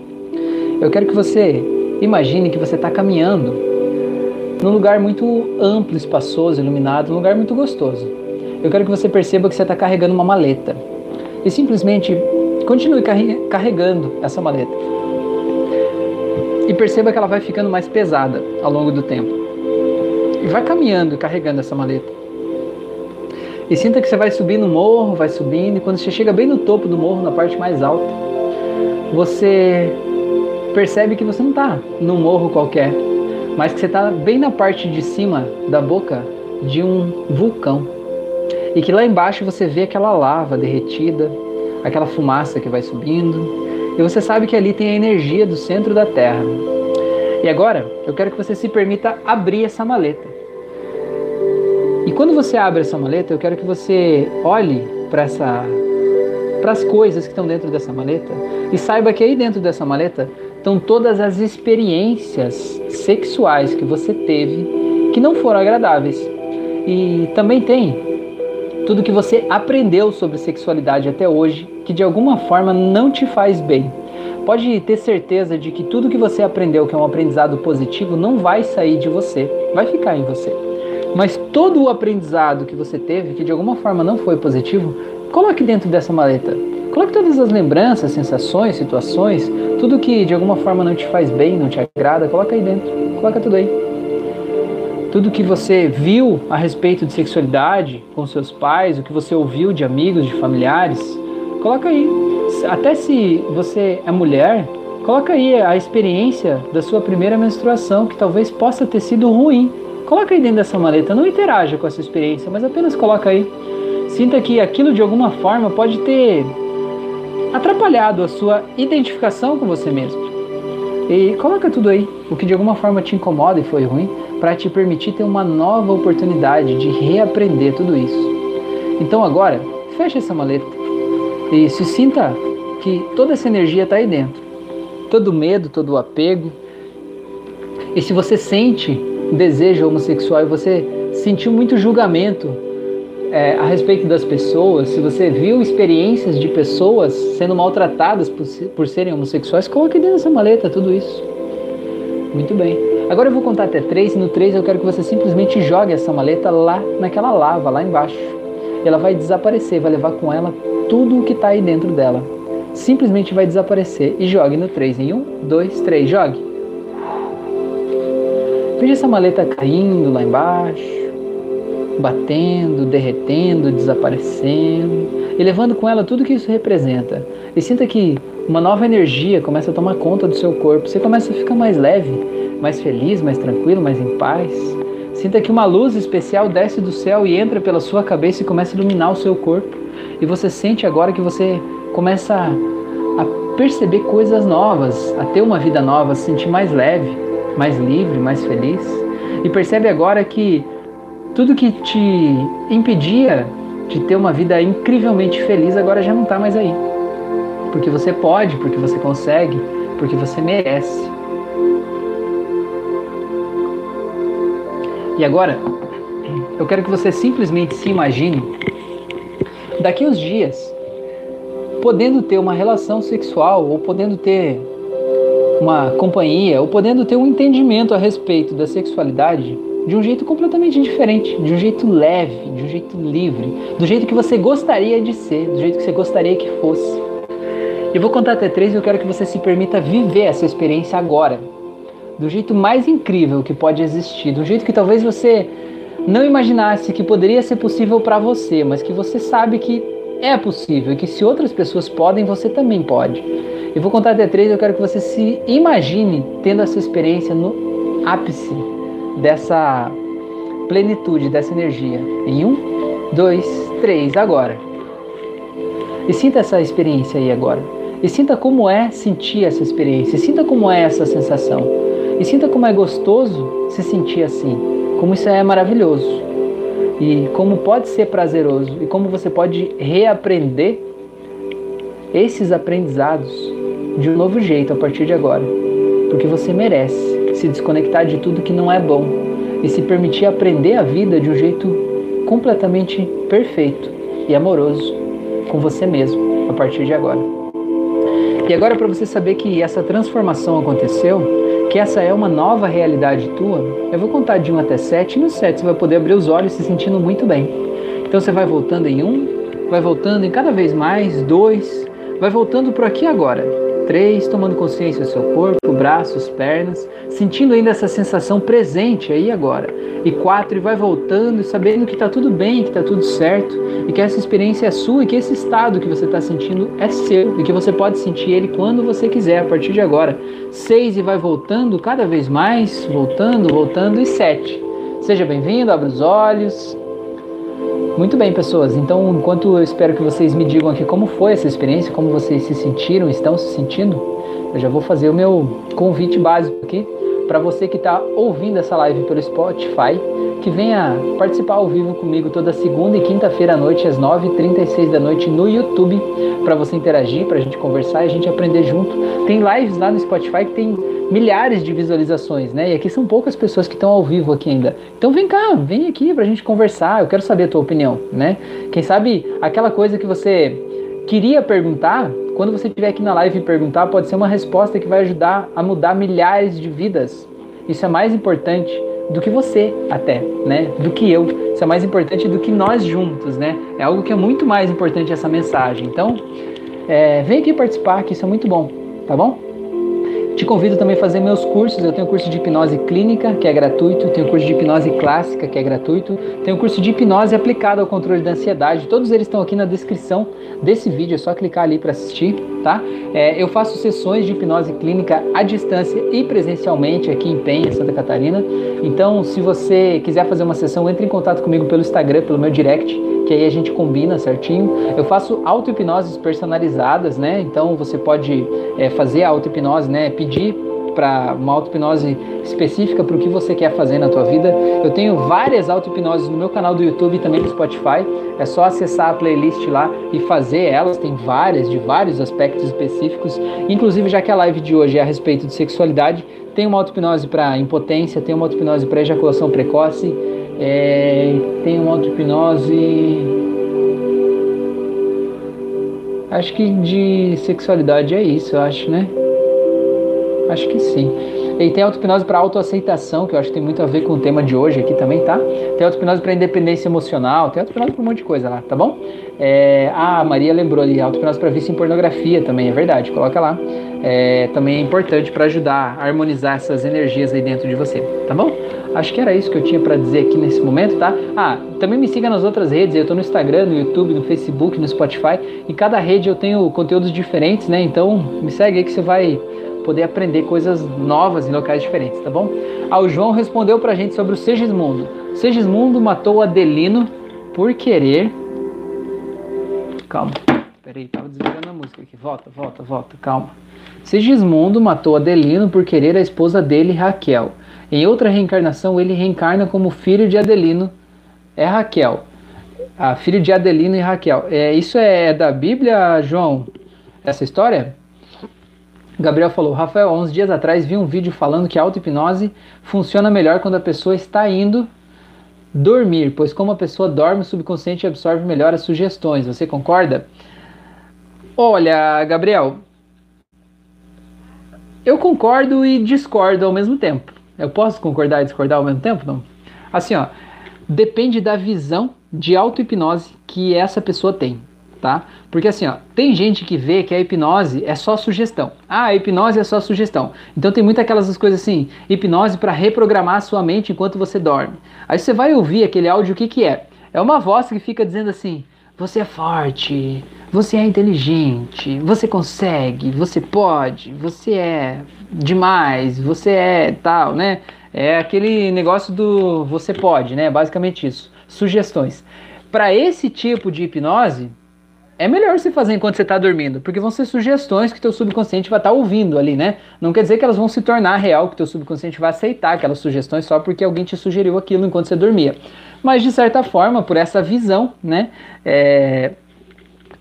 Eu quero que você imagine que você está caminhando num lugar muito amplo, espaçoso, iluminado, um lugar muito gostoso. eu quero que você perceba que você está carregando uma maleta. E simplesmente continue carregando essa maleta. E perceba que ela vai ficando mais pesada ao longo do tempo. E vai caminhando, carregando essa maleta. E sinta que você vai subir no morro, vai subindo, e quando você chega bem no topo do morro, na parte mais alta, você percebe que você não está num morro qualquer, mas que você está bem na parte de cima da boca de um vulcão. E que lá embaixo você vê aquela lava derretida, aquela fumaça que vai subindo, e você sabe que ali tem a energia do centro da Terra. E agora, eu quero que você se permita abrir essa maleta. E quando você abre essa maleta, eu quero que você olhe para essa para as coisas que estão dentro dessa maleta e saiba que aí dentro dessa maleta estão todas as experiências sexuais que você teve que não foram agradáveis. E também tem tudo que você aprendeu sobre sexualidade até hoje que de alguma forma não te faz bem. Pode ter certeza de que tudo que você aprendeu, que é um aprendizado positivo, não vai sair de você, vai ficar em você. Mas todo o aprendizado que você teve, que de alguma forma não foi positivo, coloque dentro dessa maleta. Coloque todas as lembranças, sensações, situações, tudo que de alguma forma não te faz bem, não te agrada, coloca aí dentro. Coloca tudo aí. Tudo que você viu a respeito de sexualidade com seus pais, o que você ouviu de amigos, de familiares, coloca aí. Até se você é mulher, coloca aí a experiência da sua primeira menstruação, que talvez possa ter sido ruim, Coloca aí dentro dessa maleta, não interaja com essa experiência, mas apenas coloca aí. Sinta que aquilo de alguma forma pode ter atrapalhado a sua identificação com você mesmo. E coloca tudo aí, o que de alguma forma te incomoda e foi ruim, para te permitir ter uma nova oportunidade de reaprender tudo isso. Então agora, feche essa maleta e se sinta que toda essa energia está aí dentro. Todo medo, todo apego. E se você sente desejo homossexual e você sentiu muito julgamento é, a respeito das pessoas, se você viu experiências de pessoas sendo maltratadas por, por serem homossexuais, coloque dentro dessa maleta tudo isso. Muito bem. Agora eu vou contar até três, e no três eu quero que você simplesmente jogue essa maleta lá naquela lava, lá embaixo. Ela vai desaparecer, vai levar com ela tudo o que está aí dentro dela. Simplesmente vai desaparecer e jogue no três. Em um, dois, três, jogue. Veja essa maleta caindo lá embaixo, batendo, derretendo, desaparecendo e levando com ela tudo que isso representa. E sinta que uma nova energia começa a tomar conta do seu corpo. Você começa a ficar mais leve, mais feliz, mais tranquilo, mais em paz. Sinta que uma luz especial desce do céu e entra pela sua cabeça e começa a iluminar o seu corpo. E você sente agora que você começa a perceber coisas novas, a ter uma vida nova, a se sentir mais leve mais livre, mais feliz. E percebe agora que tudo que te impedia de ter uma vida incrivelmente feliz agora já não está mais aí. Porque você pode, porque você consegue, porque você merece. E agora, eu quero que você simplesmente se imagine daqui uns dias podendo ter uma relação sexual ou podendo ter uma companhia ou podendo ter um entendimento a respeito da sexualidade de um jeito completamente diferente, de um jeito leve, de um jeito livre, do jeito que você gostaria de ser, do jeito que você gostaria que fosse. Eu vou contar até três e eu quero que você se permita viver essa experiência agora, do jeito mais incrível que pode existir, do jeito que talvez você não imaginasse que poderia ser possível para você, mas que você sabe que é possível e que se outras pessoas podem, você também pode. Eu vou contar até três, eu quero que você se imagine tendo essa experiência no ápice dessa plenitude, dessa energia. Em um, dois, três, agora. E sinta essa experiência aí agora. E sinta como é sentir essa experiência. E sinta como é essa sensação. E sinta como é gostoso se sentir assim. Como isso é maravilhoso. E como pode ser prazeroso. E como você pode reaprender esses aprendizados de um novo jeito a partir de agora, porque você merece se desconectar de tudo que não é bom e se permitir aprender a vida de um jeito completamente perfeito e amoroso com você mesmo a partir de agora. E agora, para você saber que essa transformação aconteceu, que essa é uma nova realidade tua, eu vou contar de 1 até 7 e no 7 você vai poder abrir os olhos se sentindo muito bem. Então você vai voltando em um, vai voltando em cada vez mais, dois, vai voltando por aqui agora. Três, tomando consciência do seu corpo, braços, pernas, sentindo ainda essa sensação presente aí agora. E quatro, e vai voltando, sabendo que está tudo bem, que está tudo certo, e que essa experiência é sua, e que esse estado que você está sentindo é seu, e que você pode sentir ele quando você quiser, a partir de agora. Seis, e vai voltando cada vez mais, voltando, voltando, e sete. Seja bem-vindo, abra os olhos, muito bem, pessoas. Então, enquanto eu espero que vocês me digam aqui como foi essa experiência, como vocês se sentiram, estão se sentindo, eu já vou fazer o meu convite básico aqui para você que está ouvindo essa live pelo Spotify, que venha participar ao vivo comigo toda segunda e quinta-feira à noite, às 9h36 da noite, no YouTube, para você interagir, para a gente conversar e a gente aprender junto. Tem lives lá no Spotify que tem milhares de visualizações, né? E aqui são poucas pessoas que estão ao vivo aqui ainda. Então vem cá, vem aqui para a gente conversar. Eu quero saber a tua opinião, né? Quem sabe aquela coisa que você queria perguntar, quando você estiver aqui na live e perguntar, pode ser uma resposta que vai ajudar a mudar milhares de vidas. Isso é mais importante do que você até, né? Do que eu. Isso é mais importante do que nós juntos, né? É algo que é muito mais importante essa mensagem. Então, é, vem aqui participar, que isso é muito bom, tá bom? Te convido também a fazer meus cursos. Eu tenho curso de hipnose clínica, que é gratuito, tenho curso de hipnose clássica, que é gratuito, tenho curso de hipnose aplicada ao controle da ansiedade. Todos eles estão aqui na descrição desse vídeo, é só clicar ali para assistir, tá? É, eu faço sessões de hipnose clínica à distância e presencialmente aqui em Penha, Santa Catarina. Então, se você quiser fazer uma sessão, entre em contato comigo pelo Instagram, pelo meu direct que aí a gente combina certinho. Eu faço auto-hipnoses personalizadas, né? Então você pode é, fazer a auto-hipnose, né? Pedir para uma auto-hipnose específica para o que você quer fazer na tua vida. Eu tenho várias auto-hipnoses no meu canal do YouTube e também no Spotify. É só acessar a playlist lá e fazer elas. Tem várias, de vários aspectos específicos. Inclusive, já que a live de hoje é a respeito de sexualidade, tem uma auto-hipnose para impotência, tem uma auto-hipnose para ejaculação precoce, é, tem uma auto-hipnose. Acho que de sexualidade é isso, eu acho, né? Acho que sim. E tem auto-hipnose para autoaceitação, que eu acho que tem muito a ver com o tema de hoje aqui também, tá? Tem auto-hipnose para independência emocional, tem auto-hipnose para um monte de coisa lá, tá bom? É, ah, a Maria lembrou ali, auto-hipnose para vício em pornografia também, é verdade, coloca lá. É, também é importante para ajudar a harmonizar essas energias aí dentro de você, tá bom? Acho que era isso que eu tinha para dizer aqui nesse momento, tá? Ah, também me siga nas outras redes, eu estou no Instagram, no YouTube, no Facebook, no Spotify. Em cada rede eu tenho conteúdos diferentes, né? Então me segue aí que você vai poder aprender coisas novas em locais diferentes, tá bom? Ah, o João respondeu pra gente sobre o Segismundo. Segismundo matou Adelino por querer. Calma, peraí, tava desligando Volta, volta, volta, calma. Segismundo matou Adelino por querer a esposa dele, Raquel. Em outra reencarnação, ele reencarna como filho de Adelino, é Raquel. A filho de Adelino e Raquel. É, isso é da Bíblia, João? Essa história? Gabriel falou, Rafael, uns dias atrás vi um vídeo falando que a auto-hipnose funciona melhor quando a pessoa está indo dormir, pois como a pessoa dorme, o subconsciente absorve melhor as sugestões. Você concorda? Olha, Gabriel, eu concordo e discordo ao mesmo tempo. Eu posso concordar e discordar ao mesmo tempo? Não. Assim, ó, depende da visão de auto-hipnose que essa pessoa tem tá? Porque assim, ó, tem gente que vê que a hipnose é só sugestão. Ah, a hipnose é só sugestão. Então tem muitas aquelas coisas assim, hipnose para reprogramar a sua mente enquanto você dorme. Aí você vai ouvir aquele áudio, o que que é? É uma voz que fica dizendo assim: você é forte, você é inteligente, você consegue, você pode, você é demais, você é tal, né? É aquele negócio do você pode, né? Basicamente isso. Sugestões. Para esse tipo de hipnose, é melhor você fazer enquanto você está dormindo, porque vão ser sugestões que teu subconsciente vai estar tá ouvindo ali, né? Não quer dizer que elas vão se tornar real, que teu subconsciente vai aceitar aquelas sugestões só porque alguém te sugeriu aquilo enquanto você dormia. Mas de certa forma, por essa visão, né? É,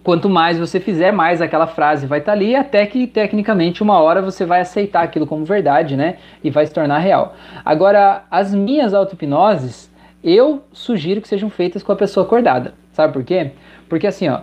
quanto mais você fizer, mais aquela frase vai estar tá ali, até que tecnicamente uma hora você vai aceitar aquilo como verdade, né? E vai se tornar real. Agora, as minhas auto-hipnoses, eu sugiro que sejam feitas com a pessoa acordada. Sabe por quê? Porque assim, ó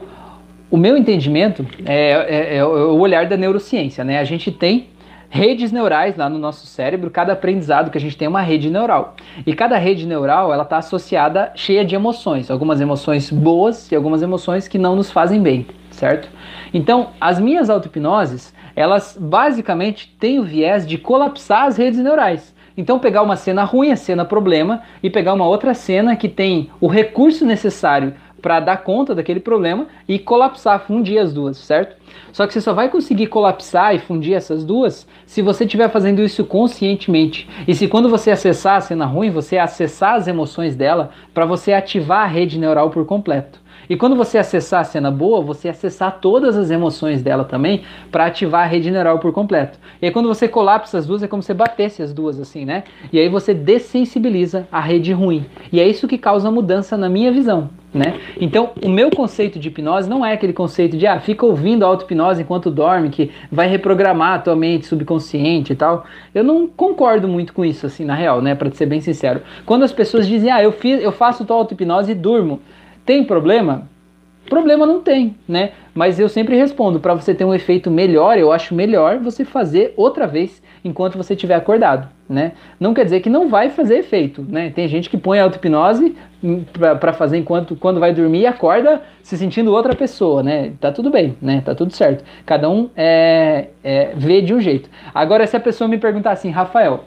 o meu entendimento é, é, é, o olhar da neurociência, né? A gente tem redes neurais lá no nosso cérebro, cada aprendizado que a gente tem é uma rede neural. E cada rede neural, ela está associada, cheia de emoções, algumas emoções boas e algumas emoções que não nos fazem bem, certo? Então, as minhas auto-hipnoses, elas basicamente têm o viés de colapsar as redes neurais. Então, pegar uma cena ruim, a cena problema, e pegar uma outra cena que tem o recurso necessário para dar conta daquele problema e colapsar, fundir as duas, certo? Só que você só vai conseguir colapsar e fundir essas duas se você estiver fazendo isso conscientemente. E se quando você acessar a cena ruim, você acessar as emoções dela para você ativar a rede neural por completo. E quando você acessar a cena boa, você acessar todas as emoções dela também para ativar a rede neural por completo. E aí quando você colapsa as duas, é como se batesse as duas assim, né? E aí você dessensibiliza a rede ruim. E é isso que causa mudança na minha visão. Né? Então, o meu conceito de hipnose não é aquele conceito de ah, fica ouvindo auto-hipnose enquanto dorme, que vai reprogramar a tua mente subconsciente e tal. Eu não concordo muito com isso, assim, na real, né? Para ser bem sincero. Quando as pessoas dizem, ah, eu, fiz, eu faço tua auto-hipnose e durmo. Tem problema? Problema não tem, né? Mas eu sempre respondo, para você ter um efeito melhor, eu acho melhor você fazer outra vez enquanto você estiver acordado, né? Não quer dizer que não vai fazer efeito, né? Tem gente que põe auto-hipnose para fazer enquanto quando vai dormir e acorda se sentindo outra pessoa, né? Tá tudo bem, né? Tá tudo certo. Cada um é, é, vê de um jeito. Agora, se a pessoa me perguntar assim, Rafael,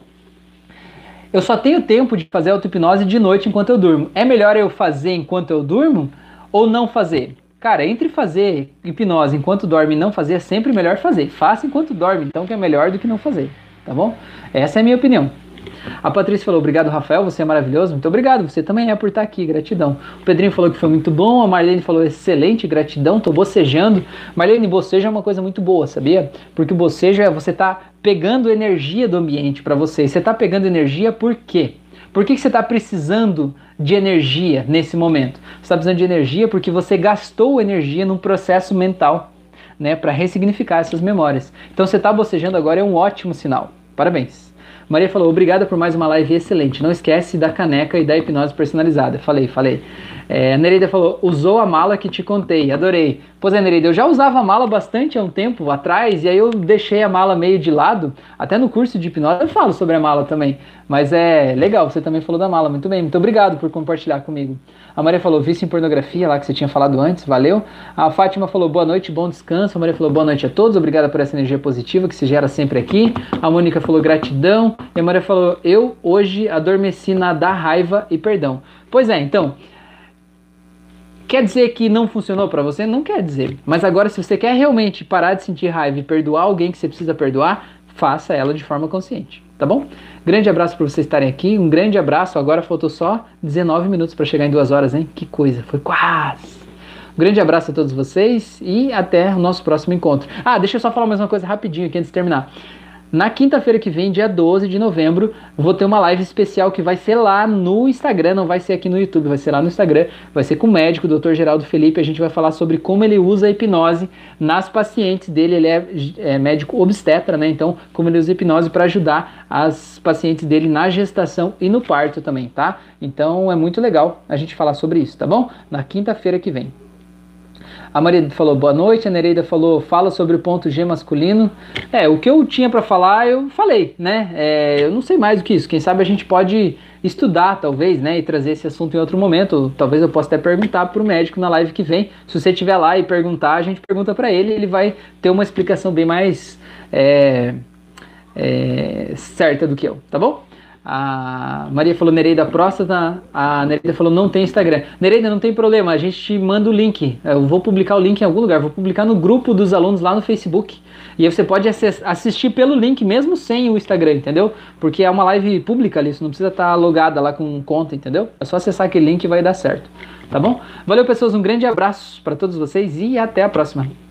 eu só tenho tempo de fazer auto-hipnose de noite enquanto eu durmo. É melhor eu fazer enquanto eu durmo ou não fazer? Cara, entre fazer hipnose enquanto dorme e não fazer, é sempre melhor fazer. Faça enquanto dorme, então que é melhor do que não fazer, tá bom? Essa é a minha opinião. A Patrícia falou: Obrigado, Rafael, você é maravilhoso. Muito obrigado, você também é por estar aqui, gratidão. O Pedrinho falou que foi muito bom. A Marlene falou: Excelente, gratidão, tô bocejando. Marlene, bocejo é uma coisa muito boa, sabia? Porque o bocejo é você tá pegando energia do ambiente para você. Você tá pegando energia por quê? Por que, que você está precisando de energia nesse momento? Você está precisando de energia porque você gastou energia num processo mental, né, para ressignificar essas memórias. Então você está bocejando agora é um ótimo sinal. Parabéns. Maria falou, obrigada por mais uma live excelente. Não esquece da caneca e da hipnose personalizada. Falei, falei. É, Nereida falou, usou a mala que te contei, adorei. Pois é, Nereida, eu já usava a mala bastante há um tempo atrás, e aí eu deixei a mala meio de lado. Até no curso de hipnose eu falo sobre a mala também. Mas é legal, você também falou da mala, muito bem. Muito obrigado por compartilhar comigo. A Maria falou, vício em pornografia, lá que você tinha falado antes, valeu. A Fátima falou, boa noite, bom descanso. A Maria falou, boa noite a todos, obrigada por essa energia positiva que se gera sempre aqui. A Mônica falou, gratidão. E a Maria falou, eu hoje adormeci na da raiva e perdão. Pois é, então, Quer dizer que não funcionou para você? Não quer dizer. Mas agora, se você quer realmente parar de sentir raiva e perdoar alguém que você precisa perdoar, faça ela de forma consciente, tá bom? Grande abraço por vocês estarem aqui, um grande abraço. Agora faltou só 19 minutos para chegar em duas horas, hein? Que coisa, foi quase. Um grande abraço a todos vocês e até o nosso próximo encontro. Ah, deixa eu só falar mais uma coisa rapidinho aqui antes de terminar. Na quinta-feira que vem, dia 12 de novembro, vou ter uma live especial que vai ser lá no Instagram, não vai ser aqui no YouTube, vai ser lá no Instagram, vai ser com o médico, o Dr. Geraldo Felipe, a gente vai falar sobre como ele usa a hipnose nas pacientes dele, ele é, é médico obstetra, né? Então, como ele usa a hipnose para ajudar as pacientes dele na gestação e no parto também, tá? Então, é muito legal a gente falar sobre isso, tá bom? Na quinta-feira que vem. A Maria falou boa noite, a Nereida falou fala sobre o ponto G masculino. É, o que eu tinha para falar eu falei, né? É, eu não sei mais do que isso. Quem sabe a gente pode estudar, talvez, né? E trazer esse assunto em outro momento. Talvez eu possa até perguntar para o médico na live que vem. Se você estiver lá e perguntar, a gente pergunta para ele. Ele vai ter uma explicação bem mais é, é, certa do que eu, tá bom? A Maria falou Nereida próstata, a Nereida falou não tem Instagram. Nereida, não tem problema, a gente te manda o link. Eu vou publicar o link em algum lugar, vou publicar no grupo dos alunos lá no Facebook. E aí você pode assistir pelo link mesmo sem o Instagram, entendeu? Porque é uma live pública ali, você não precisa estar logada lá com conta, entendeu? É só acessar aquele link e vai dar certo. Tá bom? Valeu, pessoas, um grande abraço para todos vocês e até a próxima.